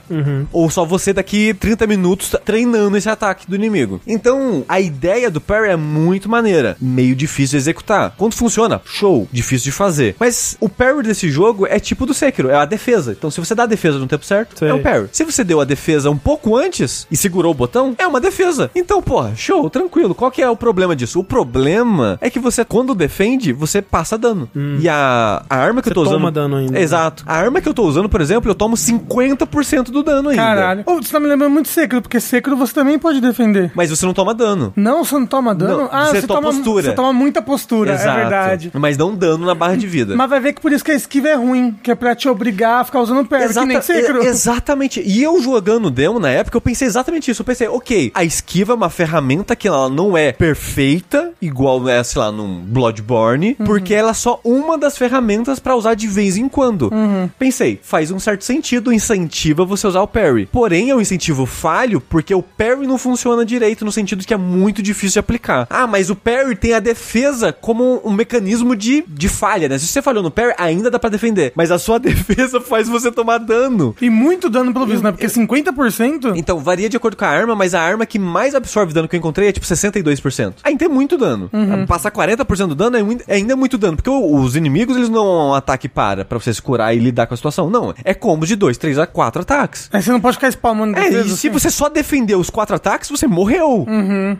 Speaker 2: Ou só você daqui 30 minutos tá treinando esse ataque do inimigo. Então, a ideia do parry é muito maneira. Meio difícil de executar. Quando funciona, show. Difícil de fazer. Mas o parry desse jogo é tipo do Sekiro, é a defesa. Então, se você dá a defesa no tempo certo,
Speaker 1: Sei.
Speaker 2: é um parry. Se você deu a defesa um pouco antes e segurou o botão, é uma defesa. Então, porra, show, tranquilo. Qual que é o problema disso? O problema é que você, quando defende, você passa dano. E a, a arma que
Speaker 1: Hum. Você
Speaker 2: eu tô usando.
Speaker 1: toma dano ainda.
Speaker 2: Exato. A arma que eu tô usando, por exemplo, eu tomo 50% do dano ainda.
Speaker 3: Caralho. Ô, você tá me lembrando muito de Sekiro, porque Sekiro você também pode defender.
Speaker 2: Mas você não toma dano.
Speaker 3: Não, você não toma dano?
Speaker 2: Não, você toma postura.
Speaker 3: Você toma muita postura, é verdade.
Speaker 2: Mas não dano na barra de vida.
Speaker 3: Mas vai ver que por isso que a esquiva é ruim, que é pra te obrigar a ficar usando que nem
Speaker 2: Exata-
Speaker 3: Sekiro.
Speaker 2: e- exatamente. E eu jogando o demo na época, eu pensei exatamente isso. Eu pensei, ok, a esquiva é uma ferramenta que ela não é perfeita, igual é, sei lá, num Bloodborne,
Speaker 3: Uhum.
Speaker 2: porque ela é só uma das ferramentas pra usar de vez em quando.
Speaker 3: Uhum.
Speaker 2: Pensei, faz um certo sentido, incentiva você a usar o parry. Porém, é um incentivo falho, porque o parry não funciona direito, no sentido que é muito difícil de aplicar. Ah, mas o parry tem a defesa como um mecanismo de, de falha, né? Se você falhou no parry, ainda dá pra defender. Mas a sua [laughs] defesa faz você tomar dano.
Speaker 3: E muito dano pelo visto, né? Porque 50%...
Speaker 2: Então, varia de acordo com a arma, mas a arma que mais absorve dano que eu encontrei é tipo 62%. Ainda é muito dano. Passar 40% do dano é muito- é ainda muito dano, porque os inimigos eles não é um ataque para, pra você se curar e lidar com a situação. Não, é combos de 2, 3 a 4 ataques.
Speaker 3: Aí você não pode ficar spamando
Speaker 2: É, e
Speaker 3: defesa,
Speaker 2: se
Speaker 3: assim.
Speaker 2: você só defender os quatro ataques, você morreu.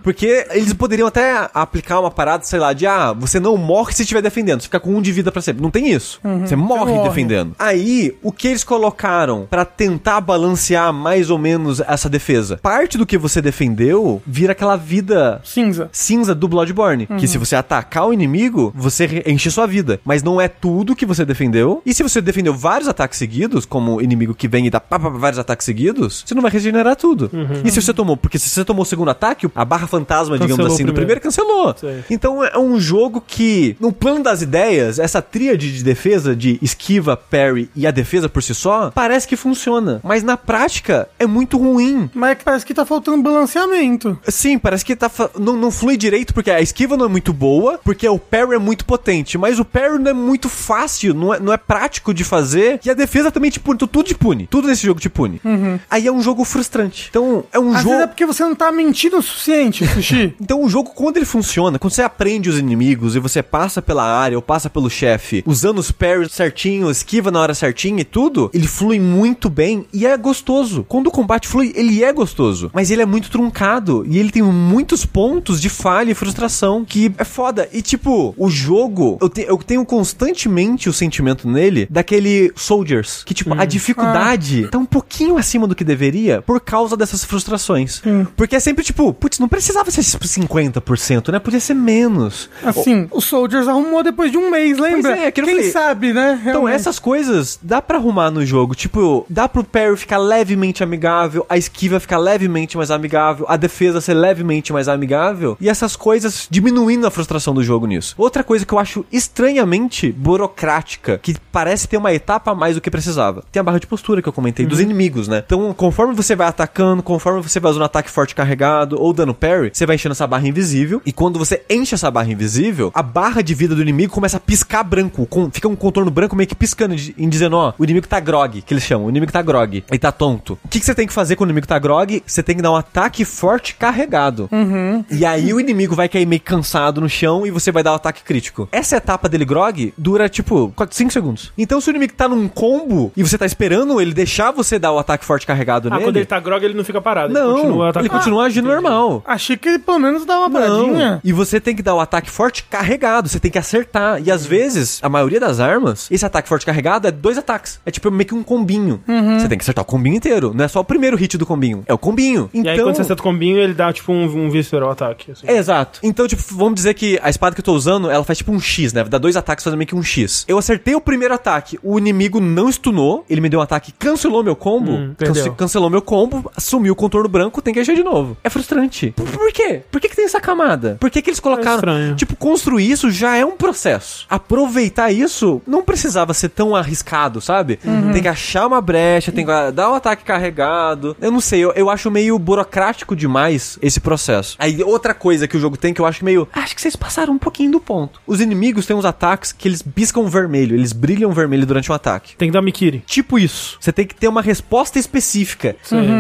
Speaker 2: Porque eles poderiam até aplicar uma parada, sei lá, de ah, você não morre se estiver defendendo, você fica com um de vida pra sempre. Não tem isso. Você morre
Speaker 3: morre.
Speaker 2: defendendo. Aí, o que eles colocaram pra tentar balancear mais ou menos essa defesa? Parte do que você defendeu vira aquela vida
Speaker 3: Cinza.
Speaker 2: cinza do Bloodborne. Que se você atacar o inimigo, você enche sua vida. Mas não é tudo que você defendeu. E se você defendeu vários ataques seguidos, como o inimigo que vem e dá pá, pá, pá, vários ataques seguidos, você não vai regenerar tudo. E se você tomou, porque se você tomou o segundo ataque, a barra fantasma, digamos
Speaker 1: Cancelou
Speaker 2: assim,
Speaker 1: o
Speaker 2: do primeiro cancelou.
Speaker 1: Sei.
Speaker 2: Então é um jogo que, no plano das ideias, essa tríade de defesa, de esquiva, parry e a defesa por si só, parece que funciona. Mas na prática, é muito ruim.
Speaker 3: Mas é parece que tá faltando balanceamento.
Speaker 2: Sim, parece que tá não, não flui direito porque a esquiva não é muito boa, porque o parry é muito potente, mas o parry não é muito fácil, não é, não é prático de fazer, e a defesa também te pune, então tudo te pune. Tudo nesse jogo te pune. Aí é um jogo frustrante. Então, é um
Speaker 3: Às
Speaker 2: jogo...
Speaker 3: vezes é porque você não tá mentindo o suficiente, Sushi. [laughs]
Speaker 2: Então o jogo, quando ele funciona, quando você aprende os inimigos e você passa pela área ou passa pelo chefe, usando os parries certinho, esquiva na hora certinha e tudo, ele flui muito bem e é gostoso. Quando o combate flui, ele é gostoso. Mas ele é muito truncado e ele tem muitos pontos de falha e frustração que é foda. E tipo, o jogo, eu, te- eu tenho constantemente o sentimento nele daquele Soldiers, que tipo, a dificuldade tá um pouquinho acima do que deveria por causa dessas frustrações. Porque é sempre tipo, putz, não precisava ser tipo 50%, né? Podia ser menos.
Speaker 3: Assim, o Soldiers arrumou depois de um mês, lembra?
Speaker 2: Pois é,
Speaker 3: Quem
Speaker 2: falei.
Speaker 3: sabe, né?
Speaker 2: Então,
Speaker 3: Realmente.
Speaker 2: essas coisas dá pra arrumar no jogo. Tipo, dá pro parry ficar levemente amigável, a esquiva ficar levemente mais amigável, a defesa ser levemente mais amigável, e essas coisas diminuindo a frustração do jogo nisso. Outra coisa que eu acho estranhamente burocrática, que parece ter uma etapa a mais do que precisava. Tem a barra de postura que eu comentei, dos inimigos, né? Então, conforme você vai atacando, conforme você vai usando ataque forte carregado ou dando parry, você vai enchendo essa barra invisível, e quando você enche essa barra invisível, a barra de vida do inimigo começa a piscar branco, com- fica um contorno branco meio que piscando, em dizendo, ó, o inimigo tá grog, que eles chamam, o inimigo tá grog, ele tá tonto. O que, que você tem que fazer quando o inimigo tá grog? Você tem que dar um ataque forte carregado. E aí o inimigo vai cair meio cansado no chão e você vai dar o ataque crítico. Essa etapa dele grog dura, tipo, 5 segundos. Então se o inimigo tá num combo e você tá esperando ele deixar você dar o ataque forte carregado
Speaker 1: Ah,
Speaker 2: nele...
Speaker 1: quando ele tá grog, ele não fica parado.
Speaker 2: Não,
Speaker 1: ele continua
Speaker 2: ele continua agindo normal.
Speaker 3: Achei que ele pelo menos dá uma paradinha.
Speaker 2: Não. E você tem que dar o ataque forte carregado. Você tem que acertar. E às vezes, a maioria das armas, esse ataque forte carregado é dois ataques. É tipo meio que um combinho.
Speaker 3: Uhum.
Speaker 2: Você tem que acertar o combinho inteiro. Não é só o primeiro hit do combinho. É o combinho.
Speaker 1: E
Speaker 2: Então.
Speaker 1: quando você acerta o combinho, ele dá tipo um, um visceral ataque. assim.
Speaker 2: É, exato. Então, tipo, vamos dizer que a espada que eu tô usando, ela faz tipo um X, né? Dá dois ataques fazendo meio que um X. Eu acertei o primeiro ataque, o inimigo não stunou, ele me deu um ataque, cancelou meu combo,
Speaker 1: Hum,
Speaker 2: cance- cancelou meu combo, sumiu o contorno branco, tem que agir de novo. É frustrante. Por, por quê? Por que, que tem essa camada? Por que, que eles colocaram.
Speaker 1: estranho.
Speaker 2: tipo, construir isso já é um processo. Aproveitar isso não precisava ser tão arriscado, sabe? Tem que achar uma brecha, tem que dar um ataque carregado. Eu não sei, eu, eu acho meio burocrático demais esse processo. Aí, outra coisa que o jogo tem que eu acho meio. Acho que vocês passaram um pouquinho do ponto. Os inimigos têm uns ataques que eles piscam vermelho, eles brilham vermelho durante um ataque.
Speaker 1: Tem que dar Mikiri.
Speaker 2: Tipo isso. Você tem que ter uma resposta específica.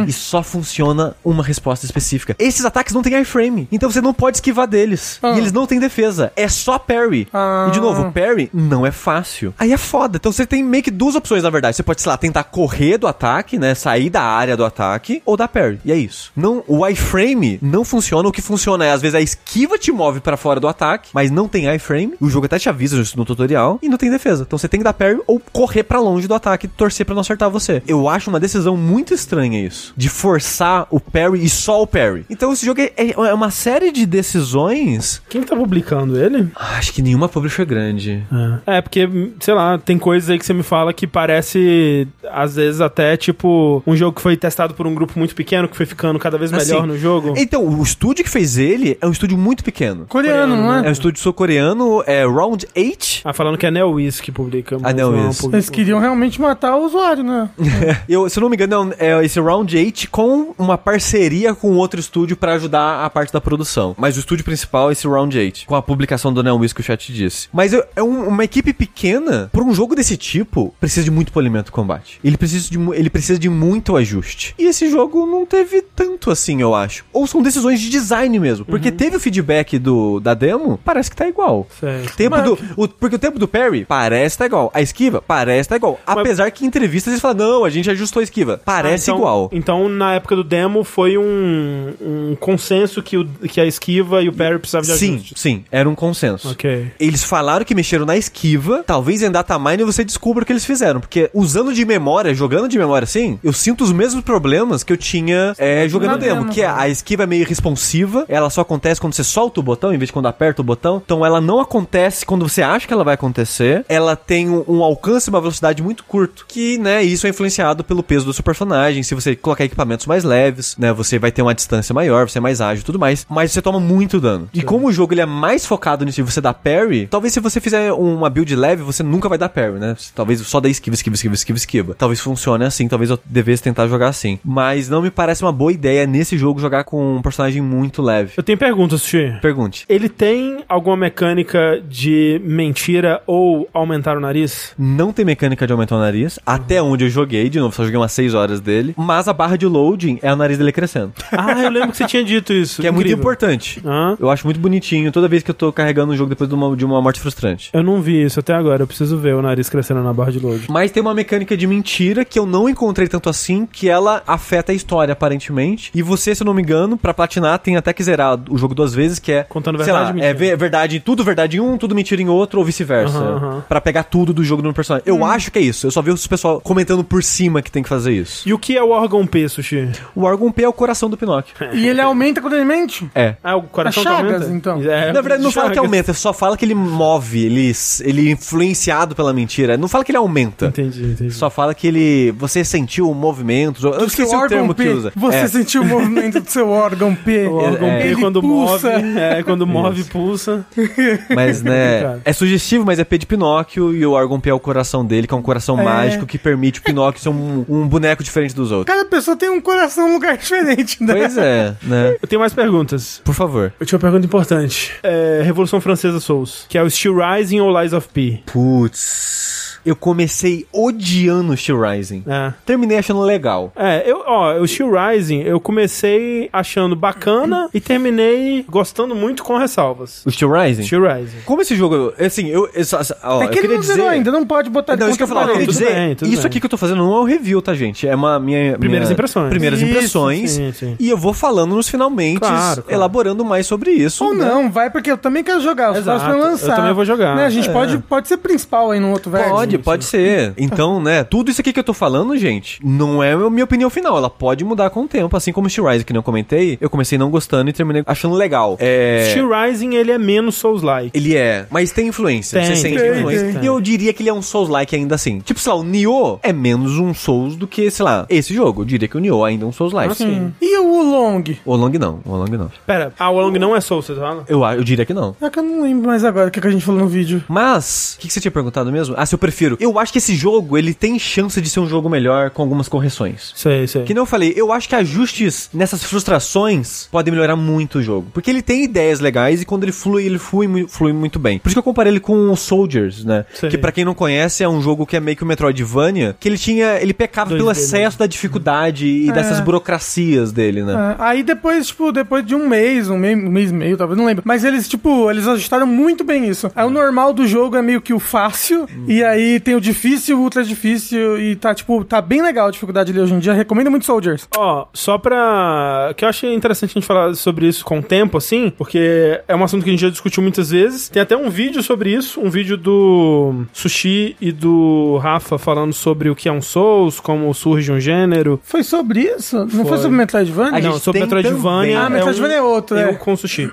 Speaker 2: E só funciona uma resposta específica. Esses ataques não têm iframe. Então você não pode esquivar deles.
Speaker 3: Ah.
Speaker 2: E eles não têm defesa. É só parry.
Speaker 3: Ah.
Speaker 2: E de novo, parry não é fácil. Aí é foda. Então você tem meio que duas opções, na verdade. Você pode, sei lá, tentar correr do ataque, né? Sair da área do ataque. Ou dar parry. E é isso. Não, o iframe não funciona. O que funciona é, às vezes, a esquiva te move pra fora do ataque. Mas não tem iframe. O jogo até te avisa no tutorial. E não tem defesa. Então você tem que dar parry ou correr pra longe do ataque e torcer pra não acertar você. Eu acho uma decisão muito estranha isso. De forçar o parry e só o parry. Então esse jogo é, é uma série de decisões.
Speaker 1: Quem que tá publicando ele?
Speaker 2: Ah, Acho que nenhuma publisher grande.
Speaker 1: É, porque, sei lá, tem coisas aí que você me fala que parece, às vezes, até tipo um jogo que foi testado por um grupo muito pequeno, que foi ficando cada vez melhor
Speaker 2: Assim,
Speaker 1: no jogo.
Speaker 2: Então, o estúdio que fez ele é um estúdio muito pequeno.
Speaker 3: Coreano,
Speaker 1: Coreano,
Speaker 3: não
Speaker 2: É
Speaker 3: é?
Speaker 2: um estúdio sul-coreano, é Round 8.
Speaker 1: Ah, falando que é NeoWiz que publica. mas
Speaker 2: NeoWiz.
Speaker 3: Eles queriam realmente matar o usuário, né? [laughs]
Speaker 2: Eu, se eu não me engano, é, é esse Round 8 com uma parceria com outro estúdio pra ajudar a parte da produção. Mas o estúdio principal é esse Round 8, com a publicação do Neon Wiz que o chat disse. Mas eu- é um- uma equipe pequena, por um jogo desse tipo, precisa de muito polimento combate. Ele precisa, de, ele precisa de muito ajuste. E esse jogo não teve tanto assim, eu acho. Ou são decisões de design mesmo. Porque teve o feedback do, da demo, parece que tá igual.
Speaker 1: Sei.
Speaker 2: Tempo
Speaker 3: Mas-
Speaker 2: do, o- porque o tempo do parry parece tá igual. A esquiva parece tá igual. Apesar que em entrevistas eles falam, não, a gente ajustou a esquiva. Parece
Speaker 1: Ah, então-
Speaker 2: igual.
Speaker 1: Então, na época do demo, foi um, um consenso que, o, que a esquiva e o parry precisavam de
Speaker 2: Sim,
Speaker 1: ajuste.
Speaker 2: sim, era um consenso.
Speaker 1: Ok.
Speaker 2: Eles falaram que mexeram na esquiva, talvez em datamine você descubra o que eles fizeram. Porque usando de memória, jogando de memória assim, eu sinto os mesmos problemas que eu tinha é, jogando
Speaker 3: Na
Speaker 2: demo. Que é, a esquiva é meio responsiva, ela só acontece quando você solta o botão, em vez de quando aperta o botão. Então ela não acontece quando você acha que ela vai acontecer. Ela tem um, um alcance e uma velocidade muito curto. Que, né, isso é influenciado pelo peso do seu personagem. Se você colocar equipamentos mais leves, né, você vai ter uma distância maior, você é mais ágil e tudo mais. Mas você toma muito dano. E como o jogo ele é mais focado nisso de você dar parry, talvez se você fizer uma build leve, você nunca vai dar parry, né? Talvez só dê esquiva, esquiva, esquiva, esquiva, esquiva. Talvez funcione assim, talvez eu devesse tentar jogar assim. Mas não me parece uma boa ideia nesse jogo jogar com um personagem muito leve.
Speaker 1: Eu tenho perguntas, Sushi.
Speaker 2: Pergunte.
Speaker 1: Ele tem alguma mecânica de mentira ou aumentar o nariz?
Speaker 2: Não tem mecânica de aumentar o nariz, até onde eu joguei, de novo, só joguei umas 6 horas dele. Mas a barra de loading é o nariz dele crescendo. [laughs]
Speaker 1: Ah, eu lembro que você tinha dito isso.
Speaker 2: Que é muito
Speaker 1: Incrível.
Speaker 2: importante. Eu acho muito bonitinho toda vez que eu tô carregando um jogo depois de uma, de uma morte frustrante.
Speaker 1: Eu não vi isso até agora, eu preciso ver o nariz crescendo na barra de load.
Speaker 2: Mas tem uma mecânica de mentira que eu não encontrei tanto assim, que ela afeta a história, aparentemente. E você, se eu não me engano, pra platinar, tem até que zerar o jogo duas vezes, que é.
Speaker 1: Contando
Speaker 2: sei
Speaker 1: verdade
Speaker 2: lá,
Speaker 1: mentira.
Speaker 2: É ve- verdade, tudo verdade em um, tudo mentira em outro, ou vice-versa.
Speaker 1: Aham, aham.
Speaker 2: Pra pegar tudo do jogo no personagem. Eu acho que é isso. Eu só vi os pessoal comentando por cima que tem que fazer isso.
Speaker 1: E o que é o órgão P, Sushi?
Speaker 2: O órgão P é o coração do Pinóquio. [laughs]
Speaker 3: E ele aumenta quando ele mente?
Speaker 2: É.
Speaker 1: Ah, o coração
Speaker 3: É Chagas,
Speaker 1: aumenta?
Speaker 3: então.
Speaker 1: É,
Speaker 2: Na verdade, não fala que
Speaker 1: Chagas.
Speaker 2: aumenta, só fala que ele move, ele, ele é influenciado pela mentira. Não fala que ele aumenta.
Speaker 1: Entendi, entendi.
Speaker 2: Só fala que ele. Você sentiu o movimento. Eu
Speaker 3: Do
Speaker 2: esqueci
Speaker 3: seu
Speaker 2: o termo
Speaker 3: órgão
Speaker 2: que
Speaker 3: P.
Speaker 2: usa.
Speaker 3: Você
Speaker 2: É.
Speaker 3: sentiu o movimento do seu órgão P.
Speaker 1: O órgão
Speaker 2: É.
Speaker 1: P
Speaker 3: Ele
Speaker 1: quando
Speaker 3: pulsa.
Speaker 1: move, é, quando [laughs] move, pulsa. [laughs]
Speaker 2: Mas, né,
Speaker 1: Complicado.
Speaker 2: é sugestivo, mas é P de Pinóquio e o órgão P é o coração dele, que é um coração
Speaker 3: É.
Speaker 2: mágico que permite o Pinóquio ser um, um boneco diferente dos outros.
Speaker 3: Cada pessoa tem um coração num lugar diferente, né?
Speaker 2: Pois é, né?
Speaker 1: Eu tenho mais perguntas.
Speaker 2: Por favor.
Speaker 1: Eu tinha uma pergunta importante. É, Revolução Francesa Souls, que é o Steel Rising ou Lies of P?
Speaker 2: Putz. Eu comecei odiando o Steel Rising.
Speaker 1: É.
Speaker 2: Terminei achando legal.
Speaker 1: É, eu, ó, o Steel Rising eu comecei achando bacana e terminei gostando muito com ressalvas.
Speaker 2: O Steel Rising?
Speaker 1: Steel Rising.
Speaker 2: Como esse jogo, assim, eu, eu, ó,
Speaker 3: É
Speaker 2: eu
Speaker 3: que ele
Speaker 2: queria
Speaker 3: não
Speaker 2: dizer...
Speaker 3: zerou ainda, não pode botar
Speaker 2: Não, isso que eu falar, eu queria
Speaker 1: tudo
Speaker 2: dizer,
Speaker 1: bem, tudo
Speaker 2: isso
Speaker 1: bem.
Speaker 2: aqui que eu tô fazendo não é um review, tá, gente? É uma minha...
Speaker 1: Primeiras
Speaker 2: minha-
Speaker 1: impressões.
Speaker 2: Primeiras
Speaker 3: Isso,
Speaker 2: impressões.
Speaker 1: sim, sim.
Speaker 2: E eu vou falando nos finalmente,
Speaker 1: Claro, claro.
Speaker 2: elaborando mais sobre isso.
Speaker 3: Ou
Speaker 2: né?
Speaker 3: não, vai, porque eu também quero jogar. Os
Speaker 1: Exato,
Speaker 3: próximos lançar.
Speaker 1: eu também vou jogar.
Speaker 3: Né, A gente
Speaker 2: É.
Speaker 3: pode, pode ser principal aí no outro verso.
Speaker 2: Pode, pode ser. Então, né, tudo isso aqui que eu tô falando, gente, não é a minha opinião final. Ela pode mudar com o tempo. Assim como o Steel Rising, que não comentei, eu comecei não gostando e terminei achando legal. É...
Speaker 1: Steel Rising, ele é menos Souls-like.
Speaker 2: Ele é, mas tem influência.
Speaker 1: Tem,
Speaker 2: você sente
Speaker 1: tem,
Speaker 2: influência.
Speaker 1: tem.
Speaker 2: E eu diria que ele é um Souls-like ainda assim. Tipo, sei lá, o Nioh é menos um Souls do que, sei lá, esse jogo. Eu diria que o Nioh ainda é um Souls-like.
Speaker 1: Ah, sim.
Speaker 3: E o Long?
Speaker 2: O Long não, o Long não.
Speaker 1: Pera, ah, o Long não é Souls, você fala?
Speaker 2: Eu, eu diria que não.
Speaker 3: É que eu não lembro mais agora o que, que a gente falou no vídeo.
Speaker 2: Mas, o que, que você tinha perguntado mesmo? Ah, se eu prefiro. Eu acho que esse jogo, ele tem chance de ser um jogo melhor com algumas correções.
Speaker 1: Sei, sei.
Speaker 2: Que nem eu falei, eu acho que ajustes nessas frustrações podem melhorar muito o jogo. Porque ele tem ideias legais e quando ele flui, ele flui, flui muito bem. Por isso que eu comparei ele com o Soldiers, né?
Speaker 1: Sei.
Speaker 2: Que pra quem não conhece, é um jogo que é meio que o Metroidvania, que ele tinha. Ele pecava
Speaker 1: 2D,
Speaker 2: pelo
Speaker 1: né?
Speaker 2: excesso da dificuldade e dessas burocracias dele, né?
Speaker 3: É, aí depois, tipo, depois de um mês, um mês, um mês e meio, talvez, não lembro. Mas eles, tipo, eles ajustaram muito bem isso. Aí o normal do jogo é meio que o fácil, e aí tem o difícil, o ultra difícil, e tá, tipo, tá bem legal a dificuldade ali hoje em dia. Recomendo muito Soldiers.
Speaker 1: Ó, só pra. que eu achei interessante a gente falar sobre isso com o tempo, assim, porque é um assunto que a gente já discutiu muitas vezes. Tem até um vídeo sobre isso, um vídeo do Sushi e do Rafa falando sobre o que é um Souls, como surge um gênero.
Speaker 3: Foi sobre isso? Não foi,
Speaker 1: Foi.
Speaker 3: sobre Metroidvania?
Speaker 2: A
Speaker 1: Não, sobre Metroidvania.
Speaker 3: Ah, Metroidvania é outro,
Speaker 1: eu
Speaker 3: é.
Speaker 1: com Sushi.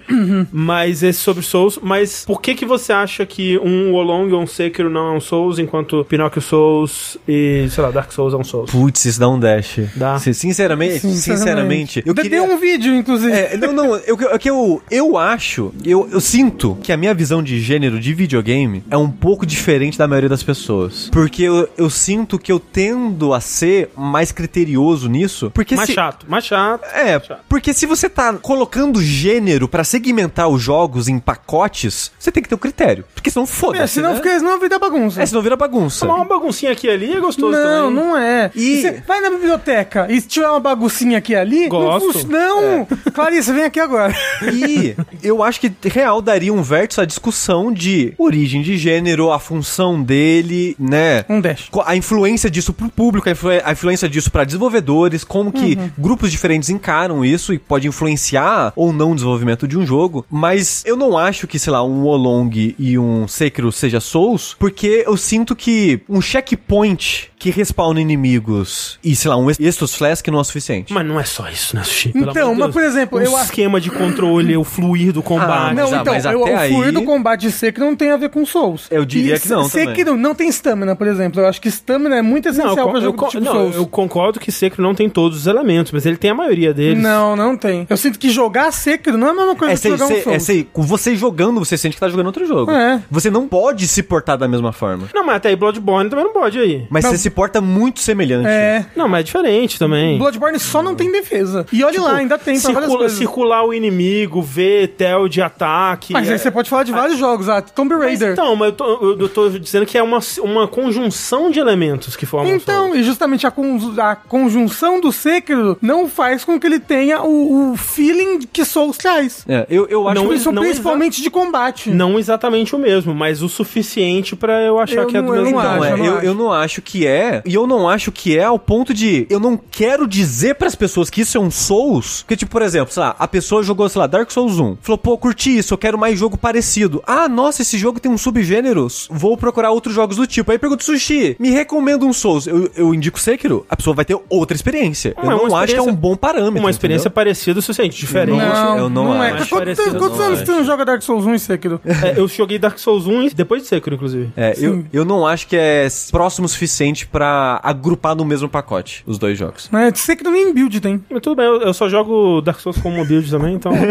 Speaker 1: mas esse sobre Souls. Mas por que que você acha que um Wolong ou um Sekiro não é um Souls, enquanto Pinocchio Souls e, sei lá, Dark Souls é um Souls?
Speaker 2: Putz, isso dá um dash.
Speaker 1: Dá.
Speaker 2: Se- Sinceramente, sinceramente, eu queria...
Speaker 3: um vídeo, inclusive.
Speaker 2: É, não, não, eu, eu, que eu, eu acho, eu, eu sinto que a minha visão de gênero de videogame é um pouco diferente da maioria das pessoas. Porque eu, eu sinto que eu tendo a ser mais criterioso nisso. Porque
Speaker 1: Mais
Speaker 2: se,
Speaker 1: chato, mais chato.
Speaker 2: É, porque se você tá colocando gênero pra segmentar os jogos em pacotes, você tem que ter um critério. Porque senão
Speaker 3: É,
Speaker 2: foda-se,
Speaker 3: senão,
Speaker 2: né?
Speaker 3: fica, senão vira bagunça.
Speaker 2: É, senão vira bagunça.
Speaker 1: Tomar uma baguncinha aqui ali é gostoso
Speaker 3: Não,
Speaker 1: também.
Speaker 3: não é.
Speaker 2: E-
Speaker 3: E você vai na biblioteca e se tiver uma baguncinha aqui ali,
Speaker 1: Gosto.
Speaker 3: não. Não! Clarice, vem aqui agora.
Speaker 2: E eu acho que real daria um vértice à discussão de origem de gênero, a função dele, né?
Speaker 3: Um dash.
Speaker 2: A influência disso pro público, a, influ- a influência disso pra desenvolvedores, como que grupos diferentes encaram isso e pode influenciar ou não o desenvolvimento de um jogo. Mas eu não acho que, sei lá, um Wolong e um Sekiro seja Souls, porque eu sinto que um checkpoint que respawna inimigos e, sei lá, um Estus Flask não é o suficiente.
Speaker 1: Mas não é só isso, né, Sushi? Pelo
Speaker 3: Então,
Speaker 1: de
Speaker 3: mas por exemplo,
Speaker 1: o
Speaker 3: eu acho.
Speaker 1: esquema de controle, o fluir do combate.
Speaker 2: Ah,
Speaker 3: Não,
Speaker 2: mas-
Speaker 3: então,
Speaker 2: mas
Speaker 3: eu,
Speaker 2: até
Speaker 3: o fluir
Speaker 2: aí-
Speaker 3: do combate de Sekiro não tem a ver com Souls.
Speaker 2: Eu diria
Speaker 3: E
Speaker 2: que não também.
Speaker 3: Sekiro não tem stamina, por exemplo. Eu acho que stamina é muito
Speaker 1: Não,
Speaker 3: essencial
Speaker 1: eu,
Speaker 3: pra
Speaker 1: eu,
Speaker 3: jogo do tipo
Speaker 1: não,
Speaker 3: Souls.
Speaker 1: eu concordo que Sekiro não tem todos os elementos, mas ele tem a maioria deles.
Speaker 3: Não, não tem. Eu sinto que jogar Sekiro não é a mesma coisa
Speaker 2: É,
Speaker 3: que
Speaker 2: sei,
Speaker 3: jogar
Speaker 2: sei,
Speaker 3: um Souls.
Speaker 2: é sei, com você jogando, você sente que tá jogando outro jogo.
Speaker 3: É.
Speaker 2: Você não pode se portar da mesma forma.
Speaker 1: Não, mas até aí Bloodborne também não pode aí.
Speaker 2: Mas
Speaker 3: Não,
Speaker 2: você se porta muito semelhante.
Speaker 3: É.
Speaker 1: Não, mas é diferente também.
Speaker 3: Bloodborne só não tem defesa. E olha lá, ainda tem pra várias
Speaker 1: Circula,
Speaker 3: coisas.
Speaker 1: circular o inimigo, ver tel de ataque.
Speaker 3: Mas
Speaker 1: é-
Speaker 3: aí você pode falar de vários jogos, ah, Tomb
Speaker 1: Mas
Speaker 3: Raider.
Speaker 1: então, mas eu tô, eu tô dizendo que é uma, uma conjunção de elementos que formam o
Speaker 3: Então, e justamente a, con- a conjunção do Sekiro não faz com que ele tenha o, o feeling que Souls traz.
Speaker 2: É, eu, eu acho
Speaker 1: Não,
Speaker 2: que
Speaker 3: Isso
Speaker 1: não
Speaker 3: principalmente de combate.
Speaker 1: Não exatamente o mesmo, mas o suficiente pra eu achar
Speaker 3: Eu
Speaker 1: que é do
Speaker 3: não-
Speaker 1: mesmo
Speaker 3: não.
Speaker 2: Não,
Speaker 3: acho,
Speaker 2: é,
Speaker 3: eu não
Speaker 2: eu não acho que é. E eu não acho que é ao ponto de. Eu não quero dizer pras pessoas que isso é um Souls. Porque, tipo, por exemplo, sei lá, a pessoa jogou, sei lá, Dark Souls 1. Falou, pô, curti isso, eu quero mais jogo parecido. Ah, nossa, esse jogo tem um subgênero. Vou procurar outros jogos do tipo. Aí pergunto, Sushi, me recomenda um Souls. Eu, eu indico Sekiro, a pessoa vai ter outra experiência.
Speaker 1: Não,
Speaker 2: eu
Speaker 1: é
Speaker 2: não acho que é um bom parâmetro.
Speaker 1: Uma experiência
Speaker 2: entendeu?
Speaker 1: parecida o suficiente, diferente.
Speaker 3: Não,
Speaker 2: eu não
Speaker 3: não é.
Speaker 2: acho.
Speaker 3: Quantos, quantos anos
Speaker 2: acho.
Speaker 3: você não joga Dark Souls 1 e Sekiro?
Speaker 1: É, eu joguei Dark Souls 1 e depois de Sekiro, inclusive.
Speaker 2: É, eu, eu não acho que é próximo o suficiente pra agrupar no mesmo pacote os dois jogos.
Speaker 3: É, Sekiro nem build tem.
Speaker 1: Mas tudo bem, eu, eu só jogo Dark Souls como build também, então... [laughs]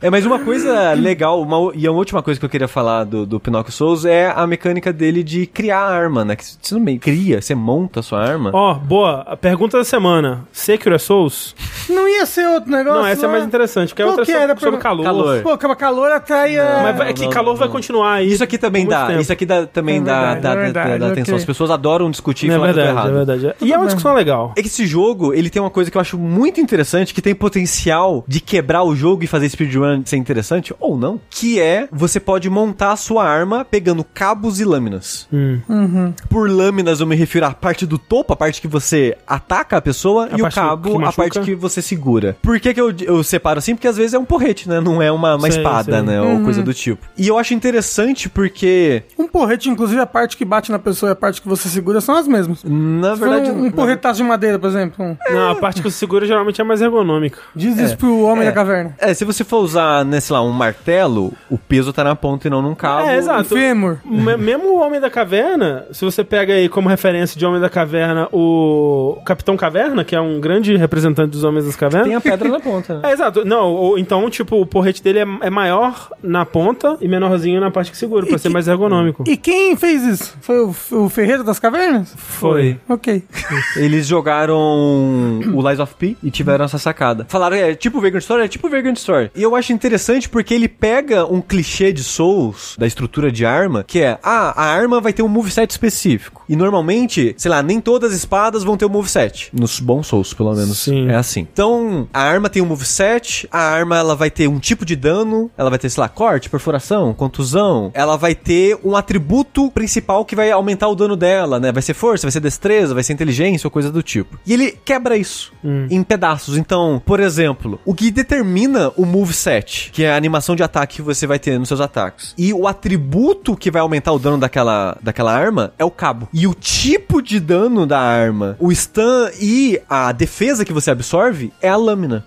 Speaker 2: É, mas uma coisa legal, uma, e a última coisa que eu queria falar do, do Pinocchio Souls é a mecânica dele de criar a arma, né? Que você não meio cria, você monta a sua arma.
Speaker 1: Ó, boa. A pergunta da semana. Sekiro é Souls?
Speaker 3: Não ia ser outro negócio?
Speaker 1: Não, essa é
Speaker 3: lá?
Speaker 1: mais interessante, porque
Speaker 3: Qual
Speaker 1: outra é
Speaker 3: que
Speaker 1: sobre,
Speaker 3: era pra-
Speaker 1: sobre calor.
Speaker 2: Calor.
Speaker 3: Pô, calor, calor atrai a...
Speaker 1: Mas é que
Speaker 2: Não,
Speaker 1: calor
Speaker 2: não,
Speaker 1: vai
Speaker 2: não.
Speaker 1: continuar aí.
Speaker 2: Isso aqui também dá,
Speaker 1: tempo.
Speaker 2: isso aqui dá, também
Speaker 3: É
Speaker 2: dá,
Speaker 3: verdade,
Speaker 2: dá,
Speaker 3: é
Speaker 2: dá-
Speaker 3: verdade,
Speaker 2: dá atenção.
Speaker 3: ok.
Speaker 2: As pessoas adoram discutir e
Speaker 1: É
Speaker 2: falar que eu tô
Speaker 1: verdade, é
Speaker 2: errado.
Speaker 1: verdade. E é uma discussão legal.
Speaker 2: É que esse jogo, ele tem uma coisa que eu acho muito interessante, que tem potencial de quebrar o jogo e fazer speedrun ser interessante, ou não, que é, você pode montar a sua arma pegando cabos e lâminas.
Speaker 1: Hum.
Speaker 2: Por lâminas eu me refiro à parte do topo, a parte que você ataca a pessoa,
Speaker 1: A
Speaker 2: e o cabo, a parte que você segura. Por que que eu, eu separo assim? Porque às vezes é um porrete, né? Não é uma, uma
Speaker 1: Sei,
Speaker 2: espada,
Speaker 1: sei.
Speaker 2: né? Ou coisa do tipo. E eu acho interessante porque,
Speaker 3: Um porrete, inclusive, a parte que bate na pessoa e a parte que você segura são as mesmas.
Speaker 2: na
Speaker 3: Se for
Speaker 2: verdade...
Speaker 3: um, um porretaço de madeira, por exemplo. um-
Speaker 1: Não, a parte que você segura geralmente é mais ergonômica.
Speaker 3: Diz isso pro homem
Speaker 2: É.
Speaker 3: da caverna.
Speaker 2: É, se você for usar, né, sei lá, um martelo, o peso tá na ponta e não num cabo.
Speaker 1: É,
Speaker 3: Um
Speaker 1: exato.
Speaker 3: fêmur.
Speaker 1: Me- Mesmo o Homem da Caverna, se você pega aí como referência de Homem da Caverna o Capitão Caverna, que é um grande representante dos Homens das Cavernas.
Speaker 2: Tem a pedra na ponta, né? [laughs]
Speaker 1: É, exato. Não, ou, então, tipo, o porrete dele é, é maior na ponta e menorzinho na parte que segura, pra
Speaker 3: E
Speaker 1: ser
Speaker 3: que-
Speaker 1: mais ergonômico.
Speaker 3: E quem fez isso? Foi o, o Ferreiro das Cavernas?
Speaker 1: Foi.
Speaker 3: Ok.
Speaker 2: Eles jogaram o Lies of P e tiveram essa sacada. Falaram, é tipo Vagrant Story, é tipo Vagrant Story. E eu acho interessante porque ele pega um clichê de Souls, da estrutura de arma, que é, ah, a arma vai ter um moveset específico. E normalmente, sei lá, nem todas as espadas vão ter um moveset. Nos bons Souls, pelo menos.
Speaker 1: Sim.
Speaker 2: É assim. Então, a arma tem um moveset, a arma ela vai ter um tipo de dano, ela vai ter, sei lá, corte, perfuração, contusão. Ela vai ter um atributo principal que vai aumentar o dano dela, né? Vai ser força, vai ser destreza, vai ser inteligência ou coisa do tipo. E ele quebra isso em pedaços. Então, por exemplo, o que determina o moveset, que é a animação de ataque que você vai ter nos seus ataques, e o atributo que vai aumentar o dano daquela, daquela arma é o cabo. E o tipo de dano da arma, o stun e a defesa que você absorve é a lâmina.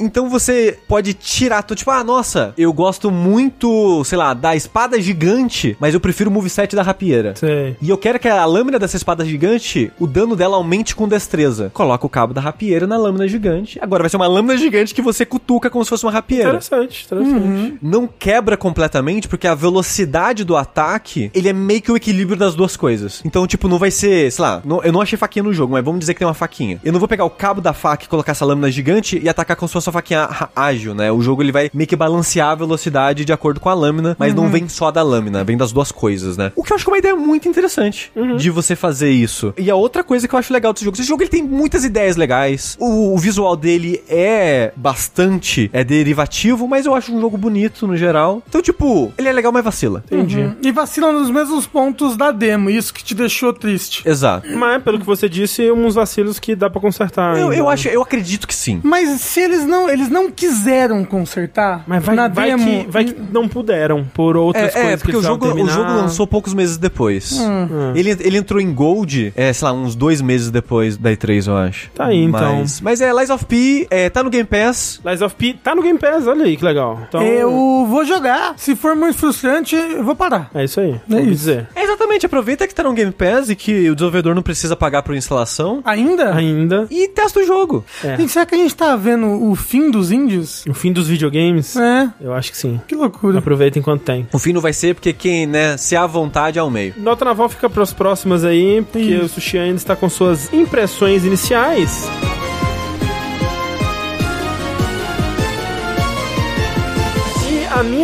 Speaker 2: Então você pode tirar, tipo, ah, nossa, eu gosto muito, sei lá, da espada gigante, mas eu prefiro o moveset da rapieira.
Speaker 1: Sei.
Speaker 2: E eu quero que a lâmina dessa espada gigante, o dano dela aumente com destreza. Coloca o cabo da rapieira na lâmina gigante. Agora vai ser uma lâmina gigante que você cutuca como se fosse uma rapieira.
Speaker 1: Interessante, interessante.
Speaker 2: Não quebra completamente, porque a velocidade do ataque, ele é meio que o equilíbrio das duas coisas. Então, tipo, não vai ser, sei lá, não- eu não achei faquinha no jogo, mas vamos dizer que tem uma faquinha. Eu não vou pegar o cabo da faca e colocar essa lâmina gigante e atacar como se fosse uma faquinha ágil, né? O jogo ele vai meio que balancear a velocidade de acordo com a lâmina, mas não vem só da lâmina, vem das duas coisas, né? O que eu acho que é uma ideia muito interessante de você fazer isso. E a outra coisa que eu acho legal desse jogo, esse jogo ele tem muitas ideias legais. O, o visual dele é bastante é derivativo, mas eu acho um jogo bonito no geral. Então, tipo, ele é legal, mas vacila.
Speaker 1: Entendi.
Speaker 3: E vacilam nos mesmos pontos da demo, isso que te deixou triste.
Speaker 2: Exato.
Speaker 1: Mas, pelo que você disse, uns vacilos que dá pra consertar.
Speaker 2: Eu, eu acho, eu acredito que sim.
Speaker 3: Mas se eles não, eles não quiseram consertar,
Speaker 1: Mas vai,
Speaker 3: na
Speaker 1: vai,
Speaker 3: demo,
Speaker 1: que, vai que não puderam, por outras
Speaker 2: É, é,
Speaker 1: coisas
Speaker 2: porque
Speaker 1: que
Speaker 2: o jogo, o jogo lançou poucos meses depois.
Speaker 1: Hum.
Speaker 2: Ele, ele entrou em Gold, é, sei lá, uns dois meses depois da E3, eu acho.
Speaker 1: Tá aí, então.
Speaker 2: Mas, mas é, Lies of P, é, tá no Game Pass.
Speaker 1: Lies of P tá no Game Pass, olha aí que legal. Então,
Speaker 3: eu vou jogar. Se for muito frustrante, eu vou parar.
Speaker 1: é isso aí.
Speaker 3: É
Speaker 1: vou
Speaker 3: isso.
Speaker 1: dizer.
Speaker 2: É, exatamente, aproveita que tá no Game Pass e que o desenvolvedor não precisa pagar por instalação.
Speaker 3: Ainda?
Speaker 1: Ainda.
Speaker 2: E testa o jogo.
Speaker 1: É.
Speaker 3: Gente, será que a gente tá vendo o fim dos índios?
Speaker 1: O fim dos videogames,
Speaker 3: É,
Speaker 1: eu acho que sim.
Speaker 3: que loucura.
Speaker 1: Aproveita enquanto tem.
Speaker 2: O fim não vai ser porque quem, né, se há vontade é ao meio.
Speaker 1: Nota naval fica pros próximas aí aí, o Sushi ainda está com suas impressões iniciais.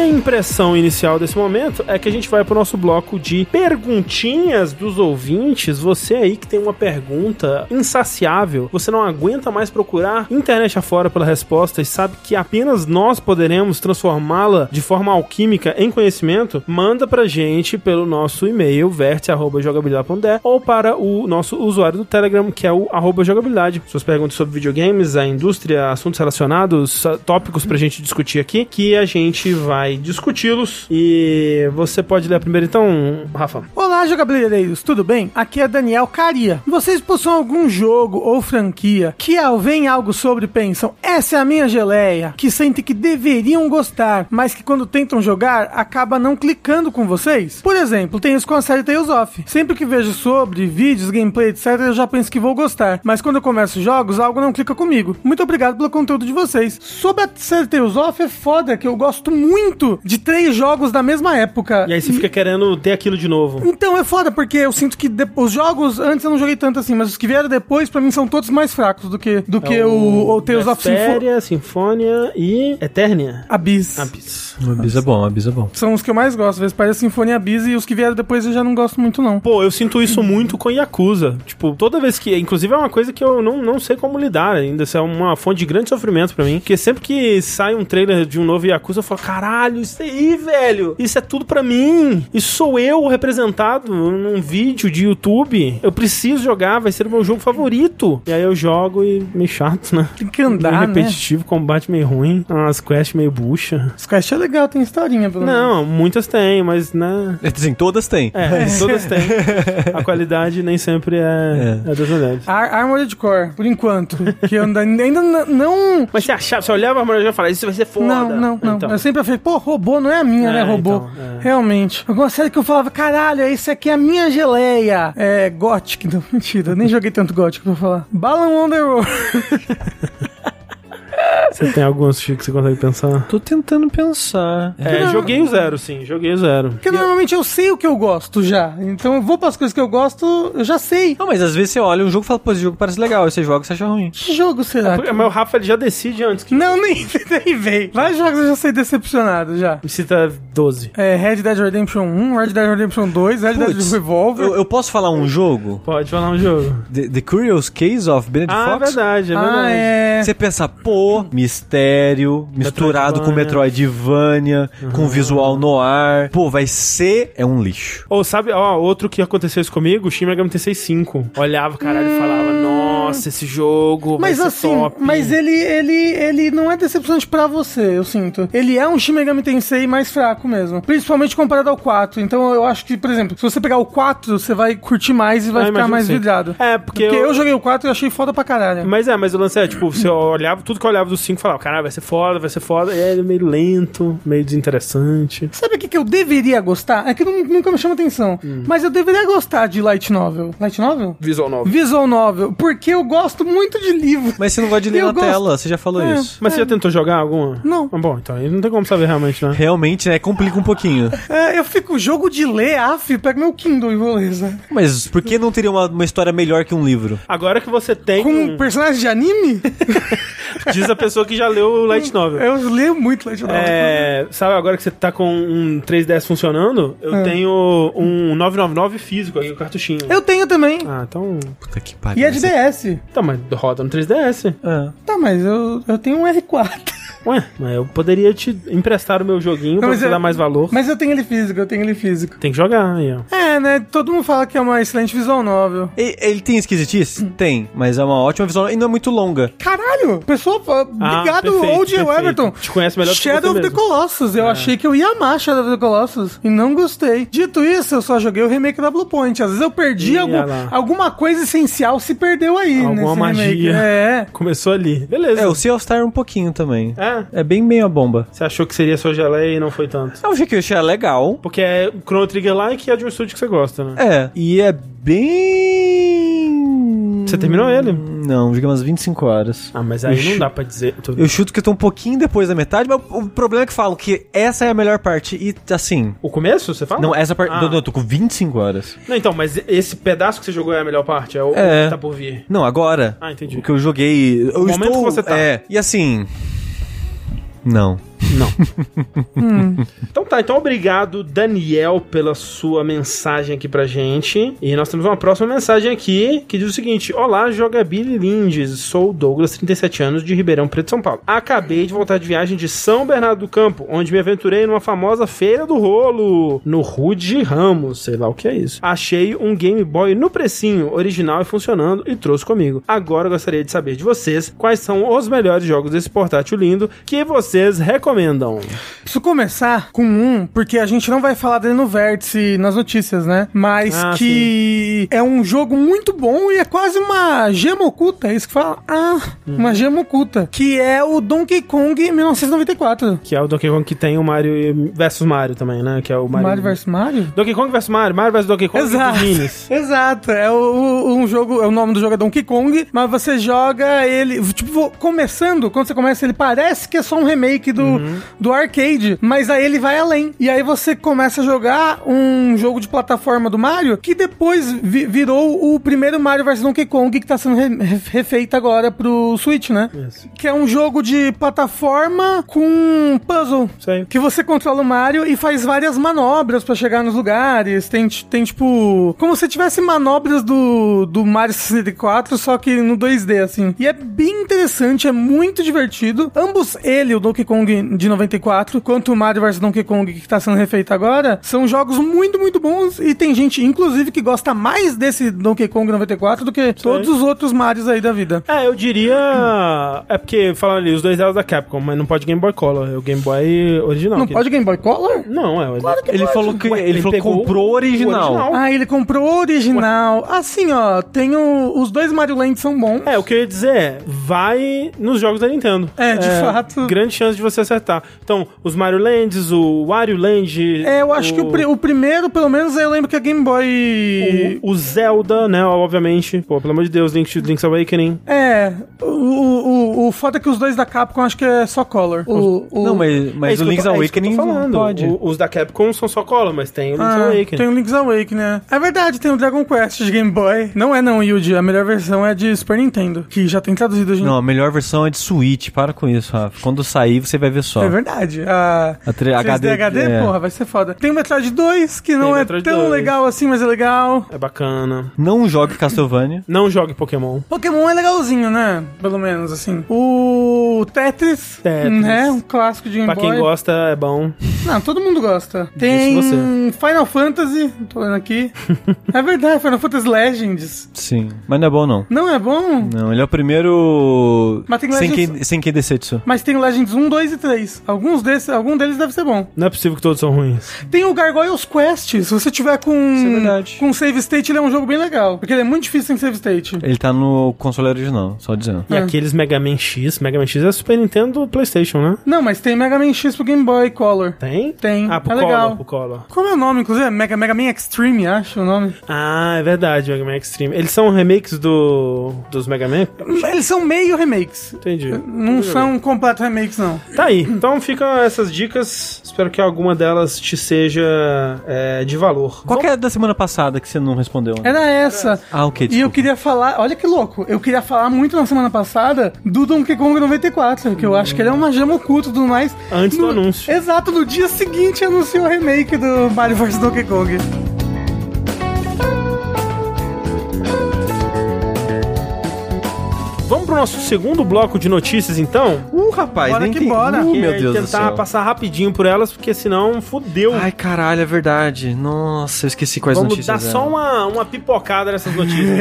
Speaker 1: Minha impressão inicial desse momento é que a gente vai pro nosso bloco de perguntinhas dos ouvintes. Você aí que tem uma pergunta insaciável, você não aguenta mais procurar internet afora pela resposta e sabe que apenas nós poderemos transformá-la de forma alquímica em conhecimento, manda pra gente pelo nosso e-mail verte@jogabilidade.de ou para o nosso usuário do Telegram, que é o jogabilidade. Suas perguntas sobre videogames, a indústria, assuntos relacionados, tópicos pra gente discutir aqui, que a gente vai discuti-los. E você pode ler primeiro então, Rafa.
Speaker 3: Olá, jogabilideiros, tudo bem? Aqui é Daniel Caria. Vocês possuem algum jogo ou franquia que ao verem algo sobre pensam, essa é a minha geleia, que sentem que deveriam gostar, mas que quando tentam jogar, acaba não clicando com vocês? Por exemplo, tem isso com a série Tales of. Sempre que vejo sobre vídeos, gameplay, etc, eu já penso que vou gostar, mas quando eu começo jogos, algo não clica comigo. Muito obrigado pelo conteúdo de vocês. Sobre a série Tales of, é foda que eu gosto muito de três jogos da mesma época.
Speaker 1: E aí você fica querendo ter aquilo de novo.
Speaker 3: Então é foda, porque eu sinto que de- os jogos, antes eu não joguei tanto assim, mas os que vieram depois, pra mim, são todos mais fracos do que, do que o, o Tales of
Speaker 1: Sinfonia e Eternia.
Speaker 3: Abyss.
Speaker 1: Abyss.
Speaker 2: Um Abyss é bom, um Abyss é bom.
Speaker 3: São os que eu mais gosto, Vesperia, Sinfonia e Abyss, e os que vieram depois eu já não gosto muito, não.
Speaker 1: Pô, eu sinto isso muito com Yakuza. Tipo, toda vez que. Inclusive é uma coisa que eu não, não sei como lidar ainda. Isso é uma fonte de grande sofrimento pra mim. Porque sempre que sai um trailer de um novo Yakuza, eu falo: caralho, isso aí, velho. Isso é tudo pra mim. Isso sou eu representado num vídeo de YouTube. Eu preciso jogar, vai ser o meu jogo favorito. E aí eu jogo e meio chato, né?
Speaker 3: Tem que
Speaker 1: meio
Speaker 3: andar, né?
Speaker 1: repetitivo, combate meio ruim, umas quests meio bucha.
Speaker 3: Os Quest é legal, tem historinha, pelo menos.
Speaker 1: Não, muitas tem, mas né.
Speaker 2: Assim, todas têm.
Speaker 1: É, todas têm. A qualidade nem sempre é, é. das melhores.
Speaker 3: Ar Armored Core, por enquanto. que eu ainda, ainda não.
Speaker 1: Mas você achava, você olhava a Armored e falava, isso vai ser foda.
Speaker 3: Não, não, não.
Speaker 1: Então.
Speaker 3: Eu sempre falei, pô, robô não é a minha,
Speaker 1: É,
Speaker 3: né, robô?
Speaker 1: então, é.
Speaker 3: Realmente. Alguma série que eu falava, caralho, esse aqui é a minha geleia. É, Gothic. Não, mentira, eu nem joguei tanto Gothic pra falar. Balan Wonderworld. [laughs]
Speaker 1: Você tem alguns que você consegue pensar?
Speaker 2: Tô tentando pensar.
Speaker 1: É, joguei o zero, sim, joguei o zero.
Speaker 3: Porque normalmente eu sei o que eu gosto já. Então eu vou pras coisas que eu gosto, eu já sei.
Speaker 2: Não, mas às vezes você olha um jogo e fala, pô, esse jogo parece legal. Aí você joga e você acha ruim.
Speaker 3: Que jogo será?
Speaker 1: Porque- Mas o Rafa ele já decide antes. Que...
Speaker 3: Não, [laughs] nem, nem vem. Vários jogos eu já sei decepcionado já.
Speaker 1: Me cita 12.
Speaker 3: É, Red Dead Redemption 1, Red Dead Redemption 2, Red Dead
Speaker 2: Putz,
Speaker 3: Revolver.
Speaker 2: Eu, eu posso falar um jogo?
Speaker 1: Pode falar um jogo.
Speaker 2: The, The Curious Case of Benedict
Speaker 1: Ah, é
Speaker 2: Fox?
Speaker 1: verdade, é verdade.
Speaker 3: Ah, é.
Speaker 2: Você pensa, pô, mistério, misturado com Metroidvania, com visual no ar. Pô, vai ser. É um lixo.
Speaker 1: Ou sabe, ó, outro que aconteceu isso comigo, o Shin Megami Tensei 5. Olhava, caralho, e falava, nossa, esse jogo vai
Speaker 3: Mas
Speaker 1: ser
Speaker 3: assim,
Speaker 1: top.
Speaker 3: mas ele, ele, ele não é decepcionante pra você, eu sinto. Ele é um Shin Megami Tensei mais fraco mesmo. Principalmente comparado ao 4. Então eu acho que, por exemplo, se você pegar o 4, você vai curtir mais e vai
Speaker 1: Ah,
Speaker 3: ficar mais
Speaker 1: sim.
Speaker 3: vidrado.
Speaker 1: É, porque,
Speaker 3: Porque eu...
Speaker 1: eu...
Speaker 3: joguei o 4 e achei foda pra caralho.
Speaker 1: Mas é, mas o lance é, tipo, você olhava, tudo que eu olhava do 5 falava, caralho, vai ser foda, vai ser foda. E aí ele é meio lento, meio desinteressante.
Speaker 3: Sabe o que, que eu deveria gostar? É que não- nunca me chama atenção.
Speaker 1: Hum.
Speaker 3: Mas eu deveria gostar de Light Novel. Light Novel?
Speaker 1: Visual novel.
Speaker 3: Visual Novel. Porque eu gosto muito de livro.
Speaker 2: Mas você não gosta de ler na
Speaker 3: gosto.
Speaker 2: tela, você já falou
Speaker 3: É.
Speaker 2: isso.
Speaker 1: Mas você já tentou jogar alguma?
Speaker 3: Não.
Speaker 1: Ah, bom, então aí não tem como saber realmente, né?
Speaker 2: Realmente, né? Complica um pouquinho.
Speaker 3: É, eu fico, jogo de ler, af, pego meu Kindle e vou ler, sabe?
Speaker 2: Mas por que não teria uma, uma história melhor que um livro?
Speaker 1: Agora que você tem.
Speaker 3: Com personagens de anime? [laughs]
Speaker 1: Diz a pessoa que já leu o Light Novel.
Speaker 3: eu leio muito Light Novel.
Speaker 1: É, sabe agora que você tá com um 3DS funcionando? Eu
Speaker 3: É.
Speaker 1: tenho um 999 físico aqui, o cartuchinho.
Speaker 3: Eu tenho também.
Speaker 1: Ah, então.
Speaker 2: Puta que pariu.
Speaker 3: E é de DS.
Speaker 1: Tá, mas roda no 3DS.
Speaker 2: É.
Speaker 3: Tá, mas eu, eu tenho um R4.
Speaker 1: Ué, mas eu poderia te emprestar o meu joguinho pra
Speaker 3: mas
Speaker 1: você
Speaker 3: eu-
Speaker 1: dar mais valor.
Speaker 3: Mas eu tenho ele físico, eu tenho ele físico.
Speaker 1: Tem que jogar aí, ó.
Speaker 3: É, né? Todo mundo fala que é uma excelente visual novel.
Speaker 2: E- Ele tem esquisitice? Tem, mas é uma ótima visual e não é muito longa.
Speaker 3: Caralho! Pessoa,
Speaker 1: Ah,
Speaker 3: obrigado,
Speaker 1: perfeito,
Speaker 3: Old
Speaker 1: perfeito.
Speaker 3: Everton.
Speaker 1: Te conhece melhor do que
Speaker 3: Shadow
Speaker 1: você
Speaker 3: of the
Speaker 1: mesmo. É.
Speaker 3: Colossus. Eu achei que eu ia amar Shadow of the Colossus e não gostei. Dito isso, eu só joguei o remake da Blue Point. Às vezes eu perdi algum- alguma coisa essencial se perdeu aí
Speaker 1: Alguma
Speaker 3: nesse remake.
Speaker 1: magia.
Speaker 3: É. [laughs]
Speaker 1: Começou ali. Beleza.
Speaker 2: É, o Sea of Star um pouquinho também.
Speaker 1: É.
Speaker 2: É bem meio a bomba.
Speaker 1: Você achou que seria sua geleia e não foi tanto.
Speaker 2: Eu achei que eu achei legal.
Speaker 1: Porque é Chrono Trigger like e é de um estúdio que você gosta, né?
Speaker 2: É, e é bem.
Speaker 1: Você terminou ele?
Speaker 2: Não, joguei umas 25 horas.
Speaker 1: Ah, mas aí
Speaker 2: Eu
Speaker 1: não dá pra dizer. Tô-
Speaker 2: Eu chuto que eu tô um pouquinho depois da metade, mas o problema é que falam que essa é a melhor parte. E assim.
Speaker 1: O começo, você fala?
Speaker 2: Não, essa parte.
Speaker 1: Ah.
Speaker 2: Não, não, eu tô com 25 horas.
Speaker 1: Não, então, mas esse pedaço que você jogou é a melhor parte? É o
Speaker 2: É.
Speaker 1: que tá por vir?
Speaker 2: Não, agora.
Speaker 1: Ah, entendi.
Speaker 2: O que eu joguei. Eu
Speaker 1: O momento
Speaker 2: estou,
Speaker 1: que você tá.
Speaker 2: É. E assim. Não.
Speaker 1: Não. [laughs] Então tá, então obrigado, Daniel, pela sua mensagem aqui pra gente. E nós temos uma próxima mensagem aqui que diz o seguinte: Olá, Jogabili Lindes. Sou o Douglas, 37 anos, de Ribeirão Preto, São Paulo. Acabei de voltar de viagem de São Bernardo do Campo, onde me aventurei numa famosa feira do rolo, no Rude Ramos, sei lá o que é isso. Achei um Game Boy no precinho, original e funcionando, e trouxe comigo. Agora eu gostaria de saber de vocês quais são os melhores jogos desse portátil lindo que vocês recomendam.
Speaker 3: Preciso começar com um, porque a gente não vai falar dele no Vértice nas notícias, né? Mas
Speaker 1: Ah,
Speaker 3: que é um jogo muito bom e é quase uma gema oculta, é isso que fala? Ah,
Speaker 1: Uhum.
Speaker 3: uma gema oculta. Que é o Donkey Kong 1994.
Speaker 1: Que é o Donkey Kong que tem o Mario versus Mario também, né? Que é o Mario,
Speaker 3: Mario vs Mario?
Speaker 1: Donkey Kong versus Mario, Mario versus Donkey Kong
Speaker 3: Exato.
Speaker 1: minis. [laughs]
Speaker 3: Exato. É o, o- um jogo, é o nome do jogo é Donkey Kong, mas você joga ele, tipo, começando, quando você começa, ele parece que é só um remake do,
Speaker 1: Uhum.
Speaker 3: Do arcade, mas aí ele vai além. E aí você começa a jogar um jogo de plataforma do Mario que depois vi- virou o primeiro Mario vs Donkey Kong que tá sendo re- re- refeito agora pro Switch, né?
Speaker 1: Isso.
Speaker 3: Que é um jogo de plataforma com puzzle.
Speaker 1: Aí.
Speaker 3: Que você controla o Mario e faz várias manobras pra chegar nos lugares. Tem, tem tipo. Como se tivesse manobras do, do Mario 64, só que no 2D, assim. E é bem interessante, é muito divertido. Ambos, ele, o Donkey Kong de 94, quanto o Mario vs Donkey Kong que tá sendo refeito agora, são jogos muito, muito bons. E tem gente, inclusive, que gosta mais desse Donkey Kong 94 do que todos os outros Marios aí da vida.
Speaker 1: É, eu diria. É porque falam ali, os dois eram da Capcom, mas não pode Game Boy Color, é o Game Boy original.
Speaker 3: Não
Speaker 1: que-
Speaker 3: pode Game Boy Color?
Speaker 1: Não, é.
Speaker 3: Claro que
Speaker 2: Ele
Speaker 3: pode.
Speaker 2: falou que
Speaker 1: Ué,
Speaker 2: ele,
Speaker 1: ele
Speaker 2: falou comprou o original.
Speaker 1: o original.
Speaker 3: Ah, ele comprou o original. Assim, ó, tem o- os dois Mario Land são bons.
Speaker 1: É, o que eu ia dizer é, vai nos jogos da Nintendo.
Speaker 3: É, de fato.
Speaker 1: Grande chance de você acertar. Então, os Mario Lands, o Wario Land...
Speaker 3: É, eu acho que o, pri- o primeiro, pelo menos, eu lembro que é Game Boy.
Speaker 1: O, o Zelda, né, obviamente. Pô, pelo amor de Deus, Link, Link's Awakening.
Speaker 3: É, o, o, o, o foda é que os dois da Capcom acho que é só Color. O, o-
Speaker 2: Não, mas,
Speaker 1: É
Speaker 2: mas
Speaker 1: isso
Speaker 2: o Link's
Speaker 1: tô- é
Speaker 2: Awakening
Speaker 1: falando.
Speaker 2: pode.
Speaker 1: O- os da Capcom são só cola, mas tem o Link's
Speaker 3: Ah,
Speaker 1: Awakening.
Speaker 3: tem o Link's Awakening, né? É verdade, tem o Dragon Quest de Game Boy. Não é não, Yuji. A melhor versão é de Super Nintendo, que já tem traduzido hoje
Speaker 2: Não, a melhor versão é de Switch. Para com isso, Rafa. Quando sair, você vai ver só.
Speaker 3: É verdade. A,
Speaker 2: A
Speaker 3: 3D
Speaker 2: HD,
Speaker 3: HD,
Speaker 2: é.
Speaker 3: porra, vai ser foda. Tem o Metroid 2, que não
Speaker 1: Tem
Speaker 3: é
Speaker 1: Metroid
Speaker 3: tão
Speaker 1: 2.
Speaker 3: legal assim, mas é legal.
Speaker 1: É bacana.
Speaker 2: Não jogue Castlevania. [laughs]
Speaker 1: Não jogue Pokémon.
Speaker 3: Pokémon é legalzinho, né? Pelo menos, assim. O Tetris,
Speaker 1: Tetris.
Speaker 3: né? Um clássico de Game
Speaker 1: Pra
Speaker 3: Boy.
Speaker 1: quem gosta, é bom.
Speaker 3: Não, todo mundo gosta. Tem
Speaker 1: você.
Speaker 3: Final Fantasy, tô vendo aqui. [laughs] é verdade, Final Fantasy Legends.
Speaker 2: Sim. Mas não é bom, não.
Speaker 3: Não é bom?
Speaker 2: Não, ele é o primeiro.
Speaker 3: Mas tem
Speaker 2: sem
Speaker 3: Legends-
Speaker 2: sem que Desetsu.
Speaker 3: Mas tem o Legends 1, 2 e 3. Alguns desses, algum deles deve ser bom.
Speaker 1: Não é possível que todos são ruins.
Speaker 3: Tem o Gargoyles Quest. Se você tiver com
Speaker 2: é
Speaker 3: com save state, ele é um jogo bem legal. Porque ele é muito difícil sem save state.
Speaker 2: Ele tá no console original, só dizendo.
Speaker 1: E
Speaker 3: É.
Speaker 1: aqueles Mega Man X, Mega Man X é Super Nintendo PlayStation, né?
Speaker 3: Não, mas tem Mega Man X pro Game Boy Color.
Speaker 1: Tem?
Speaker 3: Tem.
Speaker 1: Ah, pro
Speaker 3: é
Speaker 1: Color,
Speaker 3: legal.
Speaker 1: pro Color.
Speaker 3: Como é o nome, inclusive? É Mega, Mega Man Extreme, acho o nome.
Speaker 1: Ah, é verdade, Mega Man Extreme. Eles são remakes do, dos Mega Man?
Speaker 3: Eles são meio remakes.
Speaker 1: Entendi.
Speaker 3: Não são completos remakes, não.
Speaker 1: Tá aí. Então ficam essas dicas. Espero que alguma delas te seja é, de valor.
Speaker 2: Qual que é da semana passada que você não respondeu?
Speaker 3: Era essa.
Speaker 2: Ah, ok.
Speaker 3: E eu
Speaker 2: desculpa.
Speaker 3: queria falar, olha que louco, eu queria falar muito na semana passada do Donkey Kong 94, que eu acho que ele é uma gema oculta e tudo mais.
Speaker 1: Antes do
Speaker 3: No-
Speaker 1: anúncio.
Speaker 3: Exato, no dia seguinte anunciou o remake do Mario vs Donkey Kong.
Speaker 1: Vamos pro nosso segundo bloco de notícias, então?
Speaker 2: Uh, rapaz,
Speaker 3: Bora
Speaker 2: nem
Speaker 3: que
Speaker 2: tem...
Speaker 3: bora.
Speaker 2: Uh, meu
Speaker 1: é
Speaker 2: Deus do
Speaker 1: tentar
Speaker 2: céu.
Speaker 1: passar rapidinho por elas, porque senão fudeu.
Speaker 2: Ai, caralho, é verdade. Nossa, eu esqueci quais
Speaker 1: Vamos
Speaker 2: notícias
Speaker 1: dar
Speaker 2: eram.
Speaker 1: só uma, uma pipocada nessas notícias,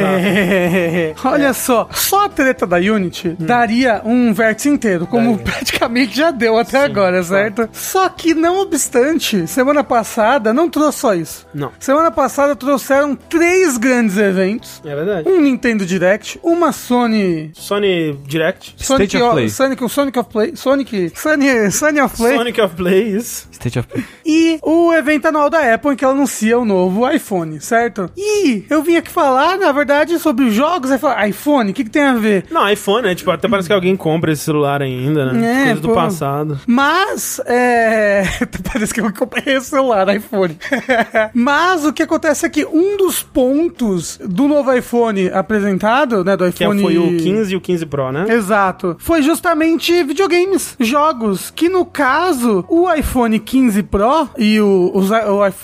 Speaker 1: tá? [laughs]
Speaker 3: Olha só, só a treta da Unity daria um vértice inteiro, como
Speaker 1: Daria.
Speaker 3: praticamente já deu até agora, certo? Só que, não obstante, semana passada não trouxe só isso.
Speaker 1: Não.
Speaker 3: Semana passada trouxeram três grandes eventos.
Speaker 1: É verdade.
Speaker 3: Um Nintendo Direct, uma Sony
Speaker 1: Sony Direct.
Speaker 3: Sonic,
Speaker 2: State of Play.
Speaker 3: Sonic, o Sonic of Play. Sonic. Sonic, Sonic of Play.
Speaker 1: Sonic of Play, isso.
Speaker 2: State of Play.
Speaker 3: E o evento anual da Apple em que ela anuncia o novo iPhone, certo? E eu vim aqui falar, na verdade, sobre os jogos. Aí falar, iPhone, o que, que tem a ver?
Speaker 1: Não, iPhone, né? Tipo, até parece que alguém compra esse celular ainda, né?
Speaker 3: É,
Speaker 1: Coisa do
Speaker 3: pô.
Speaker 1: passado.
Speaker 3: Mas, é. [laughs] Parece que eu comprei o celular, iPhone. [laughs] Mas o que acontece é que um dos pontos do novo iPhone apresentado, né? Do
Speaker 1: Que
Speaker 3: iPhone.
Speaker 1: foi o 15 e o 15 Pro, né?
Speaker 3: Exato. Foi justamente videogames, jogos, que no caso, o iPhone 15 Pro e o- os,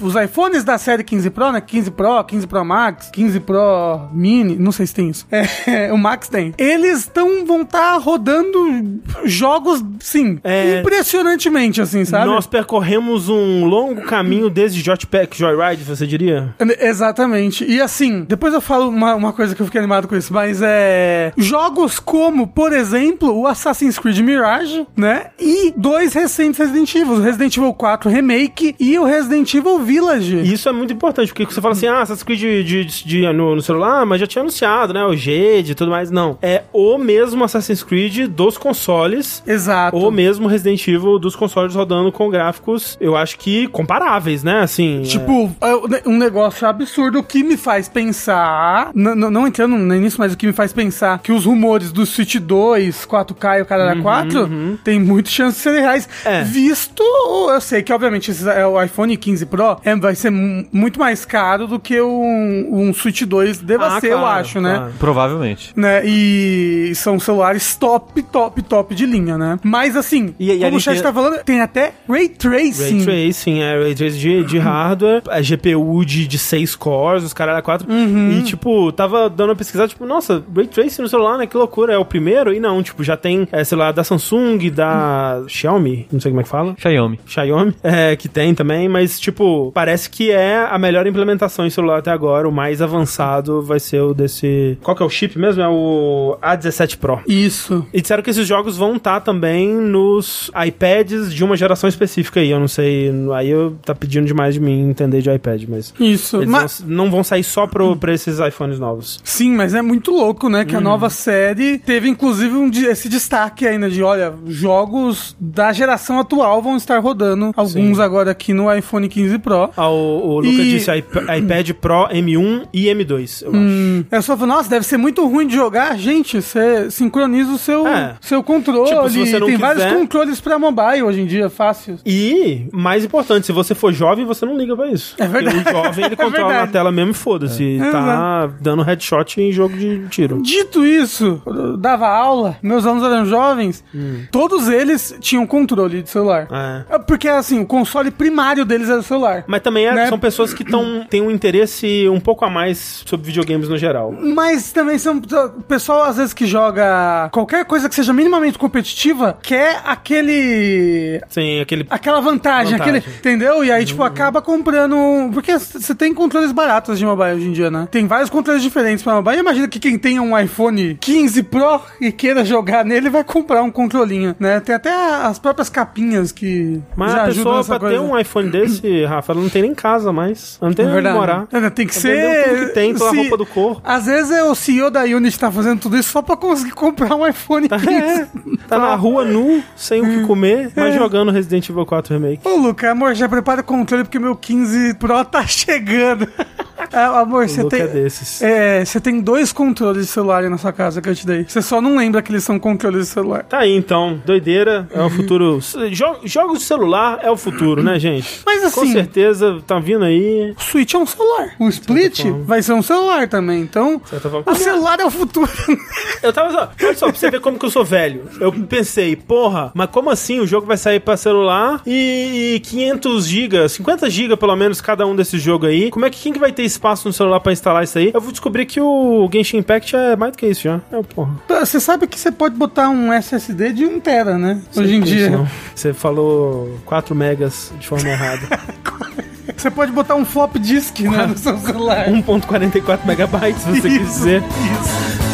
Speaker 3: os iPhones da série 15 Pro, né? 15 Pro, 15 Pro Max, 15 Pro Mini, não sei se tem isso. É, [laughs] o Max tem. Eles tão, vão estar rodando jogos, sim,
Speaker 1: É.
Speaker 3: impressionantemente, assim, sabe?
Speaker 1: Nós percorremos um longo caminho desde Jetpack Joyride, você diria?
Speaker 3: Exatamente. E assim, depois eu falo uma, uma coisa que eu fiquei animado com isso, mas é. Jogos como, por exemplo, o Assassin's Creed Mirage, né? E dois recentes Resident Evil, o Resident Evil 4 Remake e o Resident Evil Village.
Speaker 1: Isso é muito importante, porque você fala assim, ah, Assassin's Creed de, de- de- no, no celular, mas já tinha anunciado, né? O Jade e tudo mais. Não. É o mesmo Assassin's Creed dos consoles.
Speaker 3: Exato.
Speaker 1: O mesmo Resident Evil dos consoles rodando com gráficos, eu acho que comparáveis, né? Assim. é-
Speaker 3: Tipo, é um negócio absurdo que me faz pensar. Não entrando no início, mas o que me faz pensar que os rumores do Switch 2, 4K e o cara 4 tem muita chance de serem reais.
Speaker 1: É.
Speaker 3: Visto, eu sei que, obviamente, esse, é, o iPhone 15 Pro é, vai ser mu- muito mais caro do que um, um Switch 2 deva
Speaker 1: Ah,
Speaker 3: ser, eu
Speaker 1: claro,
Speaker 3: acho, né?
Speaker 1: claro.
Speaker 2: Provavelmente.
Speaker 3: Né? E são celulares top, top, top de linha, né? Mas assim,
Speaker 2: E- e a
Speaker 3: como o chat
Speaker 2: gente-
Speaker 3: tá falando, tem até Ray Tracing.
Speaker 1: Ray Tracing, é Ray Tracing de, de [clears throat] hardware, é GPU de, de 6 cores, os caras 4. E, tipo, tava dando uma pesquisada, tipo, nossa, Ray Tracing no celular, né? Que loucura, é o primeiro? E não, tipo, já tem é, celular da Samsung, da Xiaomi, não sei como é que fala.
Speaker 2: Xiaomi.
Speaker 1: Xiaomi, [laughs] é, que tem também, mas, tipo, parece que é a melhor implementação em celular até agora. O mais avançado vai ser o desse. Qual que é o chip mesmo? É o A17 Pro.
Speaker 3: Isso.
Speaker 1: E disseram que esses jogos vão estar também nos iPads de uma geração específica aí. Eu não sei. Aí eu tá pedindo demais de mim entender de iPad, mas.
Speaker 3: Isso.
Speaker 1: Eles
Speaker 3: Mas,
Speaker 1: vão- não vão sair só pro, pra esses iPhones novos.
Speaker 3: Sim, mas é muito louco, né? Que a nova série teve inclusive um, esse destaque ainda de, olha, jogos da geração atual vão estar rodando. Alguns agora aqui no iPhone 15 Pro.
Speaker 1: Ah, o, o Luca
Speaker 3: E-
Speaker 1: disse iP- iPad Pro M1 e M2, eu acho.
Speaker 3: Hum, eu só falo, nossa, deve ser muito ruim de jogar. Gente, você sincroniza o seu,
Speaker 1: É.
Speaker 3: seu controle.
Speaker 1: Tipo, se
Speaker 3: Tem vários
Speaker 1: quiser-
Speaker 3: controles pra mobile hoje em dia, fácil.
Speaker 1: E, mais importante, se você for jovem, você não liga pra isso.
Speaker 3: É verdade.
Speaker 1: Porque o jovem, ele [laughs]
Speaker 3: É
Speaker 1: controla
Speaker 3: verdade.
Speaker 1: na tela mesmo e foda-se.
Speaker 3: É.
Speaker 1: Tá dando headshot em jogo de tiro.
Speaker 3: Dito isso, dava aula, meus alunos eram jovens, todos eles tinham controle de celular.
Speaker 1: É.
Speaker 3: É Porque, assim, o console primário deles era o celular.
Speaker 1: Mas também é-
Speaker 3: Né?
Speaker 1: são pessoas que tão, [clears throat] têm um interesse um pouco a mais sobre videogames no geral.
Speaker 3: Mas também são. O pessoal, às vezes, que joga qualquer coisa que seja minimamente competitiva, quer aquele.
Speaker 1: Sim, aquele.
Speaker 3: Aquela vantagem,
Speaker 1: Vantagem.
Speaker 3: aquele. Entendeu? E aí, tipo, acaba comprando. Porque você tem controles baratos de mobile hoje em dia, né? Tem vários controles diferentes pra mobile. Imagina que quem tem um iPhone 15 Pro e queira jogar nele vai comprar um controlinho, né? Tem até as próprias capinhas que
Speaker 1: Mas
Speaker 3: já
Speaker 1: a pessoa, pra ter
Speaker 3: coisa.
Speaker 1: um iPhone desse, [clears throat] Rafa, ela não tem nem casa mais. Ela não tem
Speaker 3: É
Speaker 1: onde morar.
Speaker 3: É, Tem que
Speaker 1: Ela
Speaker 3: ser.
Speaker 1: que tem, toda a
Speaker 3: se-
Speaker 1: roupa do corpo.
Speaker 3: Às vezes é o CEO da Unity tá fazendo tudo isso só pra conseguir [laughs] comprar um iPhone 15.
Speaker 1: É, tá na rua nu, sem o que [laughs] comer, mas
Speaker 3: É.
Speaker 1: jogando Resident Evil 4 Remake.
Speaker 3: Ô, Luca, amor, já prepara o controle porque meu 15 Pro tá [laughs] chegando. Ah, amor, você
Speaker 1: Luca
Speaker 3: tem.
Speaker 1: é desses.
Speaker 3: É, você tem dois controles de celular aí na sua casa que eu te dei. Você só não lembra que eles são controles de celular.
Speaker 1: Tá aí então, doideira, é o futuro. Jo- jogos de celular é o futuro, né, gente? [clears throat]
Speaker 3: Mas
Speaker 1: Com
Speaker 3: assim-
Speaker 1: certeza, tá vindo aí.
Speaker 3: O Switch é um celular. O Split
Speaker 1: forma.
Speaker 3: vai ser um celular também. Então,
Speaker 1: forma.
Speaker 3: o celular é o futuro. [laughs]
Speaker 1: Eu tava só, olha só, pra você ver como que eu sou velho. Eu pensei, porra, mas como assim o jogo vai sair pra celular e, e 500 GB, 50 GB pelo menos cada um desses jogos aí? Como é que quem que vai ter espaço no celular pra instalar isso aí? Eu vou descobrir que o Genshin Impact é mais do que isso já. É, porra.
Speaker 3: Você sabe que você pode botar um SSD de 1 tera, né? Hoje em dia.
Speaker 1: não. Você falou 4 megas de forma errada. [laughs]
Speaker 3: Você pode botar um flop disk né, no seu celular. [laughs]
Speaker 1: 1.44 megabytes, se você
Speaker 3: Isso,
Speaker 1: quis dizer.
Speaker 3: Isso.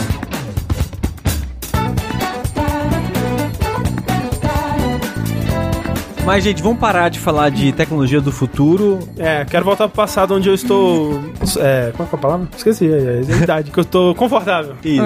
Speaker 2: Mas, gente, vamos parar de falar de tecnologia do futuro.
Speaker 1: É, quero voltar pro passado onde eu estou. É, qual é a palavra? Esqueci, é, é a idade. que eu estou confortável.
Speaker 2: Isso.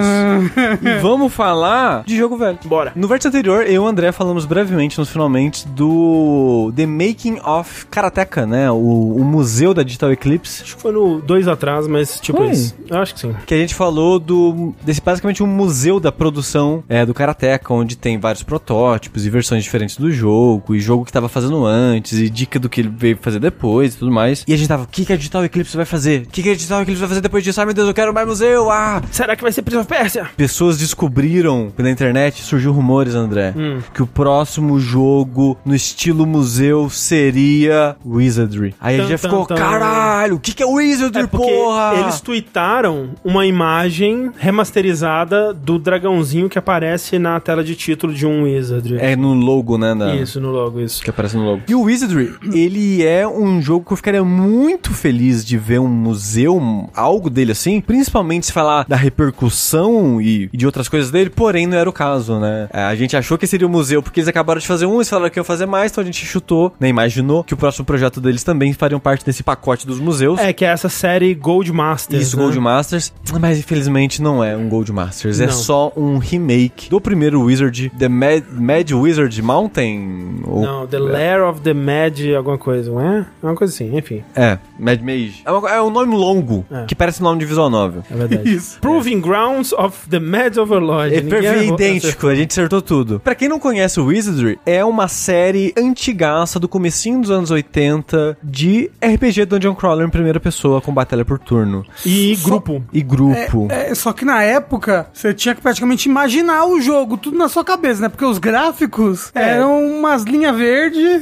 Speaker 2: e vamos falar de jogo velho.
Speaker 1: Bora.
Speaker 2: No vértice anterior, eu e o André falamos brevemente, nos finalmente, do The Making of Karateka, né? O, o museu da Digital Eclipse.
Speaker 1: Acho que foi no dois atrás, mas tipo
Speaker 2: Foi?
Speaker 1: isso. Eu acho que sim.
Speaker 2: Que a gente falou do desse basicamente um museu da produção é, do Karateka, onde tem vários protótipos e versões diferentes do jogo, e jogo que tava fazendo antes, e dica do que ele veio fazer depois e tudo mais. E a gente tava, o que, que a Digital Eclipse vai fazer? O que, que a Digital Eclipse vai fazer depois disso? Ai meu Deus, eu quero mais museu! Ah!
Speaker 1: Será que vai ser Prince of Persia?
Speaker 2: Pessoas descobriram pela internet, surgiu rumores, André,
Speaker 1: Hum.
Speaker 2: que o próximo jogo no estilo museu seria Wizardry. Aí a gente já ficou,
Speaker 1: tan.
Speaker 2: caralho, o que, que é Wizardry,
Speaker 1: É
Speaker 2: porra?
Speaker 1: eles tweetaram uma imagem remasterizada do dragãozinho que aparece na tela de título de um Wizard.
Speaker 2: É no logo, né? da-
Speaker 1: Isso, no logo, isso.
Speaker 2: Que aparece no logo. E o Wizardry, ele é um jogo que eu ficaria muito feliz de ver um museu, um- algo dele assim, principalmente se falar da repercussão e, e de outras coisas dele, porém não era o caso, né? É, A gente achou que seria um museu porque eles acabaram de fazer um, eles falaram que iam fazer mais, então a gente chutou, né? Imaginou que o próximo projeto deles também fariam parte desse pacote dos museus.
Speaker 1: É, que é essa série Gold Masters.
Speaker 2: Isso,
Speaker 1: né?
Speaker 2: Gold Masters. Mas infelizmente não é um Gold Masters. É
Speaker 1: Não.
Speaker 2: só um remake do primeiro Wizard, The Mad, Mad Wizard Mountain. ou-
Speaker 1: Não, The Lair of the Mad, alguma coisa, não é? É uma coisa assim, enfim,
Speaker 2: É, Mad Mage. É, uma- é um nome longo,
Speaker 1: É.
Speaker 2: que parece nome de visual novel.
Speaker 1: é verdade. [laughs]
Speaker 3: Isso.
Speaker 1: Proving Grounds of the Mad Overlord.
Speaker 2: É perfeito, idêntico, a gente acertou tudo. Pra quem não conhece o Wizardry, é uma série antigaça do comecinho dos anos 80 de RPG Dungeon Crawler em primeira pessoa com batalha por turno.
Speaker 1: E grupo.
Speaker 2: E grupo.
Speaker 3: É, só que na época, você tinha que praticamente imaginar o jogo, tudo na sua cabeça, né? Porque os gráficos
Speaker 1: É.
Speaker 3: eram umas linhas verdes.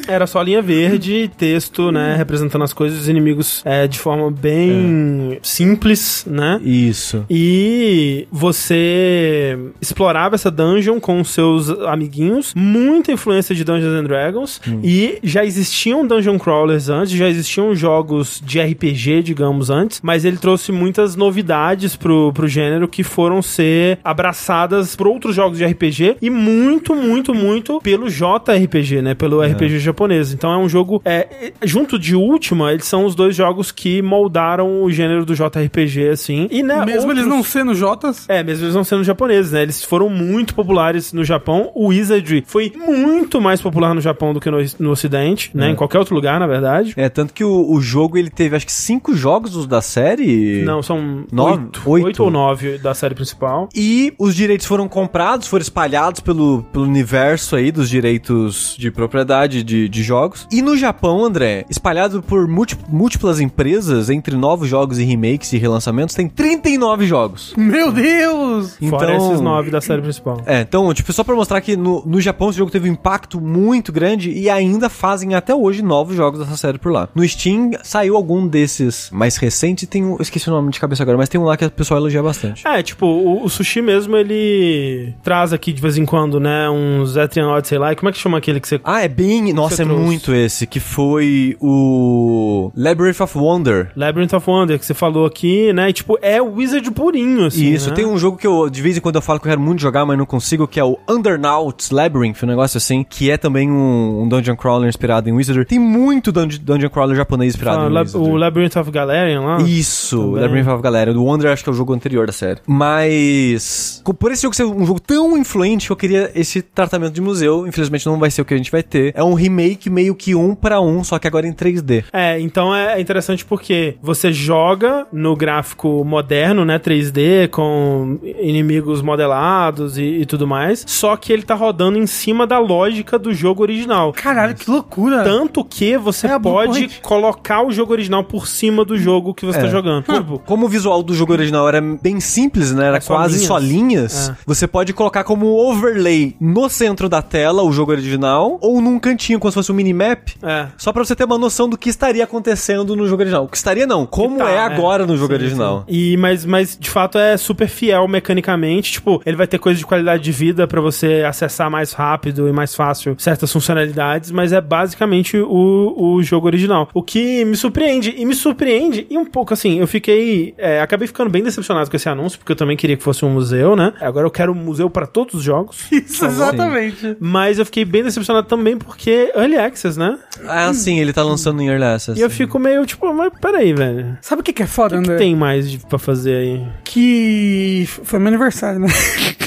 Speaker 1: Era só linha verde, texto, né? Representando as coisas, os inimigos é, de forma bem simples, né?
Speaker 2: Isso.
Speaker 1: E você explorava essa dungeon com seus amiguinhos, muita influência de Dungeons and Dragons, e já existiam dungeon crawlers antes, já existiam jogos de RPG, digamos, antes, mas ele trouxe muitas novidades pro, pro gênero que foram ser abraçadas por outros jogos de RPG e muito, muito, muito pelo JRPG, né? Pelo RPG japonês. Então é um jogo, é, é, junto de Ultima, eles são os dois jogos que moldaram o gênero do JRPG, assim. E, né,
Speaker 3: mesmo eles
Speaker 1: outros-
Speaker 3: não sendo Jotas.
Speaker 1: é, mesmo eles não sendo japoneses, né? Eles foram muito populares no Japão. O Wizardry foi muito mais popular no Japão do que no, no Ocidente, né? Em qualquer outro lugar, na verdade.
Speaker 2: É, tanto que o, o jogo ele teve acho que cinco jogos os da série.
Speaker 1: Não, são
Speaker 2: Nove?
Speaker 1: oito,
Speaker 2: Oito?
Speaker 1: oito ou nove da série principal.
Speaker 2: E os direitos foram comprados, foram espalhados pelo, pelo universo aí dos direitos de propriedade de, de jogos. E no Japão, André, espalhado por múlti- múltiplas empresas, entre novos jogos e remakes e relançamentos, tem 39 jogos.
Speaker 3: Meu Deus!
Speaker 1: Fora esses nove da série principal.
Speaker 2: É, então, tipo, só pra mostrar que no, no Japão esse jogo teve um impacto muito grande e ainda fazem até hoje novos jogos dessa série por lá. No Steam saiu algum desses mais recentes, tem um, eu esqueci o nome de cabeça agora, mas tem um lá que o pessoal elogia bastante.
Speaker 1: É, tipo, o, o Sushi mesmo, ele traz aqui de vez em quando, né, uns Etrian Odyssey lá. E como é que chama aquele que você...
Speaker 2: Ah, é bem. Nossa, é
Speaker 1: trouxe.
Speaker 2: muito esse, que foi o Labyrinth of Wonder.
Speaker 1: Labyrinth of Wonder, que você falou aqui, né? E, tipo, é o Wizard purinho, assim,
Speaker 2: Isso,
Speaker 1: né?
Speaker 2: tem um jogo que eu, de vez em quando eu falo que eu quero muito jogar, mas não consigo, que é o Undernauts Labyrinth, um negócio assim, que é também um, um Dungeon Crawler inspirado em Wizard. Tem muito dunge- Dungeon Crawler japonês inspirado
Speaker 1: Ah,
Speaker 2: em
Speaker 1: Lab-
Speaker 2: Wizard.
Speaker 1: o Labyrinth of Galarian lá.
Speaker 2: Isso,
Speaker 1: Também.
Speaker 2: Labyrinth of Galera. Do Wonder acho que é o jogo anterior da série. Mas, por esse jogo ser um jogo tão influente, eu queria esse tratamento de museu. Infelizmente não vai ser o que a gente vai ter. É um remake meio que um pra um, só que agora em 3D.
Speaker 1: É, então é interessante porque você joga no gráfico moderno, né, 3D, com inimigos modelados e, e tudo mais, só que ele tá rodando em cima da lógica do jogo original.
Speaker 3: Caralho, que loucura!
Speaker 1: Tanto que você
Speaker 3: É
Speaker 1: pode colocar o jogo original por cima do jogo que você
Speaker 2: É.
Speaker 1: tá jogando. Tipo,
Speaker 2: Como o visual do jogo original era bem simples, né? Era
Speaker 1: É só
Speaker 2: quase
Speaker 1: linhas.
Speaker 2: só linhas.
Speaker 1: É.
Speaker 2: Você pode colocar como overlay no centro da tela o jogo original ou num cantinho, como se fosse um minimap.
Speaker 1: é.
Speaker 2: Só pra você ter uma noção do que estaria acontecendo no jogo original. O que estaria não, como
Speaker 1: tá,
Speaker 2: é
Speaker 1: é.
Speaker 2: agora no jogo
Speaker 1: Sim,
Speaker 2: original.
Speaker 1: sim. E, mas, mas, de fato, é super fiel mecanicamente. Tipo, ele vai ter coisa de qualidade de vida pra você acessar mais rápido e mais fácil certas funcionalidades, mas é basicamente o, o jogo original. O que me surpreende, e me surpreende, e um pouco assim, eu fiquei. é, acabei ficando bem decepcionado com esse anúncio, porque eu também queria que fosse um museu, né? Agora eu quero um museu pra todos os jogos.
Speaker 3: Isso, exatamente.
Speaker 1: Mas eu fiquei bem decepcionado também porque Early Access, né?
Speaker 2: Ah, sim, ele tá lançando em Early Access.
Speaker 1: E eu fico meio tipo, mas peraí, velho.
Speaker 3: Sabe o que, que é foda,
Speaker 1: O que
Speaker 3: André?
Speaker 1: tem mais de, pra fazer aí?
Speaker 3: Que foi meu aniversário, né?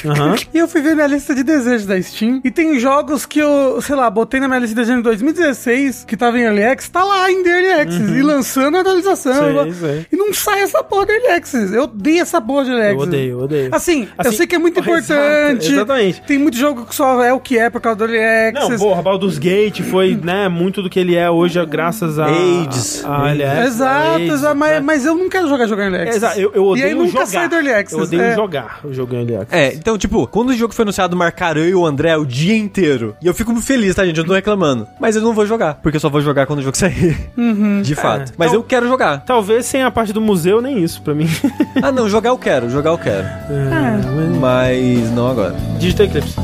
Speaker 1: Aham. [laughs]
Speaker 3: E eu fui ver minha lista de desejos da Steam. E tem jogos que eu, sei lá, botei na minha lista de desejos em 2016, que tava em Early Access, tá lá em Early Access. E lançando a atualização.
Speaker 1: Uhum. Sei, sei.
Speaker 3: E não sai essa porra de Early Access. Eu odeio essa porra de Early
Speaker 1: Eu
Speaker 3: Access.
Speaker 1: odeio, eu odeio.
Speaker 3: Assim, eu
Speaker 1: Assim,
Speaker 3: sei que é muito [laughs]
Speaker 1: exato,
Speaker 3: importante.
Speaker 1: exatamente.
Speaker 3: Tem muito jogo que só é o que é por causa do Early
Speaker 1: Não,
Speaker 3: Access.
Speaker 1: porra, Baldur's Gate foi, né, muito do que ele é hoje, graças a...
Speaker 2: Ages.
Speaker 1: A Early Access,
Speaker 3: Exato,
Speaker 1: Ages,
Speaker 3: exato, mas,
Speaker 1: né?
Speaker 3: mas eu não quero jogar jogo em Early
Speaker 1: É,
Speaker 3: Access.
Speaker 1: Exato, eu, eu odeio
Speaker 3: e aí nunca
Speaker 1: jogar.
Speaker 3: sai do Early Access.
Speaker 1: Eu odeio
Speaker 3: é.
Speaker 1: jogar o jogo em Early Access.
Speaker 2: É, então, tipo, quando o jogo foi anunciado, marcaram eu e o André o dia inteiro. E eu fico muito feliz, tá, gente? Eu não tô reclamando. Mas eu não vou jogar, porque eu só vou jogar quando o jogo [laughs] sair. De fato.
Speaker 1: É.
Speaker 2: Mas
Speaker 1: Então-
Speaker 2: eu quero jogar.
Speaker 1: Talvez sem a parte do museu, nem isso pra mim.
Speaker 2: Ah, não, jogar eu quero, jogar eu quero. Mas não agora.
Speaker 1: Digital Eclipse.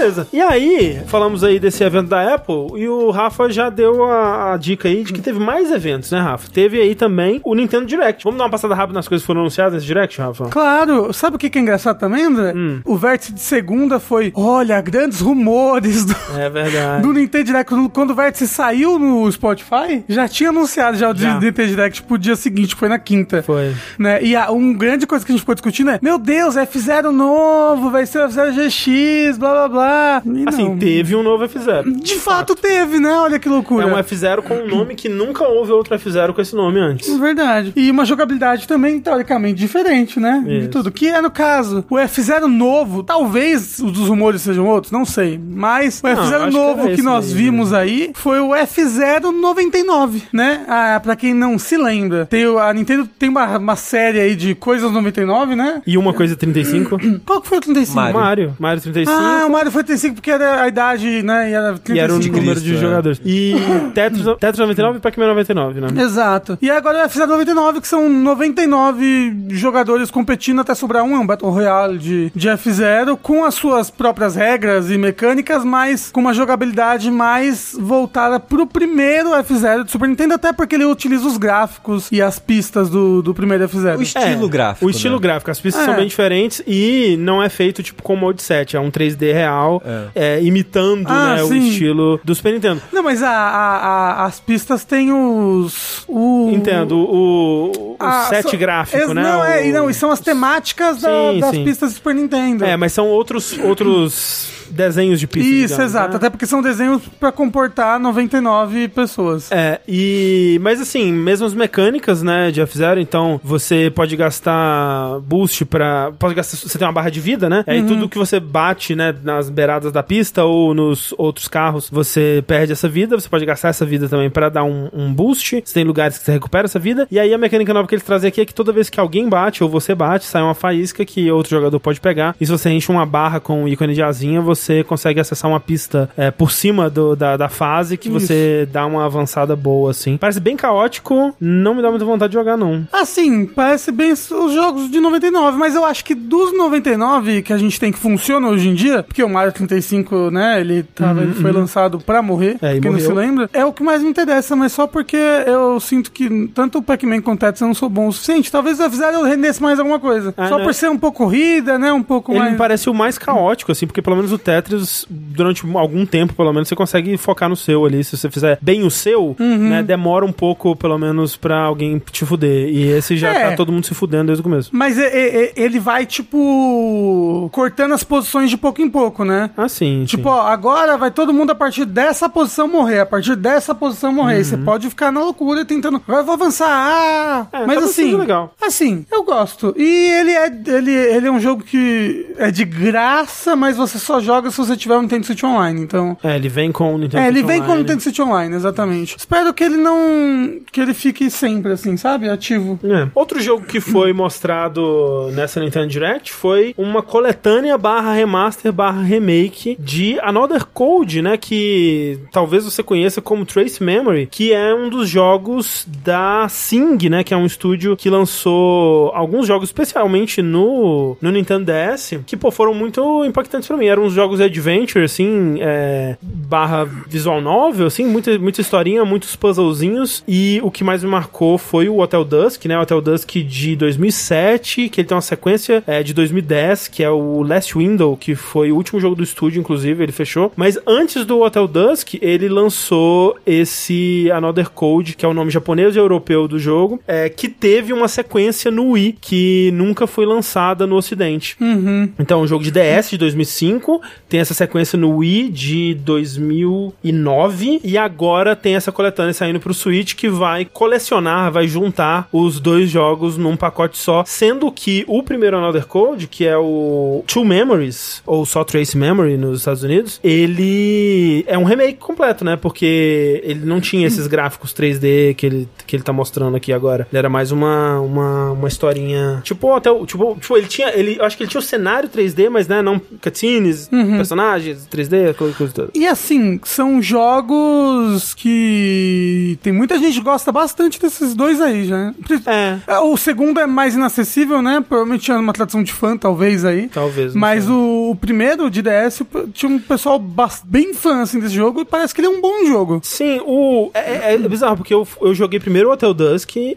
Speaker 1: Beleza. E aí, falamos aí desse evento da Apple e o Rafa já deu a, a dica aí de que teve mais eventos, né, Rafa? Teve aí também o Nintendo Direct. Vamos dar uma passada rápida nas coisas que foram anunciadas nesse Direct, Rafa?
Speaker 3: Claro, sabe o que é engraçado também, André?
Speaker 1: Hum.
Speaker 3: O vértice de segunda foi, olha, grandes rumores do,
Speaker 1: É verdade. [laughs]
Speaker 3: do Nintendo Direct. Quando- o vértice saiu no Spotify, já tinha anunciado já o
Speaker 1: Já.
Speaker 3: Nintendo Direct pro dia seguinte, foi na quinta.
Speaker 1: Foi.
Speaker 3: Né? E a, um grande coisa que a gente ficou discutindo é, meu Deus, F0 novo, vai ser o F0 GX, blá blá blá. E
Speaker 1: Assim,
Speaker 3: não.
Speaker 1: teve um novo F0.
Speaker 3: De fato teve, né? Olha que
Speaker 1: É
Speaker 3: loucura.
Speaker 1: um F0 com um nome que nunca houve outro F0 com esse nome antes.
Speaker 3: Verdade. E uma jogabilidade também, teoricamente, diferente, né? De
Speaker 1: Isso.
Speaker 3: tudo. Que é, no caso, o F0 novo, talvez os dos rumores sejam outros, não sei. Mas o
Speaker 1: acho
Speaker 3: F0
Speaker 1: que
Speaker 3: novo
Speaker 1: era
Speaker 3: que,
Speaker 1: esse
Speaker 3: nós
Speaker 1: mesmo.
Speaker 3: vimos aí foi o F099, né? Ah, pra quem não se lembra, tem, a Nintendo tem uma, uma série aí de coisas 99, né?
Speaker 1: E uma coisa 35.
Speaker 3: Qual que foi o 35?
Speaker 2: Mario.
Speaker 1: Mario. Mario 35.
Speaker 3: Ah, o Mario foi 35 porque era a idade, né? E era 35.
Speaker 1: E era o número de
Speaker 2: é.
Speaker 1: jogadores. E [laughs] Tetris, Tetris 99 e Pac-Man 99, né?
Speaker 3: Exato. E agora o F0 99, que são 99 jogadores competindo até sobrar um, é um Battle Royale de, de F0, com as suas próprias regras e mecânicas, mas com uma jogabilidade mais voltada pro primeiro F0 do Super Nintendo, até porque ele utiliza os gráficos e as pistas do, do primeiro F0.
Speaker 2: O estilo gráfico.
Speaker 1: O estilo
Speaker 2: né?
Speaker 1: gráfico, as pistas
Speaker 3: É.
Speaker 1: são bem diferentes e não é feito tipo com mode 7, é um 3D real, é, imitando
Speaker 3: Ah,
Speaker 1: né, o estilo do Super Nintendo.
Speaker 3: Não, mas a, a- a- as pistas têm os... O,
Speaker 1: Entendo, o, o
Speaker 3: a-
Speaker 1: set
Speaker 3: são-
Speaker 1: gráfico,
Speaker 3: ex-
Speaker 1: né?
Speaker 3: Não, é,
Speaker 1: o-
Speaker 3: e não, e são as temáticas da-
Speaker 1: Sim,
Speaker 3: das
Speaker 1: sim.
Speaker 3: pistas do Super Nintendo.
Speaker 1: É, mas são outros, outros desenhos de pista.
Speaker 3: Isso,
Speaker 1: digamos,
Speaker 3: exato.
Speaker 1: né?
Speaker 3: Até porque são desenhos pra comportar 99 pessoas.
Speaker 1: É, e. Mas assim, mesmo as mecânicas, né, de F0, então você pode gastar boost pra. Pode gastar. Você tem uma barra de vida, né?
Speaker 3: Uhum.
Speaker 1: Aí tudo que você bate, né, nas beiradas da pista ou nos outros carros, você perde essa vida. Você pode gastar essa vida também pra dar um, um boost. Você tem lugares que você recupera essa vida. E aí a mecânica nova que eles trazem aqui é que toda vez que alguém bate ou você bate, sai uma faísca que outro jogador pode pegar. E se você enche uma barra com o ícone de asinha, você consegue acessar uma pista é, por cima do- da, da fase que
Speaker 3: Isso.
Speaker 1: você dá uma avançada boa, assim. Parece bem caótico, não me dá muita vontade de jogar, não.
Speaker 3: Assim, parece bem os jogos de 99, mas eu acho que dos 99 que a gente tem que funciona hoje em dia, porque o Mario 35, né, ele, tava, ele foi lançado pra morrer,
Speaker 1: Uhum, É,
Speaker 3: quem não se lembra, é o que mais me interessa, mas só porque eu sinto que tanto o Pac-Man quanto o Tetris não sou bom o suficiente. Talvez o F-Zero eu rendesse mais alguma coisa.
Speaker 1: Ah,
Speaker 3: só
Speaker 1: né?
Speaker 3: por ser um pouco corrida, né, um pouco
Speaker 1: Ele
Speaker 3: mais...
Speaker 1: me parece o mais caótico, assim, porque pelo menos o Tetris, durante algum tempo, pelo menos, você consegue focar no seu ali. Se você fizer bem o seu,
Speaker 3: Uhum.
Speaker 1: né, demora um pouco, pelo menos, pra alguém te fuder. E esse já
Speaker 3: É.
Speaker 1: tá todo mundo se fudendo desde o começo.
Speaker 3: Mas ele vai, tipo, cortando as posições de pouco em pouco, né?
Speaker 1: Ah, sim.
Speaker 3: Tipo,
Speaker 1: sim.
Speaker 3: ó, agora vai todo mundo a partir dessa posição morrer, a partir dessa posição morrer. Você pode ficar na loucura tentando. Agora eu vou avançar. Ah!
Speaker 1: É,
Speaker 3: Mas
Speaker 1: talvez
Speaker 3: assim,
Speaker 1: legal.
Speaker 3: assim, eu gosto. E ele é, ele, ele é um jogo que é de graça, mas você só joga se você tiver um Nintendo Switch Online. Então.
Speaker 1: É, ele vem com o Nintendo
Speaker 3: É, ele
Speaker 1: Switch
Speaker 3: vem com o
Speaker 1: Online.
Speaker 3: Nintendo Switch Online, exatamente. Espero que ele não. que ele fique sempre assim, sabe? Ativo.
Speaker 1: É. Outro jogo que foi mostrado nessa Nintendo Direct foi uma coletânea barra remaster barra remake de Another Code, né? Que talvez você conheça como Trace Memory, que é um dos jogos da Sing, né? Que é um estúdio que lançou alguns jogos, especialmente no, no Nintendo DS, que pô, foram muito impactantes pra mim. Eram uns jogos jogos adventure, assim, é, barra visual novel, assim, muita, muita historinha, muitos puzzlezinhos. E o que mais me marcou foi o Hotel Dusk, né? O Hotel Dusk de 2007, que ele tem uma sequência é, de 2010, que é o Last Window, que foi o último jogo do estúdio, inclusive, ele fechou. Mas antes do Hotel Dusk, ele lançou esse Another Code, que é o nome japonês e europeu do jogo, é, que teve uma sequência no Wii, que nunca foi lançada no ocidente. Então, um jogo de DS de 2005, tem essa sequência no Wii de 2009, e agora tem essa coletânea saindo pro Switch, que vai colecionar, vai juntar os dois jogos num pacote só, sendo que o primeiro Another Code, que é o Two Memories, ou só Trace Memory nos Estados Unidos, ele é um remake completo, né? Porque ele não tinha esses gráficos 3D que ele, que ele tá mostrando aqui agora. Ele era mais uma, uma, uma historinha. Tipo, até o. Tipo, tipo, ele tinha. Ele, acho que ele tinha o cenário 3D, mas né, não cutscenes, personagens 3D, aquela coisa toda.
Speaker 3: E assim, são jogos que tem muita gente que gosta bastante desses dois aí, já.
Speaker 1: É,
Speaker 3: É, O segundo é mais inacessível, né? Provavelmente tinha uma tradução de fã, talvez aí.
Speaker 1: talvez.
Speaker 3: Mas o, o primeiro de DS tinha um pessoal bem fã assim desse jogo e parece que ele é um bom jogo.
Speaker 1: Sim, o. É, é- é bizarro, porque eu, eu joguei primeiro o Hotel Dusk e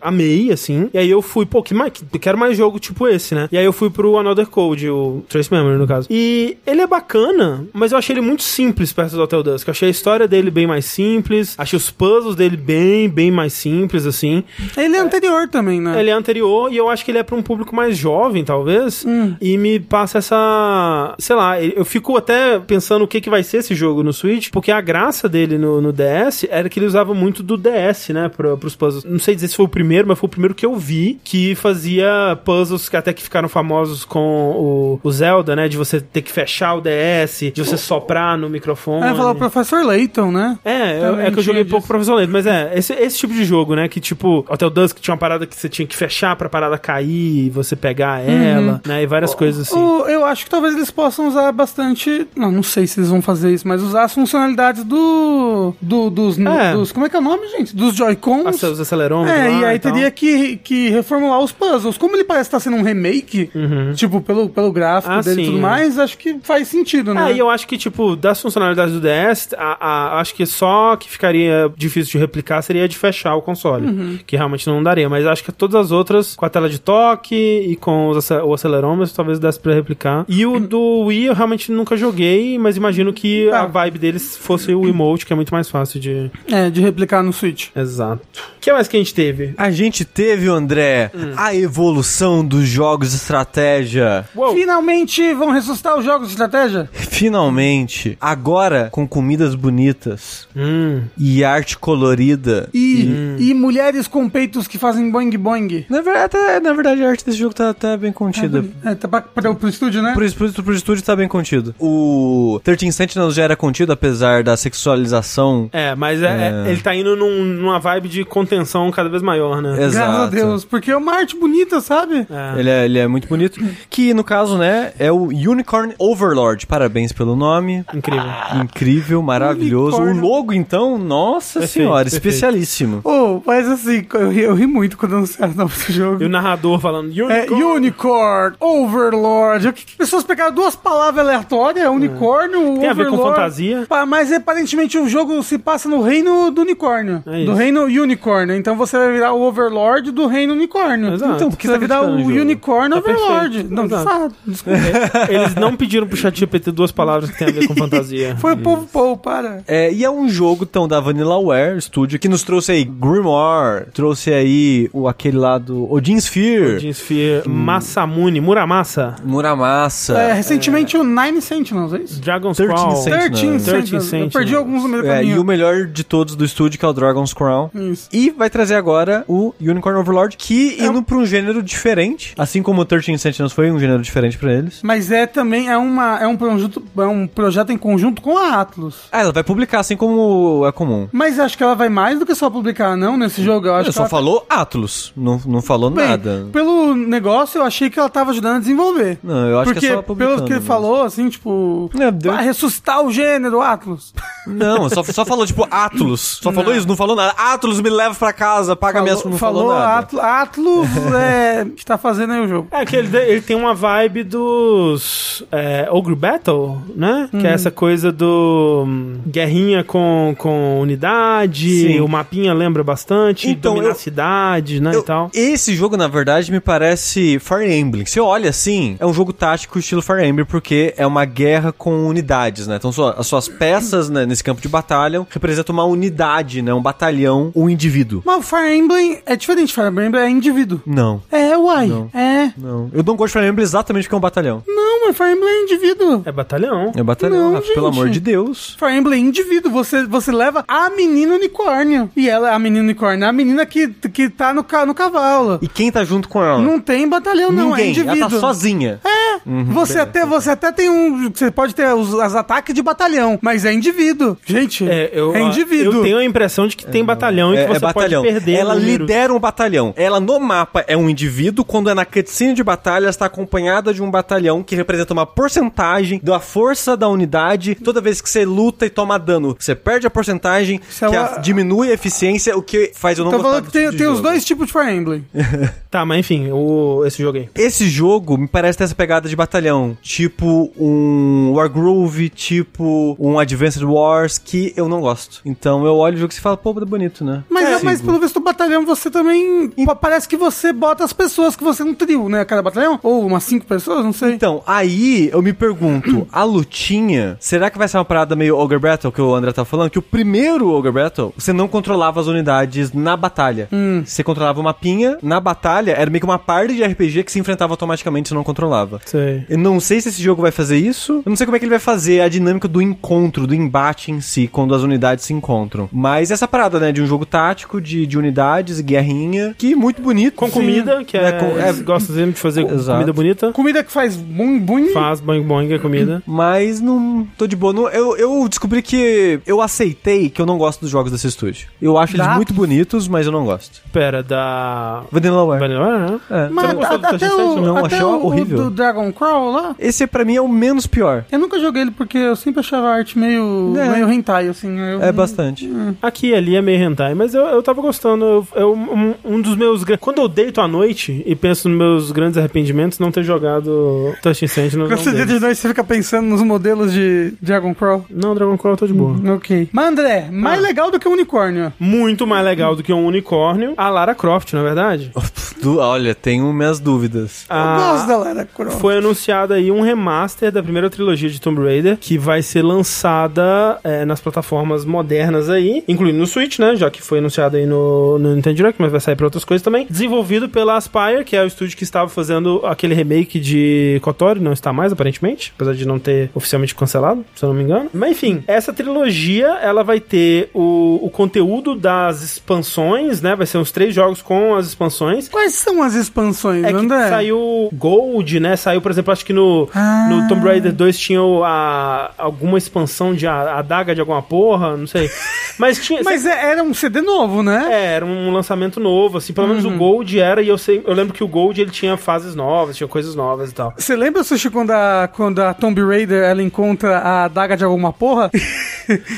Speaker 1: amei, assim. E aí eu fui, pô, que mais, que- quero mais jogo tipo esse, né? E aí eu fui pro Another Code, o Trace Memory, no caso. E ele é bacana, mas eu achei ele muito simples perto do Hotel Dusk. Eu achei a história dele bem mais simples, achei os puzzles dele bem, bem mais simples, assim.
Speaker 3: Ele é anterior também, né?
Speaker 1: Ele é anterior e eu acho que ele é pra um público mais jovem, talvez. E me passa essa. Sei lá, eu fico até pensando o que, que vai ser esse jogo no Switch, porque a graça dele no, no DS era que ele usava muito do DS, né, pra, pros puzzles. Não sei dizer se foi o primeiro, mas foi o primeiro que eu vi que fazia puzzles que até que ficaram famosos com o, o Zelda, né, de você ter que fechar o DS, de você soprar no microfone.
Speaker 3: É, falar o Professor Layton, né?
Speaker 1: É,
Speaker 3: Também
Speaker 1: é que eu joguei
Speaker 3: tinha
Speaker 1: pouco
Speaker 3: disso.
Speaker 1: profissionalmente, mas é, esse, esse tipo de jogo, né? Que tipo, Hotel Dusk tinha uma parada que você tinha que fechar pra parada cair e você pegar ela, né? E várias coisas assim.
Speaker 3: O- eu acho que talvez eles possam usar bastante. Não, não sei se eles vão fazer isso, mas usar as funcionalidades do. do dos,
Speaker 1: É.
Speaker 3: dos- Como é que é o nome, gente? Dos
Speaker 1: Ah,
Speaker 3: Joy-Cons.
Speaker 1: seus acelerômetros
Speaker 3: É,
Speaker 1: lá
Speaker 3: e aí teria que, que reformular os puzzles. Como ele parece estar sendo um remake, tipo, pelo, pelo gráfico
Speaker 1: Ah,
Speaker 3: dele e
Speaker 1: sim,
Speaker 3: tudo
Speaker 1: é.
Speaker 3: mais, acho que faz sentido, né?
Speaker 1: Ah, e eu acho que, tipo, das funcionalidades do DS, a, a- acho que só que ficaria difícil de replicar seria de fechar o console.
Speaker 3: Uhum.
Speaker 1: Que realmente não daria. Mas acho que todas as outras, com a tela de toque e com os o acelerômetro, talvez desse pra replicar. E o do Wii eu realmente nunca joguei, mas imagino que
Speaker 3: Ah.
Speaker 1: a vibe deles fosse o emote, que é muito mais fácil de.
Speaker 3: É, de replicar no Switch.
Speaker 1: Exato. O que mais que a gente teve?
Speaker 2: A gente teve, André, a evolução dos jogos de estratégia.
Speaker 1: Uou.
Speaker 3: Finalmente vão ressuscitar os jogos de estratégia?
Speaker 2: Finalmente, agora com comidas bonitas
Speaker 1: Hum.
Speaker 2: e arte colorida.
Speaker 3: E, e mulheres com peitos que fazem boing boing.
Speaker 2: Na verdade, na verdade, a arte desse jogo tá até bem contida.
Speaker 3: É, tá pra, pra, pro estúdio, né?
Speaker 2: Por isso, pro estúdio tá bem contido. O 13 Sentinels já era contido, apesar da sexualização.
Speaker 1: É, mas é- é- ele tá indo num- numa vibe de contenção cada vez maior, né?
Speaker 2: Exato.
Speaker 3: Graças a Deus, porque é uma arte bonita, sabe?
Speaker 1: É.
Speaker 2: Ele é, ele é muito bonito. Que, no caso, né, é o Unicorn Overlord. Parabéns pelo nome.
Speaker 1: Incrível.
Speaker 2: Incrível, maravilhoso.
Speaker 3: Unicórnio.
Speaker 2: O logo, então, nossa
Speaker 1: Perfeito,
Speaker 2: senhora,
Speaker 1: perfeito.
Speaker 2: especialíssimo.
Speaker 3: Oh, mas assim, eu ri, eu ri muito quando anunciaram o nome do jogo.
Speaker 1: E o narrador falando
Speaker 3: É,
Speaker 1: Unicorn.
Speaker 3: Unicorn, Overlord. O que que pessoas pegaram duas palavras aleatórias, unicórnio,
Speaker 1: Tem a ver com
Speaker 3: Overlord.
Speaker 1: fantasia.
Speaker 3: Pa- Mas aparentemente o jogo se passa no reino do unicórnio.
Speaker 1: É
Speaker 3: do reino unicórnio. Então você vai virar o Overlord do reino unicórnio.
Speaker 1: Exato.
Speaker 3: Então, porque
Speaker 1: Você tá
Speaker 3: vai virar o. Unicorn
Speaker 1: Tá
Speaker 3: Overlord.
Speaker 1: perfeito.
Speaker 3: Não,
Speaker 1: Exato.
Speaker 3: Desculpa.
Speaker 1: Eles não pediram pro chat GPT duas palavras que tem a ver com [laughs] fantasia.
Speaker 3: Foi o povo, povo, para.
Speaker 2: É, e é um jogo, então, da Vanillaware Studio, que nos trouxe aí Grimoire, trouxe aí o, aquele lá do Odin Sphere,
Speaker 1: Odin Sphere, Masamune, Muramasa,
Speaker 2: Muramasa.
Speaker 3: É, recentemente o Nine Sentinels, é isso?
Speaker 1: Dragon's
Speaker 2: 13
Speaker 1: Crawl.
Speaker 2: Sentinels.
Speaker 3: 13
Speaker 2: Sentinels.
Speaker 3: Sentinels. Eu perdi alguns no meio do
Speaker 2: É, e
Speaker 3: caminho.
Speaker 2: o melhor de todos do estúdio, que é o Dragon's Crown.
Speaker 3: Isso.
Speaker 2: E vai trazer agora o Unicorn Overlord, que
Speaker 3: É
Speaker 2: indo pra um gênero diferente, assim como o 13 Sentinels foi um gênero diferente pra eles.
Speaker 3: Mas é também é, uma, é, um projeto, é um projeto em conjunto com a Atlus.
Speaker 2: Ah, ela vai publicar assim como é comum.
Speaker 3: Mas acho que ela vai mais do que só publicar, não, nesse jogo. Eu acho que
Speaker 2: só
Speaker 3: ela...
Speaker 2: falou Atlus, não, não falou
Speaker 3: Bem,
Speaker 2: nada.
Speaker 3: Pelo negócio, eu achei que ela tava ajudando a desenvolver.
Speaker 2: Não, eu acho
Speaker 3: Porque,
Speaker 2: que é só publicando.
Speaker 3: pelo que ele
Speaker 2: mesmo.
Speaker 3: falou, assim, tipo...
Speaker 2: Deu-
Speaker 3: Vai ressuscitar o gênero, Atlas.
Speaker 2: Não, só, só falou, tipo, Atlus. Só falou isso, não falou nada. Atlus, me leva pra casa, paga minhas... Não falou,
Speaker 3: falou
Speaker 2: nada.
Speaker 3: Atl- Atlus [laughs] é, está fazendo aí o jogo.
Speaker 1: É que ele, ele tem uma vibe dos é, Ogre Battle, né? Que é essa coisa do hum, guerrinha com, com unidade,
Speaker 2: Sim.
Speaker 1: o mapinha lembra bastante,
Speaker 2: Então,
Speaker 1: dominar
Speaker 2: eu-
Speaker 1: a cidade, né,
Speaker 2: Eu-
Speaker 1: e tal.
Speaker 2: Esse jogo, na verdade, me parece Fire Emblem. Se eu olha assim, é um jogo tático estilo Fire Emblem, porque é uma guerra com unidades, né? Então, as suas peças né, nesse campo de batalha representam uma unidade, né? Um batalhão, um indivíduo.
Speaker 3: Mas o Fire Emblem é diferente. Fire Emblem é indivíduo.
Speaker 2: Não,
Speaker 3: É, uai.
Speaker 2: Não.
Speaker 3: É.
Speaker 2: não. Eu não gosto de Fire Emblem exatamente porque é um batalhão.
Speaker 3: Não, mas Fire Emblem é indivíduo.
Speaker 1: É batalhão.
Speaker 2: É batalhão,
Speaker 3: Não,
Speaker 2: Rafa, pelo
Speaker 3: gente.
Speaker 2: amor de Deus.
Speaker 3: Fire Emblem é indivíduo. Você, você leva a menina unicórnio. E ela, a menina unicórnio, é a menina que, que tá no, ca- no cavalo.
Speaker 2: E quem tá junto com ela?
Speaker 3: Não tem batalhão, não. é
Speaker 2: Ninguém.
Speaker 3: indivíduo.
Speaker 2: ela tá sozinha.
Speaker 3: Você até, você até tem um. Você pode ter os, as ataques de batalhão, mas é indivíduo. Gente,
Speaker 1: É, eu,
Speaker 3: é indivíduo.
Speaker 1: eu tenho a impressão de que tem batalhão e que
Speaker 2: É,
Speaker 1: você
Speaker 2: é batalhão.
Speaker 1: pode perder
Speaker 2: ela lidera um batalhão. Ela no mapa é um indivíduo, quando é na cutscene de batalha, está acompanhada de um batalhão que representa uma porcentagem da força da unidade. Toda vez que você luta e toma dano, você perde a porcentagem,
Speaker 3: Isso é
Speaker 2: que
Speaker 3: uma-
Speaker 2: a- diminui a eficiência, o que faz eu não
Speaker 3: Tô
Speaker 2: gostar
Speaker 3: falando que tem,
Speaker 2: desse
Speaker 3: tem os
Speaker 2: jogo.
Speaker 3: dois tipos de Fire Emblem. [laughs]
Speaker 1: Tá, mas enfim, o, esse jogo aí.
Speaker 2: Esse jogo me parece ter essa pegada de batalhão, tipo um Wargroove, tipo um Advanced Wars, que eu não gosto. Então eu olho o jogo e fala, pô, é bonito, né?
Speaker 3: Mas,
Speaker 2: É,
Speaker 3: mas
Speaker 2: sigo.
Speaker 3: pelo visto do batalhão você também. pa- Parece que você bota as pessoas que você é um trio, né? Cada batalhão? Ou umas cinco pessoas, não sei.
Speaker 2: Então, aí eu me pergunto, [clears throat] a lutinha, será que vai ser uma parada meio Ogre Battle, que o André tá falando? Que o primeiro Ogre Battle, você não controlava as unidades na batalha. Você controlava uma mapinha, na batalha era meio que uma parte de RPG que se enfrentava automaticamente se não controlava.
Speaker 1: Sei.
Speaker 2: Eu não sei se esse jogo vai fazer isso. Eu não sei como é que ele vai fazer a dinâmica do encontro, do embate em si, quando as unidades se encontram. Mas essa parada, né, de um jogo tático, de, de unidades e guerrinha, que muito bonito.
Speaker 1: Com
Speaker 2: Sim.
Speaker 1: comida, que é,
Speaker 2: É, com-
Speaker 1: gostam sempre de fazer
Speaker 2: Exato.
Speaker 1: comida bonita.
Speaker 3: Comida que faz bum bum.
Speaker 1: Faz boing boing a comida.
Speaker 2: Mas não tô de boa. Não- eu, eu descobri que eu aceitei que eu não gosto dos jogos desse estúdio. Eu acho eles
Speaker 3: Da
Speaker 2: muito bonitos, mas eu não gosto.
Speaker 1: Pera, da...
Speaker 2: Vanillaware.
Speaker 1: Vanilla, né?
Speaker 2: É.
Speaker 3: Mas
Speaker 1: Você não gostou do
Speaker 3: até,
Speaker 1: Touch
Speaker 3: o?
Speaker 2: Não,
Speaker 3: até o,
Speaker 2: horrível.
Speaker 3: o do Dragon Crawl lá.
Speaker 2: Esse pra mim é o menos pior.
Speaker 3: Eu nunca joguei ele porque eu sempre achava a arte meio,
Speaker 2: É.
Speaker 3: meio hentai, assim. Eu,
Speaker 2: É bastante.
Speaker 1: Aqui e ali é meio hentai, mas eu, eu tava gostando. Eu, eu- um, um dos meus. Quando eu deito à noite e penso nos meus grandes arrependimentos, não ter jogado Touch Sentinel.
Speaker 3: Você de noite, você fica pensando nos modelos de Dragon Crawl.
Speaker 1: Não, Dragon Crawl eu tô de boa.
Speaker 3: Ok. Mas André, mais
Speaker 2: Ah.
Speaker 3: legal do que o unicórnio.
Speaker 1: Muito mais legal do que um unicórnio. A Lara Croft, na é verdade. [laughs]
Speaker 2: Olha, tenho minhas dúvidas.
Speaker 3: Eu
Speaker 1: A-
Speaker 3: gosto da Lara Croft.
Speaker 1: Foi anunciado aí um remaster da primeira trilogia de Tomb Raider, que vai ser lançada é, nas plataformas modernas aí, incluindo no Switch, né? Já que foi anunciado aí no, no Nintendo Direct, mas vai sair pra outras coisas também. Desenvolvido pela Aspire, que é o estúdio que estava fazendo aquele remake de KOTOR, não está mais, aparentemente, apesar de não ter oficialmente cancelado, se eu não me engano. Mas enfim, essa trilogia, ela vai ter o, o conteúdo das expansões, né? Vai ser uns três jogos com as expansões.
Speaker 3: Quais são as expansões,
Speaker 1: É
Speaker 3: André?
Speaker 1: saiu Gold, né? Saiu, por exemplo, acho que no,
Speaker 3: Ah.
Speaker 1: no Tomb Raider 2 tinha a, alguma expansão de a, adaga de alguma porra, não sei. [laughs] Mas tinha.
Speaker 3: Mas é- era um CD novo, né?
Speaker 1: É, era um lançamento novo, assim, pelo menos o Gold era, e eu sei, eu lembro que o Gold ele tinha fases novas, tinha coisas novas e tal.
Speaker 3: Você lembra, Sushi, quando a, quando a Tomb Raider ela encontra a adaga de alguma porra? [laughs]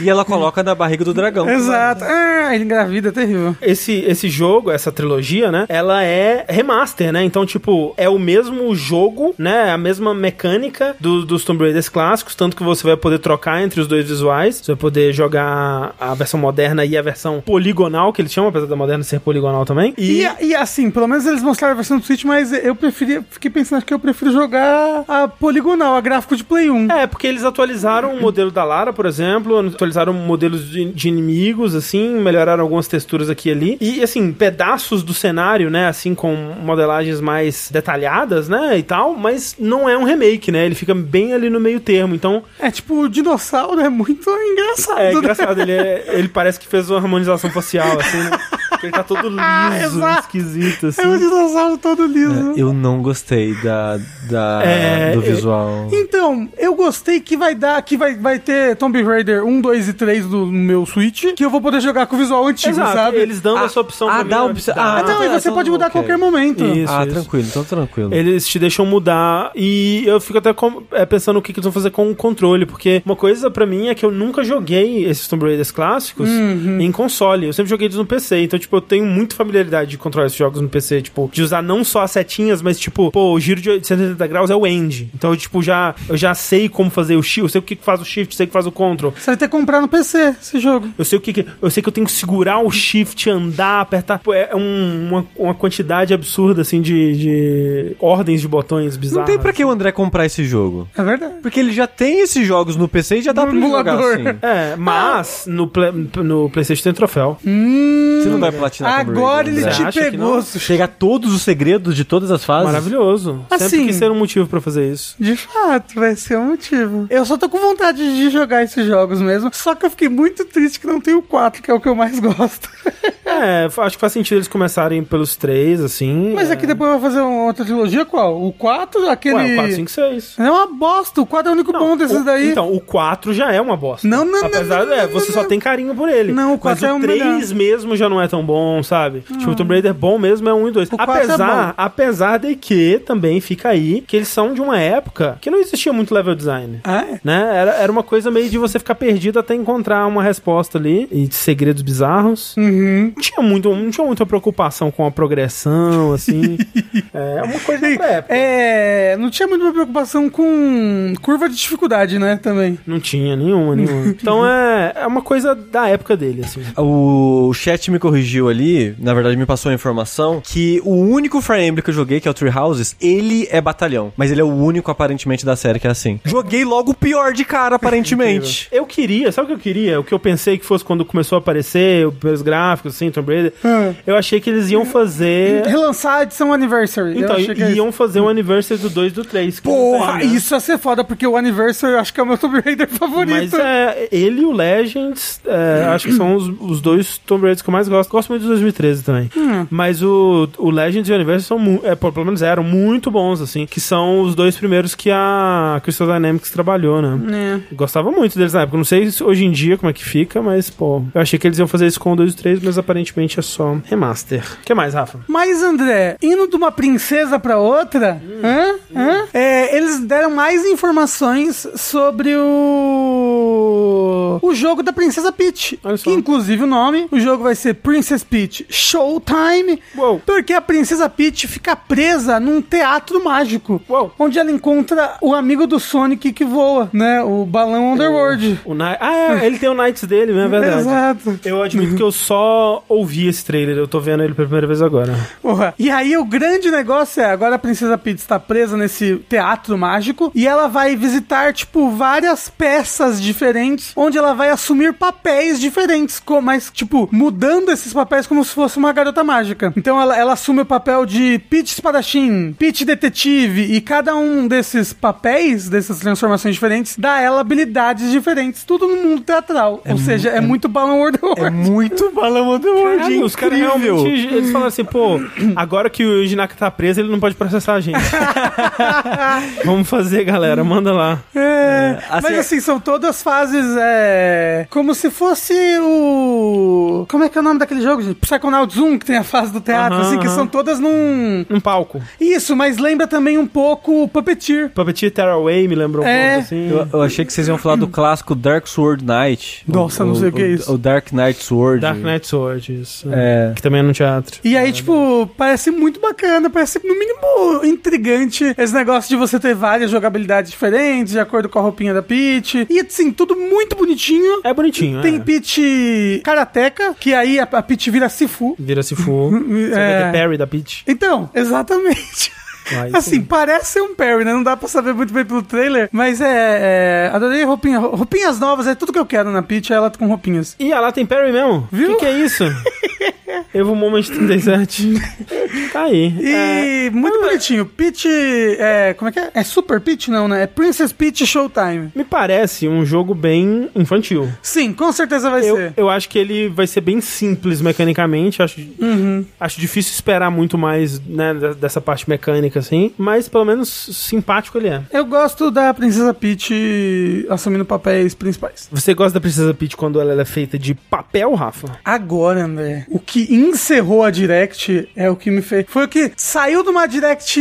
Speaker 2: E ela coloca na barriga do dragão.
Speaker 3: Exato. Ah, ele engravida, é terrível.
Speaker 1: Esse, esse jogo, essa trilogia, né? Ela é remaster, né? Então, tipo, é o mesmo jogo, né? A mesma mecânica do- dos Tomb Raiders clássicos, tanto que você vai poder trocar entre os dois visuais. Você vai poder jogar a versão moderna e a versão poligonal, que eles chamam, apesar da moderna ser poligonal também.
Speaker 3: E, e assim, pelo menos eles mostraram a versão do Switch, mas eu preferia. Fiquei pensando acho que eu prefiro jogar a poligonal, a gráfico de Play 1.
Speaker 1: É, porque eles atualizaram o modelo da Lara, por exemplo, atualizaram modelos de, de inimigos, assim, melhoraram algumas texturas aqui e ali. E, assim, pedaços do cenário, né, assim, com modelagens mais detalhadas, né, e tal, mas não é um remake, né, ele fica bem ali no meio termo, então
Speaker 3: É tipo, o dinossauro é muito [laughs] engraçado.
Speaker 1: é
Speaker 3: né?
Speaker 1: engraçado, ele, é- ele parece que fez uma harmonização facial, assim, né. [laughs] Ele tá todo [laughs] liso,
Speaker 3: Exato.
Speaker 1: esquisito, assim.
Speaker 3: É um dinossauro todo liso.
Speaker 2: Eu não gostei da, da-
Speaker 1: É,
Speaker 2: do
Speaker 1: eu-
Speaker 2: visual.
Speaker 3: Então, eu gostei que vai dar, que vai, vai ter Tomb Raider 1, 2 e 3 do no meu Switch, que eu vou poder jogar com o visual antigo,
Speaker 1: Exato,
Speaker 3: sabe?
Speaker 1: eles dão
Speaker 2: Ah,
Speaker 1: essa opção
Speaker 2: ah, dá
Speaker 1: ó,
Speaker 2: opção-
Speaker 1: dá.
Speaker 3: Ah, não, e
Speaker 2: Ah,
Speaker 3: você
Speaker 2: então,
Speaker 3: pode mudar a qualquer momento.
Speaker 1: Isso,
Speaker 2: ah,
Speaker 1: isso.
Speaker 2: tranquilo, então tranquilo.
Speaker 1: Eles te deixam mudar e eu fico até com- é, pensando o que, que eles vão fazer com o controle, porque uma coisa pra mim é que eu nunca joguei esses Tomb Raiders clássicos
Speaker 3: Uhum.
Speaker 1: em console. Eu sempre joguei eles no PC, então, tipo, eu tenho muita familiaridade de controlar esses jogos no PC, tipo, de usar não só as setinhas, mas, tipo, pô, o giro de 180 graus é o end. Então, eu, tipo, já, eu já sei como fazer o shift, eu sei o que faz o shift, sei o que faz o control.
Speaker 3: Você vai ter que comprar no PC esse jogo.
Speaker 1: Eu sei o que, que eu sei que eu tenho que segurar o shift, andar, apertar. Pô, é um- uma, uma quantidade absurda assim de, de ordens de botões bizarras.
Speaker 2: Não tem pra que o André comprar esse jogo.
Speaker 3: É verdade.
Speaker 2: Porque ele já tem esses jogos no PC e já dá
Speaker 3: No
Speaker 2: pra ele jogar assim.
Speaker 1: É, mas no, Play- no PlayStation tem troféu.
Speaker 2: Você não vai platinar Tomb
Speaker 3: Agora ele te
Speaker 1: que
Speaker 3: pegou.
Speaker 1: não?
Speaker 2: Chega a todos os segredos de todas as fases.
Speaker 1: Maravilhoso.
Speaker 3: Assim-
Speaker 1: Sempre quis ter um motivo pra fazer isso.
Speaker 3: De fato, vai ser o motivo. Eu só tô com vontade de jogar esses jogos mesmo. Só que eu fiquei muito triste que não tem o 4, que é o que eu mais gosto. [laughs]
Speaker 1: É, acho que faz sentido eles começarem pelos três, assim.
Speaker 3: Mas
Speaker 1: é.
Speaker 3: aqui depois vai fazer uma outra trilogia qual? O 4, aquele.
Speaker 1: Ué, o 4, 5, 6.
Speaker 3: É uma bosta. O 4 é o único bom desses
Speaker 1: o-
Speaker 3: daí.
Speaker 1: Então, o 4 já é uma bosta.
Speaker 3: Não, não, não,
Speaker 1: Apesar,
Speaker 3: não,
Speaker 1: é,
Speaker 3: não,
Speaker 1: você
Speaker 3: não,
Speaker 1: só
Speaker 3: não.
Speaker 1: tem carinho por ele.
Speaker 3: Não, o 4
Speaker 1: Mas
Speaker 3: é
Speaker 1: o
Speaker 3: o
Speaker 1: 3 mesmo já não é tão bom, sabe? Tipo, o Tomb Raider bom mesmo é 1 e 2.
Speaker 3: O 4 é
Speaker 1: Apesar,
Speaker 3: bom.
Speaker 1: apesar de que também fica aí que eles são de uma época que não existia muito level design.
Speaker 3: Ah, é?
Speaker 1: Né? Era, era uma coisa meio de você ficar perdido até encontrar uma resposta ali e de segredos bizarros.
Speaker 3: Uhum.
Speaker 1: Não tinha, muito, não tinha muita preocupação com a progressão, assim. [laughs] é uma coisa da época.
Speaker 3: É, não tinha muita preocupação com curva de dificuldade, né? Também.
Speaker 1: Não tinha nenhuma, nenhuma. [laughs] Então é, é uma coisa da época dele, assim.
Speaker 2: O chat me corrigiu ali, na verdade me passou a informação que o único Fire Emblem que eu joguei, que é o Three Houses, ele é batalhão. Mas ele é o único, aparentemente, da série que é assim. Joguei logo o pior de cara, aparentemente. [laughs]
Speaker 1: Eu queria, sabe o que eu queria? O que eu pensei que fosse quando começou a aparecer os gráficos, assim, Tomb Raider.
Speaker 3: Ah.
Speaker 1: Eu achei que eles iam fazer.
Speaker 3: Relançar a edição Anniversary.
Speaker 1: Então,
Speaker 3: eu achei que é
Speaker 1: iam fazer um anniversary do 2 e do 3. que não
Speaker 3: Porra,
Speaker 1: tem, né?
Speaker 3: isso ia ser foda, porque o Anniversary eu acho que é o meu Tomb Raider favorito.
Speaker 1: Mas é, ele e o Legends, é, acho que são os, os dois Tomb Raiders que eu mais gosto. Gosto muito de 2013 também.
Speaker 3: Hum.
Speaker 1: Mas o, o Legends e o Anniversary são, é, pelo menos eram, muito bons, assim. Que são os dois primeiros que a Crystal Dynamics trabalhou, né?
Speaker 3: É.
Speaker 1: Gostava muito deles na época. Não sei se hoje em dia como é que fica, mas, pô, eu achei que eles iam fazer isso com o 2 e 3, mas aparentemente é só remaster. O que mais, Rafa?
Speaker 3: Mas, André, indo de uma princesa pra outra, hã? Hã? É, eles deram mais informações sobre o. o jogo da Princesa Peach.
Speaker 1: Olha só.
Speaker 3: Que, inclusive, o nome, o jogo vai ser Princess Peach Showtime.
Speaker 1: Uou.
Speaker 3: Porque a Princesa Peach fica presa num teatro mágico.
Speaker 1: Uou.
Speaker 3: Onde ela encontra o amigo do Sonic que voa, né? O balão Underworld.
Speaker 1: O Ni- ah, é, ele tem o Knights dele, né? É verdade.
Speaker 3: Exato.
Speaker 1: Eu admito que eu só ouvi esse trailer, eu tô vendo ele pela primeira vez agora.
Speaker 3: Porra. E aí o grande negócio é, agora a Princesa Peach está presa nesse teatro mágico e ela vai visitar, tipo, várias peças diferentes, onde ela vai assumir papéis diferentes, mas, tipo, mudando esses papéis como se fosse uma garota mágica. Então ela, ela assume o papel de Peach Espadachim, Peach Detetive, e cada um desses papéis, dessas transformações diferentes, dá ela habilidades diferentes, tudo no mundo teatral. Ou seja, é, muito Balão World
Speaker 2: É muito [laughs] balão do
Speaker 1: Caralho, os caras realmente, eles falaram assim, pô, agora que o Jinaka tá preso, ele não pode processar a gente. [laughs] Vamos fazer, galera, manda lá.
Speaker 3: É,
Speaker 2: assim,
Speaker 3: mas assim, são todas fases é, como se fosse o. Como é que é o nome daquele jogo, gente? Psychonauts 1, que tem a fase do teatro,
Speaker 1: Aham,
Speaker 3: assim, que são todas num.
Speaker 1: Um palco.
Speaker 3: Isso, mas lembra também um pouco o Puppeteer.
Speaker 1: Puppeteer Tearaway me lembrou um
Speaker 3: É.
Speaker 1: pouco, assim.
Speaker 2: Eu, eu achei que vocês iam falar do clássico Dark Sword Knight.
Speaker 3: Nossa, não sei o que é isso.
Speaker 2: O Dark Knight Sword.
Speaker 1: Dark Knight Sword, isso.
Speaker 2: É.
Speaker 1: Que também é no teatro.
Speaker 3: E aí, tipo, parece muito bacana, parece no mínimo intrigante esse negócio de você ter várias jogabilidades diferentes, de acordo com a roupinha da Peach. E assim, tudo muito bonitinho.
Speaker 1: É bonitinho,
Speaker 3: Tem
Speaker 1: é.
Speaker 3: Peach Karateka, que aí a, a Peach vira Sifu.
Speaker 1: Vira Sifu. [laughs] Você
Speaker 3: É.
Speaker 1: vai ter Perry da Peach.
Speaker 3: Então, exatamente. [laughs]
Speaker 1: Aí [laughs]
Speaker 3: Assim,
Speaker 1: sim.
Speaker 3: parece ser um parry, né? Não dá pra saber muito bem pelo trailer, mas é. é adorei roupinha. Roupinhas novas, é tudo que eu quero na Peach, é ela com roupinhas.
Speaker 1: Ih, ah lá tem Perry mesmo?
Speaker 3: Viu?
Speaker 1: Que que é isso? Evo Moment 37. Tá aí.
Speaker 3: E
Speaker 1: É,
Speaker 3: muito bonitinho. Peach. É, como é que é? É Super Peach? Não, né? É Princess Peach Showtime.
Speaker 1: me parece um jogo bem infantil.
Speaker 3: Sim, com certeza vai
Speaker 1: Eu,
Speaker 3: ser.
Speaker 1: eu acho que ele vai ser bem simples mecanicamente. Acho,
Speaker 3: Uhum.
Speaker 1: acho difícil esperar muito mais né, de- dessa parte mecânica, assim. Mas pelo menos simpático ele é.
Speaker 3: Eu gosto da Princesa Peach assumindo papéis principais.
Speaker 1: Você gosta da Princesa Peach quando ela é feita de papel, Rafa?
Speaker 3: Agora, André, o que encerrou a Direct é o que me fez. Foi o que saiu de uma Direct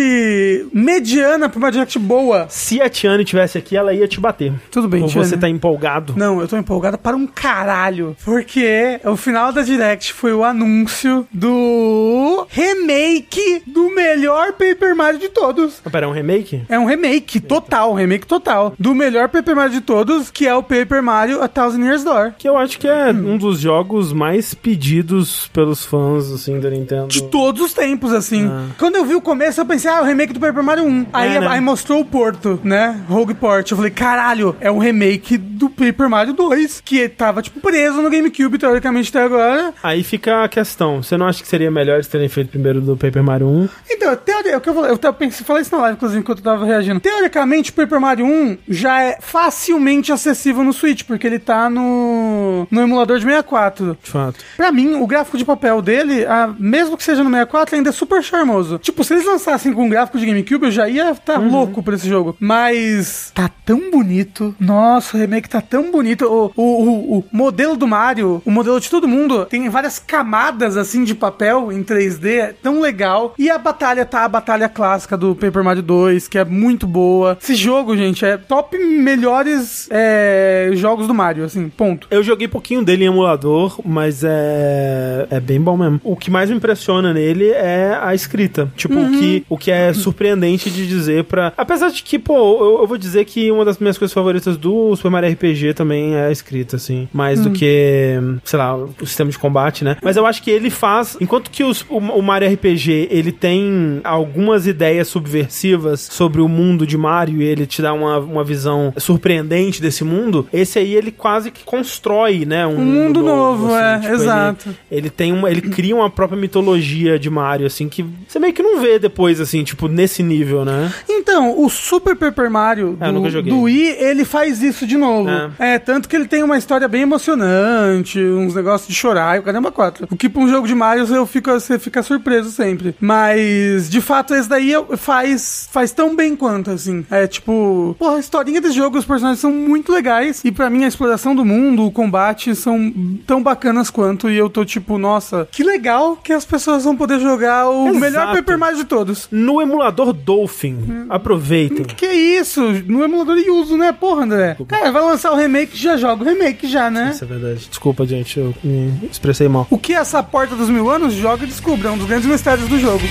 Speaker 3: mediana pra uma Direct boa.
Speaker 1: Se a Tiane tivesse aqui, ela ia te bater.
Speaker 3: Tudo bem,
Speaker 1: Ou
Speaker 3: Tiane.
Speaker 1: você tá empolgado.
Speaker 3: Não, eu tô empolgada para um caralho. Porque o final da Direct foi o anúncio do remake do melhor Paper Mario de todos.
Speaker 1: Pera, é um remake?
Speaker 3: É um remake total, um remake total. Do melhor Paper Mario de todos, que é o Paper Mario A Thousand Years Door.
Speaker 1: Que eu acho que é um dos jogos mais pedidos pelos fãs, assim, da Nintendo.
Speaker 3: De todos os tempos, assim.
Speaker 1: Ah.
Speaker 3: Quando eu vi o começo, eu pensei, ah, o remake do Paper Mario 1. Aí,
Speaker 1: É, né?
Speaker 3: aí mostrou o Porto, né? Rogue Port. Eu falei, caralho, é um remake do Paper Mario 2, que tava, tipo, preso no GameCube, teoricamente, até agora.
Speaker 1: Aí fica a questão. Você não acha que seria melhor eles terem feito primeiro do Paper Mario 1?
Speaker 3: Então, teoria, o que eu falei, eu tava falei isso na live, inclusive, enquanto eu tava reagindo. Teoricamente, o Paper Mario 1 já é facilmente acessível no Switch, porque ele tá no, no emulador de 64.
Speaker 1: De fato.
Speaker 3: Pra mim, o gráfico de papel dele, ah, mesmo que seja no 64, ainda é super charmoso. Tipo, se eles lançassem com um gráfico de GameCube, eu já ia estar louco por esse jogo. Mas tá tão bonito. Nossa, o remake tá tão bonito. O, o, o, o modelo do Mario, o modelo de todo mundo, tem várias camadas assim de papel em 3D, é tão legal. E a batalha tá a batalha clássica do Paper Mario 2, que é muito boa. Esse jogo, gente, é top melhores é, jogos do Mario, assim, ponto.
Speaker 1: Eu joguei pouquinho dele em emulador, mas é, é bem bom mesmo. O que mais me impressiona nele é a escrita. Tipo, o, que, o que é surpreendente de dizer pra. Apesar de que, pô, eu, eu vou dizer que uma das minhas coisas favoritas do Super Mario RPG também é a escrita, assim. Mais do que, sei lá, o sistema de combate, né? Mas eu acho que ele faz. Enquanto que os- o, o Mario RPG ele tem algumas ideias subversivas sobre o mundo de Mario e ele te dá uma, uma visão surpreendente desse mundo, esse aí ele quase que constrói, né? Um,
Speaker 3: Um mundo novo, é,
Speaker 1: ele-
Speaker 3: exato.
Speaker 1: Ele, tem uma, ele cria uma própria mitologia de Mario, assim, que você meio que não vê depois, assim, tipo, nesse nível, né?
Speaker 3: Então, o Super Paper Mario
Speaker 1: É,
Speaker 3: do,
Speaker 1: joguei.
Speaker 3: do Wii, ele faz isso de novo.
Speaker 1: É.
Speaker 3: É. tanto que ele tem uma história bem emocionante, uns negócios de chorar, e o caramba quatro. O que pra um jogo de Mario eu fico, você fica surpreso sempre. Mas, de fato, esse daí faz, faz tão bem quanto, assim. É tipo, porra, a historinha desse jogo, os personagens são muito legais, e pra mim a exploração do mundo, o combate são tão bacanas quanto, e eu tô tipo, nossa, que legal que as pessoas vão poder jogar o
Speaker 1: Exato.
Speaker 3: melhor Paper Mario de todos.
Speaker 1: No emulador Dolphin, aproveitem.
Speaker 3: Que isso? No emulador de uso, né? Porra, André. Cara, vai lançar o remake, já joga o remake já, né?
Speaker 1: Isso é verdade. Desculpa, gente, eu me expressei mal.
Speaker 3: O que é essa porta dos mil anos? Joga e descubra. É um dos grandes mistérios do jogo.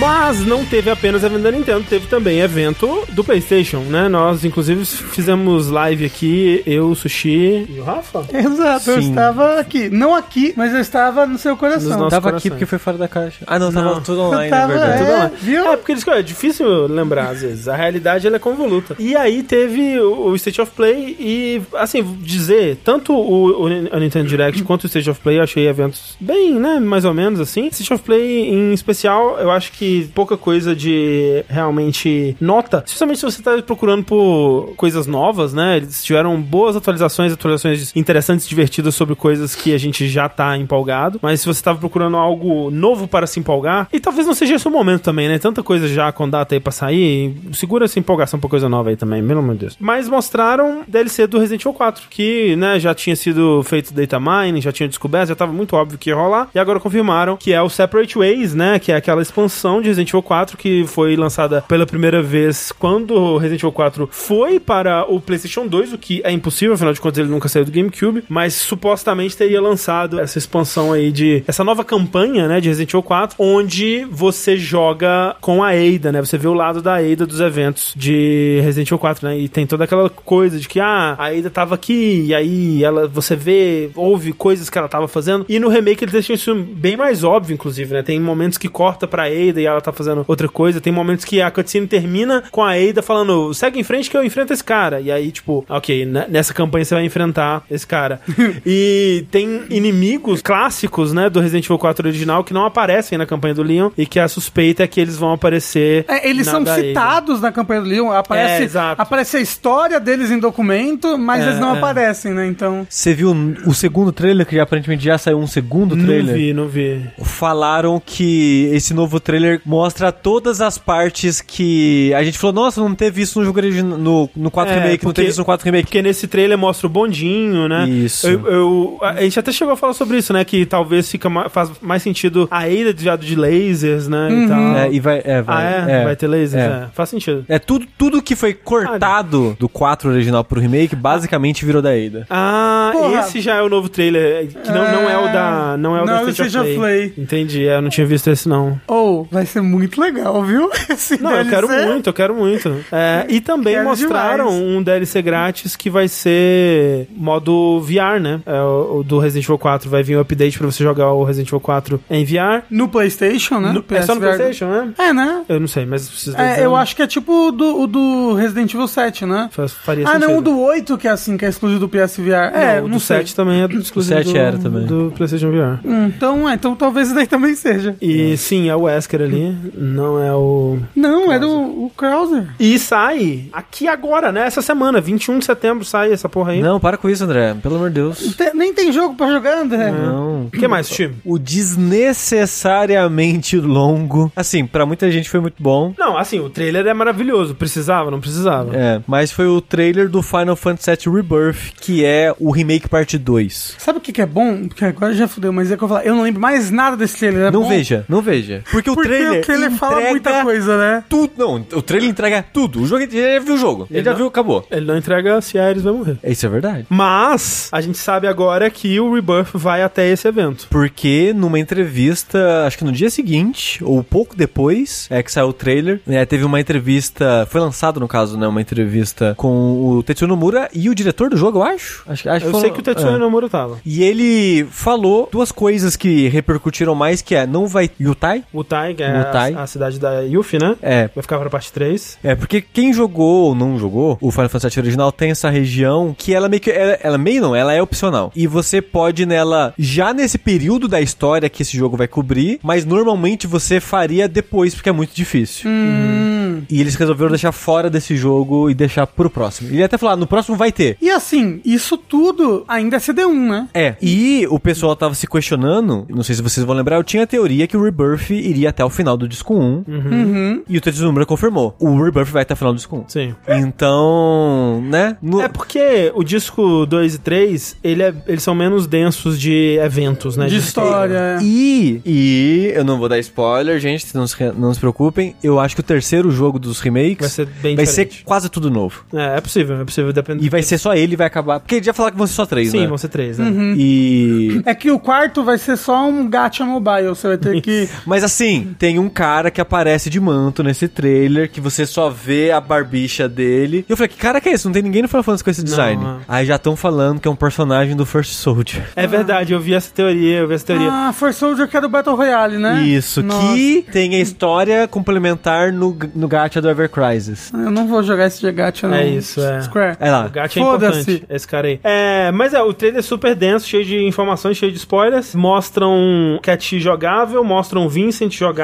Speaker 1: Mas não teve apenas evento da Nintendo, teve também evento do PlayStation, né? Nós, inclusive, fizemos live aqui, eu, o Sushi e o Rafa.
Speaker 3: Exato, eu
Speaker 2: Sim.
Speaker 3: estava aqui. Não aqui, mas eu estava no seu
Speaker 1: Nos
Speaker 3: coração.
Speaker 1: nossos
Speaker 2: Tava
Speaker 1: corações.
Speaker 2: aqui porque foi fora da caixa. Ah, não, tava
Speaker 1: Não.
Speaker 2: tudo online,
Speaker 3: Eu tava,
Speaker 2: é verdade.
Speaker 3: é.
Speaker 1: Tudo lá.
Speaker 3: viu?
Speaker 1: É, porque eles, é difícil lembrar às vezes. A realidade ela é convoluta. E aí teve o State of Play e, assim, dizer, tanto o, o a Nintendo Direct quanto o State of Play eu achei eventos bem, né, mais ou menos assim. State of Play em especial, eu acho que pouca coisa de realmente nota, especialmente se você tá procurando por coisas novas, né? Eles tiveram boas atualizações, atualizações interessantes, divertidas sobre coisas que a gente já tá empolgado. Mas se você tava procurando algo novo para se empolgar, e talvez não seja esse o momento também, né? Tanta coisa já com data aí pra sair, segura essa empolgação pra coisa nova aí também, pelo amor de Deus. Mas mostraram DLC do Resident Evil 4, que, né, já tinha sido feito data mining, já tinha descoberto, já tava muito óbvio que ia rolar, e agora confirmaram que é o Separate Ways, né, que é aquela expansão de Resident Evil 4 que foi lançada pela primeira vez quando Resident Evil 4 foi para o PlayStation 2, o que é impossível, afinal de contas ele nunca saiu do GameCube, mas supostamente teria lançado essa expansão aí de essa nova campanha, né, de Resident Evil 4, onde você joga com a Ada, né? Você vê o lado da Ada dos eventos de Resident Evil 4, né? E tem toda aquela coisa de que ah, a Ada tava aqui e aí ela você vê, ouve coisas que ela tava fazendo. E no remake eles deixam isso bem mais óbvio, inclusive, né? Tem momentos que corta pra Ada e ela tá fazendo outra coisa. Tem momentos que a cutscene termina com a Ada falando, segue em frente que eu enfrento esse cara. E aí, tipo, ok, nessa campanha você vai enfrentar esse cara. [laughs] e tem inimigos clássicos, né, do Resident Evil 4 original que não aparecem na campanha do Leon e que a suspeita é que eles vão aparecer.
Speaker 3: É, eles são
Speaker 1: da Ada.
Speaker 3: citados na campanha do Leon,
Speaker 1: É,
Speaker 3: aparece,
Speaker 1: exato.
Speaker 3: aparece a história deles em documento, mas
Speaker 1: É,
Speaker 3: eles não
Speaker 1: é.
Speaker 3: aparecem, né? Então.
Speaker 2: Você viu o segundo trailer, que aparentemente já saiu um segundo
Speaker 1: Não
Speaker 2: trailer?
Speaker 1: vi, não vi.
Speaker 2: Falaram que esse novo trailer mostra todas as partes que a gente falou, nossa, não teve isso no jogo original, no, no 4
Speaker 1: É,
Speaker 2: Remake, não
Speaker 1: porque-
Speaker 2: teve isso no 4 Remake.
Speaker 1: Porque nesse trailer mostra o bondinho, né?
Speaker 2: Isso.
Speaker 1: Eu, eu- a gente até chegou a falar sobre isso, né? Que talvez fica ma- faz mais sentido a Ada desviado de lasers, né? E tal.
Speaker 2: É, e vai, é,
Speaker 1: Ah,
Speaker 2: vai,
Speaker 1: é? Vai ter lasers?
Speaker 2: é.
Speaker 1: É. Faz sentido.
Speaker 2: É tudo, tudo que foi cortado do 4 original pro remake, basicamente virou da Ada.
Speaker 1: Ah,
Speaker 3: Porra.
Speaker 1: esse já é o novo trailer, que não, não é o da, não é o
Speaker 3: Não
Speaker 1: da
Speaker 3: é
Speaker 1: State of
Speaker 3: State of
Speaker 1: Play.
Speaker 3: Play.
Speaker 1: Entendi, é, eu não tinha visto esse não.
Speaker 3: Ou, vai ser muito legal, viu? [laughs] Esse
Speaker 1: Não, eu
Speaker 3: DLC.
Speaker 1: quero muito, eu quero muito. É, e também
Speaker 3: Quero
Speaker 1: mostraram
Speaker 3: demais.
Speaker 1: um DLC grátis que vai ser modo VR, né? É, o, o do Resident Evil 4 vai vir um update pra você jogar o Resident Evil 4 em VR.
Speaker 3: No PlayStation, né?
Speaker 1: No- é só no. PlayStation, né?
Speaker 3: É, né?
Speaker 1: Eu não sei, mas preciso
Speaker 3: É, eu acho que é tipo o do, o do Resident Evil 7, né?
Speaker 1: Faz- faria
Speaker 3: Ah,
Speaker 1: sentido.
Speaker 3: não, o do 8 que é assim, que é exclusivo do PSVR.
Speaker 1: Não,
Speaker 3: é,
Speaker 1: o
Speaker 3: não
Speaker 1: do
Speaker 3: sei.
Speaker 1: 7 também é do exclusivo
Speaker 2: 7
Speaker 1: do,
Speaker 2: era também.
Speaker 1: do PlayStation VR.
Speaker 3: Hum, então, é, então talvez daí também seja.
Speaker 1: E sim, é o Wesker ali, não é o.
Speaker 3: Não, é do o Krauser.
Speaker 1: E sai aqui agora, né? Essa semana, 21 de setembro sai essa porra aí.
Speaker 2: Não, para com isso, André. Pelo amor de Deus.
Speaker 3: Te- nem tem jogo pra jogar, André.
Speaker 2: Não.
Speaker 1: O que mais, time?
Speaker 2: O desnecessariamente longo. Assim, pra muita gente foi muito bom.
Speaker 1: Não, assim, o trailer é maravilhoso. Precisava, não precisava?
Speaker 2: É, mas foi o trailer do Final Fantasy VII Rebirth, que é o remake parte 2.
Speaker 3: Sabe o que, que é bom? Porque agora já fudeu, mas é que eu vou falar, eu não lembro mais nada desse trailer. É
Speaker 2: não
Speaker 3: bom?
Speaker 2: veja, não veja. Porque o
Speaker 3: Porque
Speaker 2: trailer,
Speaker 3: o trailer fala muita coisa, né?
Speaker 2: tudo. Não, o trailer entrega tudo. O jogo, ele já viu o jogo. Ele,
Speaker 1: Ele
Speaker 2: já
Speaker 1: não-
Speaker 2: viu, acabou.
Speaker 1: Ele não entrega se a Ares vai morrer.
Speaker 2: Isso é verdade.
Speaker 1: Mas a gente sabe agora que o Rebirth vai até esse evento.
Speaker 2: Porque numa entrevista, acho que no dia seguinte, ou pouco depois, é que saiu o trailer, né, teve uma entrevista, foi lançado no caso, né, uma entrevista com o Tetsuya Nomura e o diretor do jogo, eu acho. acho, acho
Speaker 1: Eu
Speaker 2: foi-
Speaker 1: sei que o Tetsuya
Speaker 2: é.
Speaker 1: Nomura tava.
Speaker 2: E ele falou duas coisas que repercutiram mais, que é, não vai... Yutai?
Speaker 1: Wutai, que é. A, a cidade da Yuffie, né?
Speaker 2: É,
Speaker 1: Vai ficar pra parte 3.
Speaker 2: É, porque quem jogou ou não jogou o Final Fantasy VII original tem essa região que ela meio que. Ela, ela meio não, ela é opcional. E você pode nela, já nesse período da história que esse jogo vai cobrir, mas normalmente você faria depois, porque é muito difícil.
Speaker 3: Hum.
Speaker 2: E eles resolveram deixar fora desse jogo e deixar pro próximo. Ele ia até falar, no próximo vai ter.
Speaker 3: E assim, isso tudo ainda é CD1, né?
Speaker 2: É, e o pessoal tava se questionando, não sei se vocês vão lembrar, eu tinha a teoria que o Rebirth iria até o final do disco 1,
Speaker 3: Uhum.
Speaker 2: e o Tetsuya Nomura confirmou. O Rebirth vai até o final do disco 1.
Speaker 1: Sim.
Speaker 2: Então, né? no-
Speaker 1: É porque o disco 2 e 3, ele é- eles são menos densos de eventos, né?
Speaker 3: De história.
Speaker 2: E, e eu não vou dar spoiler, gente, não se, não se preocupem. Eu acho que o terceiro jogo dos remakes
Speaker 1: Vai ser bem
Speaker 2: vai
Speaker 1: diferente.
Speaker 2: ser quase tudo novo.
Speaker 1: É, é possível, é possível, depende.
Speaker 2: E vai ser só ele e vai acabar. Porque ele já falou que vão ser só três,
Speaker 1: Sim,
Speaker 2: né?
Speaker 1: vão ser três, né?
Speaker 3: Uhum.
Speaker 2: E.
Speaker 3: É que o quarto vai ser só um gacha mobile. Você vai ter [laughs] que.
Speaker 2: Mas assim, tem um cara que aparece de manto nesse trailer, que você só vê a barbicha dele. E eu falei, que cara que é esse? Não tem ninguém no Final Fantasy com esse design.
Speaker 1: é.
Speaker 2: Aí já estão falando que é um personagem do First Soldier.
Speaker 1: É verdade, eu vi essa teoria, eu vi essa teoria.
Speaker 3: Ah, Force Soldier que é do Battle Royale, né?
Speaker 2: Isso,
Speaker 3: Nossa.
Speaker 2: que tem a história complementar no, no gacha do Ever Crisis.
Speaker 3: Eu não vou jogar esse de gacha, não.
Speaker 1: É isso, é.
Speaker 3: Square.
Speaker 2: É lá.
Speaker 1: O gato é
Speaker 3: Foda-se.
Speaker 1: importante, esse cara aí. É, mas é, o trailer é super denso, cheio de informações, cheio de spoilers. Mostram Cat jogável, mostram Vincent jogável.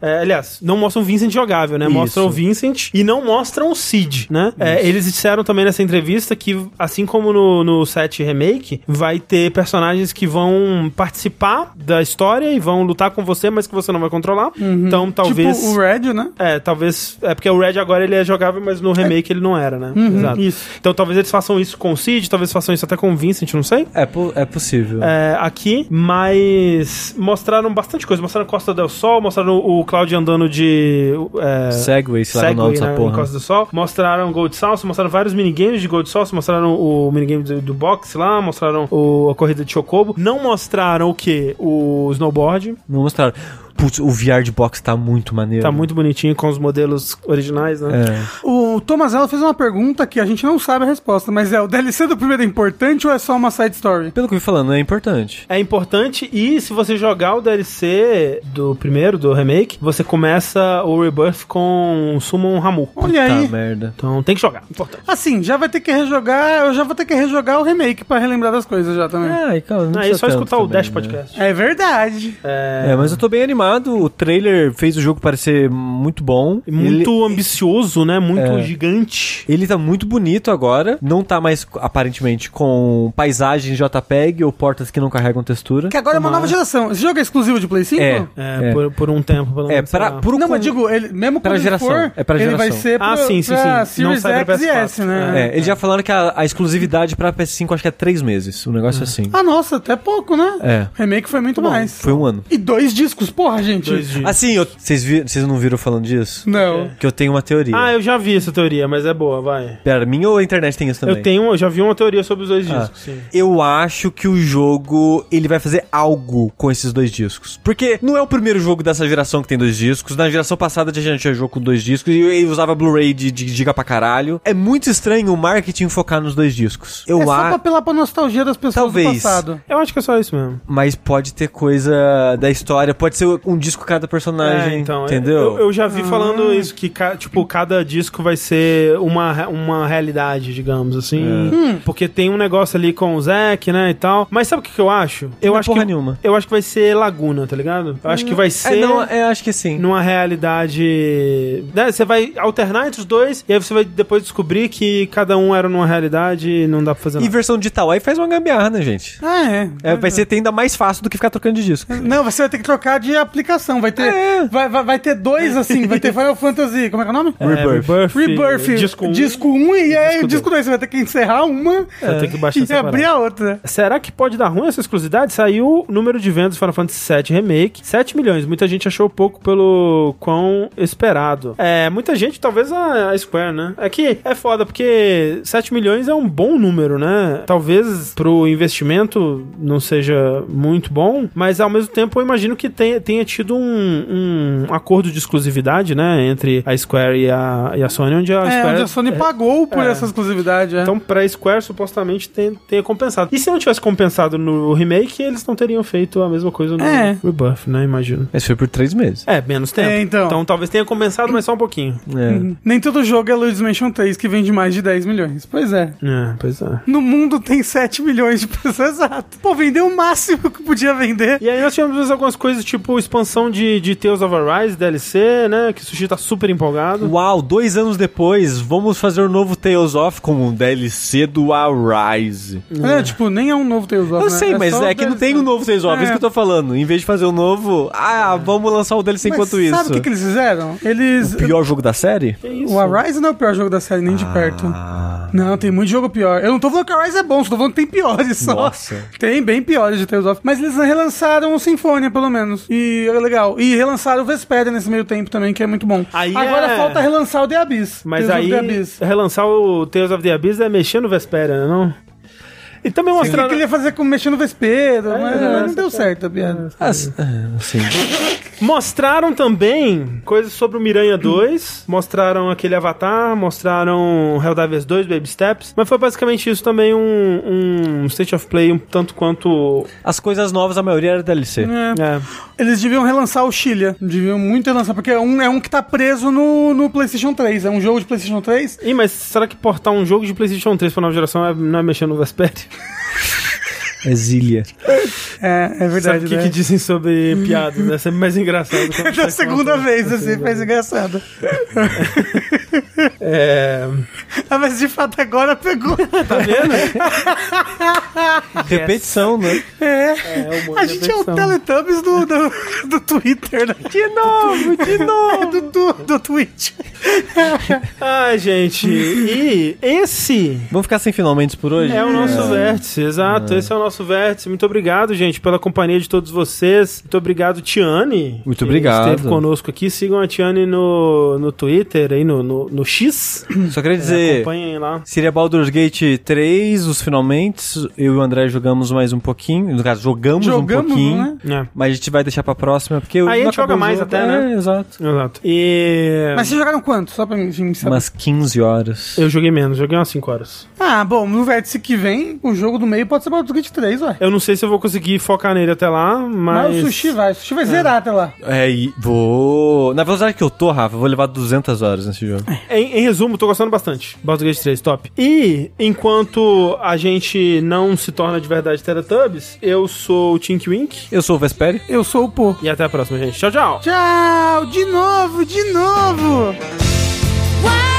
Speaker 1: É, aliás, não mostram Vincent jogável, né?
Speaker 2: Isso.
Speaker 1: Mostram o Vincent e não mostram o Cid, né? É, eles disseram também nessa entrevista que, assim como no, no 7 Remake, vai ter personagens que vão participar da história e vão lutar com você, mas que você não vai controlar. Então, talvez...
Speaker 3: Tipo o Red, né?
Speaker 1: É, talvez. É porque o Red agora ele é jogável, mas no remake ele não era, né?
Speaker 3: Uhum,
Speaker 1: Exato.
Speaker 3: isso.
Speaker 1: Então talvez eles façam isso com o Cid, talvez façam isso até com o Vincent, não sei.
Speaker 2: É, po- é possível.
Speaker 1: É, aqui, mas mostraram bastante coisa. Mostraram Costa del Sol, mostraram o Cláudio andando de. É,
Speaker 2: Segway, sei lá o nome
Speaker 1: Segway,
Speaker 2: dessa
Speaker 1: né,
Speaker 2: porra.
Speaker 1: Costa do Sol. Mostraram Gold Salsa, mostraram vários minigames de Gold Salsa, mostraram o minigame do, do boxe lá, mostraram o, a corrida de Chocobo. Não mostraram o que? O snowboard.
Speaker 2: Não mostraram. Putz, o VR de box tá muito maneiro.
Speaker 1: Tá muito bonitinho com os modelos originais, né?
Speaker 2: É.
Speaker 3: O Thomas Ella fez uma pergunta que a gente não sabe a resposta, mas é o DLC do primeiro é importante ou é só uma side story?
Speaker 2: Pelo que eu vi falando, é importante.
Speaker 1: É importante e se você jogar o DLC do primeiro, do remake, você começa o Rebirth com Summon Ramu.
Speaker 3: Olha aí.
Speaker 2: Tá merda.
Speaker 1: Então tem que jogar, importante.
Speaker 3: Assim, já vai ter que rejogar, eu já vou ter que rejogar o remake pra relembrar das coisas já também.
Speaker 2: Ai, cara, não
Speaker 1: Aí é só escutar o
Speaker 2: também,
Speaker 1: Dash
Speaker 2: né?
Speaker 1: Podcast.
Speaker 3: É verdade.
Speaker 1: É,
Speaker 2: É, mas eu tô bem animado. O trailer fez o jogo parecer muito bom.
Speaker 1: muito ambicioso, né? Muito
Speaker 2: É.
Speaker 1: gigante.
Speaker 2: Ele, ele tá muito bonito agora. Não tá mais, aparentemente, com paisagens JPEG ou portas que não carregam textura.
Speaker 3: Que agora é uma nova geração. Esse jogo é exclusivo de Play 5?
Speaker 2: É.
Speaker 1: É,
Speaker 2: É.
Speaker 1: Por, por um tempo, pelo
Speaker 2: É,
Speaker 1: menos.
Speaker 2: pra,
Speaker 1: lá.
Speaker 2: pro
Speaker 3: Não,
Speaker 2: com-
Speaker 3: mas digo, ele, mesmo
Speaker 2: Pra
Speaker 3: ele
Speaker 2: geração.
Speaker 3: for,
Speaker 2: É pra
Speaker 3: ele vai
Speaker 2: geração.
Speaker 3: ser
Speaker 1: Ah,
Speaker 3: pro,
Speaker 1: sim, sim,
Speaker 3: pra
Speaker 1: sim. Não
Speaker 3: Series
Speaker 1: sai pra
Speaker 3: X e
Speaker 1: PS4.
Speaker 3: S, né?
Speaker 2: É, eles já falaram que a, a exclusividade pra PS5 acho que é três meses. Um negócio assim.
Speaker 3: Ah, nossa, até pouco, né?
Speaker 2: É.
Speaker 3: Remake foi muito
Speaker 1: Bom,
Speaker 3: mais.
Speaker 2: Foi um ano.
Speaker 3: E dois discos, porra, gente.
Speaker 1: Dois dias.
Speaker 2: Assim, eu- vocês vi- vocês não viram falando disso?
Speaker 3: Não.
Speaker 2: Que eu tenho uma teoria.
Speaker 1: Ah, eu já vi essa teoria, mas é boa, vai.
Speaker 2: Pera, minha ou a internet tem isso também?
Speaker 1: Eu tenho, eu já vi uma teoria sobre os dois
Speaker 2: Ah.
Speaker 1: discos, sim.
Speaker 2: Eu acho que o jogo ele vai fazer algo com esses dois discos. Porque não é o primeiro jogo dessa geração que tem dois discos. Na geração passada a gente tinha jogo com dois discos e ele usava Blu-ray de, de giga pra caralho. É muito estranho o marketing focar nos dois discos. Eu
Speaker 3: é só pra
Speaker 2: acho.
Speaker 3: apelar pra nostalgia das pessoas
Speaker 2: Talvez.
Speaker 3: do passado.
Speaker 1: Eu acho que é só isso mesmo.
Speaker 2: Mas pode ter coisa da história, pode ser um disco cada personagem,
Speaker 1: É, então,
Speaker 2: entendeu?
Speaker 1: Eu, eu já vi
Speaker 3: Ah.
Speaker 1: falando isso, que ca- tipo, cada disco vai ser uma, uma realidade, digamos assim.
Speaker 2: É.
Speaker 1: Porque tem um negócio ali com o Zack, né, e tal. Mas sabe o que, que eu acho? Eu
Speaker 2: Não é
Speaker 1: acho
Speaker 2: porra
Speaker 1: que
Speaker 2: nenhuma.
Speaker 1: Eu acho que vai ser Laguna, tá ligado? Eu acho que vai
Speaker 2: É,
Speaker 1: ser
Speaker 2: não, é, acho que sim.
Speaker 1: numa realidade. né, Você vai alternar entre os dois e aí você vai depois descobrir que cada um era numa realidade e não dá pra fazer
Speaker 2: E
Speaker 1: nada.
Speaker 2: versão digital aí faz uma gambiarra, né, gente?
Speaker 3: Ah, é.
Speaker 2: É, vai ser ainda mais fácil do que ficar trocando de disco.
Speaker 3: Não, você vai ter que trocar de aplicação. Vai ter,
Speaker 2: É.
Speaker 3: vai, vai, vai ter dois assim. Vai ter Final Fantasy. Como é que é o nome?
Speaker 1: É,
Speaker 2: Rebirth.
Speaker 3: Rebirth.
Speaker 1: Disco 1.
Speaker 3: disco 1 e aí
Speaker 1: disco
Speaker 3: o disco 2. Você vai ter que encerrar uma
Speaker 1: Vai ter que baixar
Speaker 3: e
Speaker 1: separado.
Speaker 3: abrir a outra.
Speaker 1: Será que pode dar ruim essa exclusividade? Saiu o número de vendas do Final Fantasy VII Remake, 7 milhões. Muita gente achou pouco pelo quão esperado. É, muita gente, talvez a, a Square, né? É que é foda, porque 7 milhões é um bom número, né? Talvez pro investimento não seja muito bom, mas ao mesmo tempo eu imagino que tenha, tenha tido um, um acordo de exclusividade, né? Entre a Square e a, e a Sony, onde a
Speaker 3: É,
Speaker 1: Square...
Speaker 3: onde a Sony pagou por
Speaker 1: é.
Speaker 3: essa exclusividade. É.
Speaker 1: Então, pra Square, supostamente tem, tenha compensado. E se não tivesse compensado no remake, eles não teriam feito a mesma coisa no
Speaker 3: É.
Speaker 1: Rebuff, né? Imagino.
Speaker 2: Mas foi por três meses.
Speaker 1: É, menos tempo.
Speaker 3: É, então.
Speaker 1: talvez tenha compensado, mas só um pouquinho.
Speaker 2: É.
Speaker 3: Nem todo jogo é Luigi's Mansion 3 que vende mais de 10 milhões. Pois é.
Speaker 1: É, pois é.
Speaker 3: No mundo tem 7 milhões de pessoas, [laughs] exato. Pô, vendeu o máximo que podia vender.
Speaker 1: E aí nós tivemos algumas coisas, tipo expansão de, de Tales of Arise, DLC, né? Que o Sushi tá super empolgado.
Speaker 2: Uau, dois anos depois, vamos fazer um novo Tales of com um DLC do Arise.
Speaker 3: É, tipo, nem é um novo Tales of,
Speaker 2: Eu
Speaker 3: né?
Speaker 2: sei, mas
Speaker 3: só
Speaker 2: é que não
Speaker 3: DLC.
Speaker 2: tem um novo Tales of, é
Speaker 3: É.
Speaker 2: isso que eu tô falando. Em vez de fazer um novo, ah, vamos lançar o DLC
Speaker 3: Mas
Speaker 2: enquanto isso.
Speaker 3: Sabe o que, que eles fizeram? Eles.
Speaker 2: O pior jogo da série?
Speaker 3: O Arise não é o pior jogo da série, nem de perto.
Speaker 2: Ah,
Speaker 3: Não, tem muito jogo pior. Eu não tô falando que o Arise é bom, só tô falando que tem piores só.
Speaker 2: Nossa.
Speaker 3: Tem bem piores de Tales of. Mas eles relançaram o Symphonia, pelo menos. E é legal. E relançaram o Vesperia nesse meio tempo também, que é muito bom.
Speaker 1: Aí
Speaker 3: Agora
Speaker 1: é-
Speaker 3: falta relançar o The Abyss.
Speaker 1: Mas
Speaker 3: Tales
Speaker 1: aí, relançar o Tales of the Abyss é mexer no Vesperia, né? Não? E também
Speaker 3: O que
Speaker 1: mostrar...
Speaker 3: que ele ia fazer com mexer no Vespeiro, mas,
Speaker 1: é,
Speaker 3: mas não
Speaker 1: essa
Speaker 3: deu
Speaker 1: que-
Speaker 3: certo a piada.
Speaker 2: ah, sim. [laughs]
Speaker 1: Mostraram também coisas sobre o Miranha 2, mostraram aquele Avatar, mostraram Helldivers 2, Baby Steps, mas foi basicamente isso também um, um State of Play um tanto quanto...
Speaker 2: As coisas novas, a maioria era DLC.
Speaker 3: É.
Speaker 1: É,
Speaker 3: Eles deviam relançar o Chile. Deviam muito relançar, porque é um, é um que tá preso no, no PlayStation 3. É um jogo de PlayStation 3.
Speaker 1: Ih, mas será que portar um jogo de PlayStation 3 pra nova geração é, não é mexer no Vesperia? [laughs]
Speaker 2: Exília.
Speaker 3: É, é verdade.
Speaker 1: Sabe o que,
Speaker 3: né?
Speaker 1: que dizem sobre piadas? né? É sempre mais engraçado. quando [laughs]
Speaker 3: Da segunda
Speaker 1: conta.
Speaker 3: vez, assim, faz engraçado.
Speaker 1: É...
Speaker 3: Ah, [laughs] mas de fato agora pegou.
Speaker 1: Tá vendo? [laughs]
Speaker 2: Repetição, né?
Speaker 3: É.
Speaker 1: É, o
Speaker 3: A gente é o Teletubbies do, do, do Twitter, né?
Speaker 2: De novo, de [laughs] novo.
Speaker 3: Do, do, do Twitch.
Speaker 1: Ai, gente. E esse
Speaker 2: Vamos ficar sem finalmente por hoje?
Speaker 1: é o nosso vértice, exato. Esse é o nosso vértice. Muito obrigado, gente. pela companhia de todos vocês. Muito obrigado, Tiane.
Speaker 2: Muito
Speaker 1: que
Speaker 2: obrigado.
Speaker 1: Esteve conosco aqui. Sigam a Tiane no, no Twitter, aí no, no, no X.
Speaker 2: Só queria
Speaker 1: É,
Speaker 2: dizer.
Speaker 1: Acompanhem lá.
Speaker 2: Seria Baldur's Gate 3, os finalmente. Eu e o André jogamos mais um pouquinho. No caso, jogamos,
Speaker 3: Jogamos,
Speaker 2: um pouquinho.
Speaker 3: né?
Speaker 1: É.
Speaker 2: Mas a gente vai deixar pra próxima, porque
Speaker 1: Aí a gente joga mais
Speaker 2: jogo.
Speaker 1: até, né?
Speaker 2: É, exato.
Speaker 1: Exato. E.
Speaker 3: Mas vocês jogaram quanto? Só pra mim mim saber.
Speaker 2: Umas 15 horas.
Speaker 1: Eu joguei menos, joguei umas 5 horas.
Speaker 3: Ah, bom, no vértice que vem, o jogo do meio pode ser Baldur's Gate 3, ué.
Speaker 1: Eu não sei se eu vou conseguir focar nele até lá, mas.
Speaker 3: Mas o sushi vai. O sushi vai zerar até lá.
Speaker 2: É, e vou. Na velocidade que eu tô, Rafa, eu vou levar 200 horas nesse jogo.
Speaker 1: Em, em resumo, tô gostando bastante. Baldur's Gate 3, top. E, enquanto a gente não se torna de verdade Teletubbies, eu sou o Tink Wink.
Speaker 2: Eu sou o Vesperi.
Speaker 3: Eu sou o Pô.
Speaker 1: E até a próxima, gente. Tchau, tchau!
Speaker 3: Tchau! De novo, de novo!
Speaker 5: 孤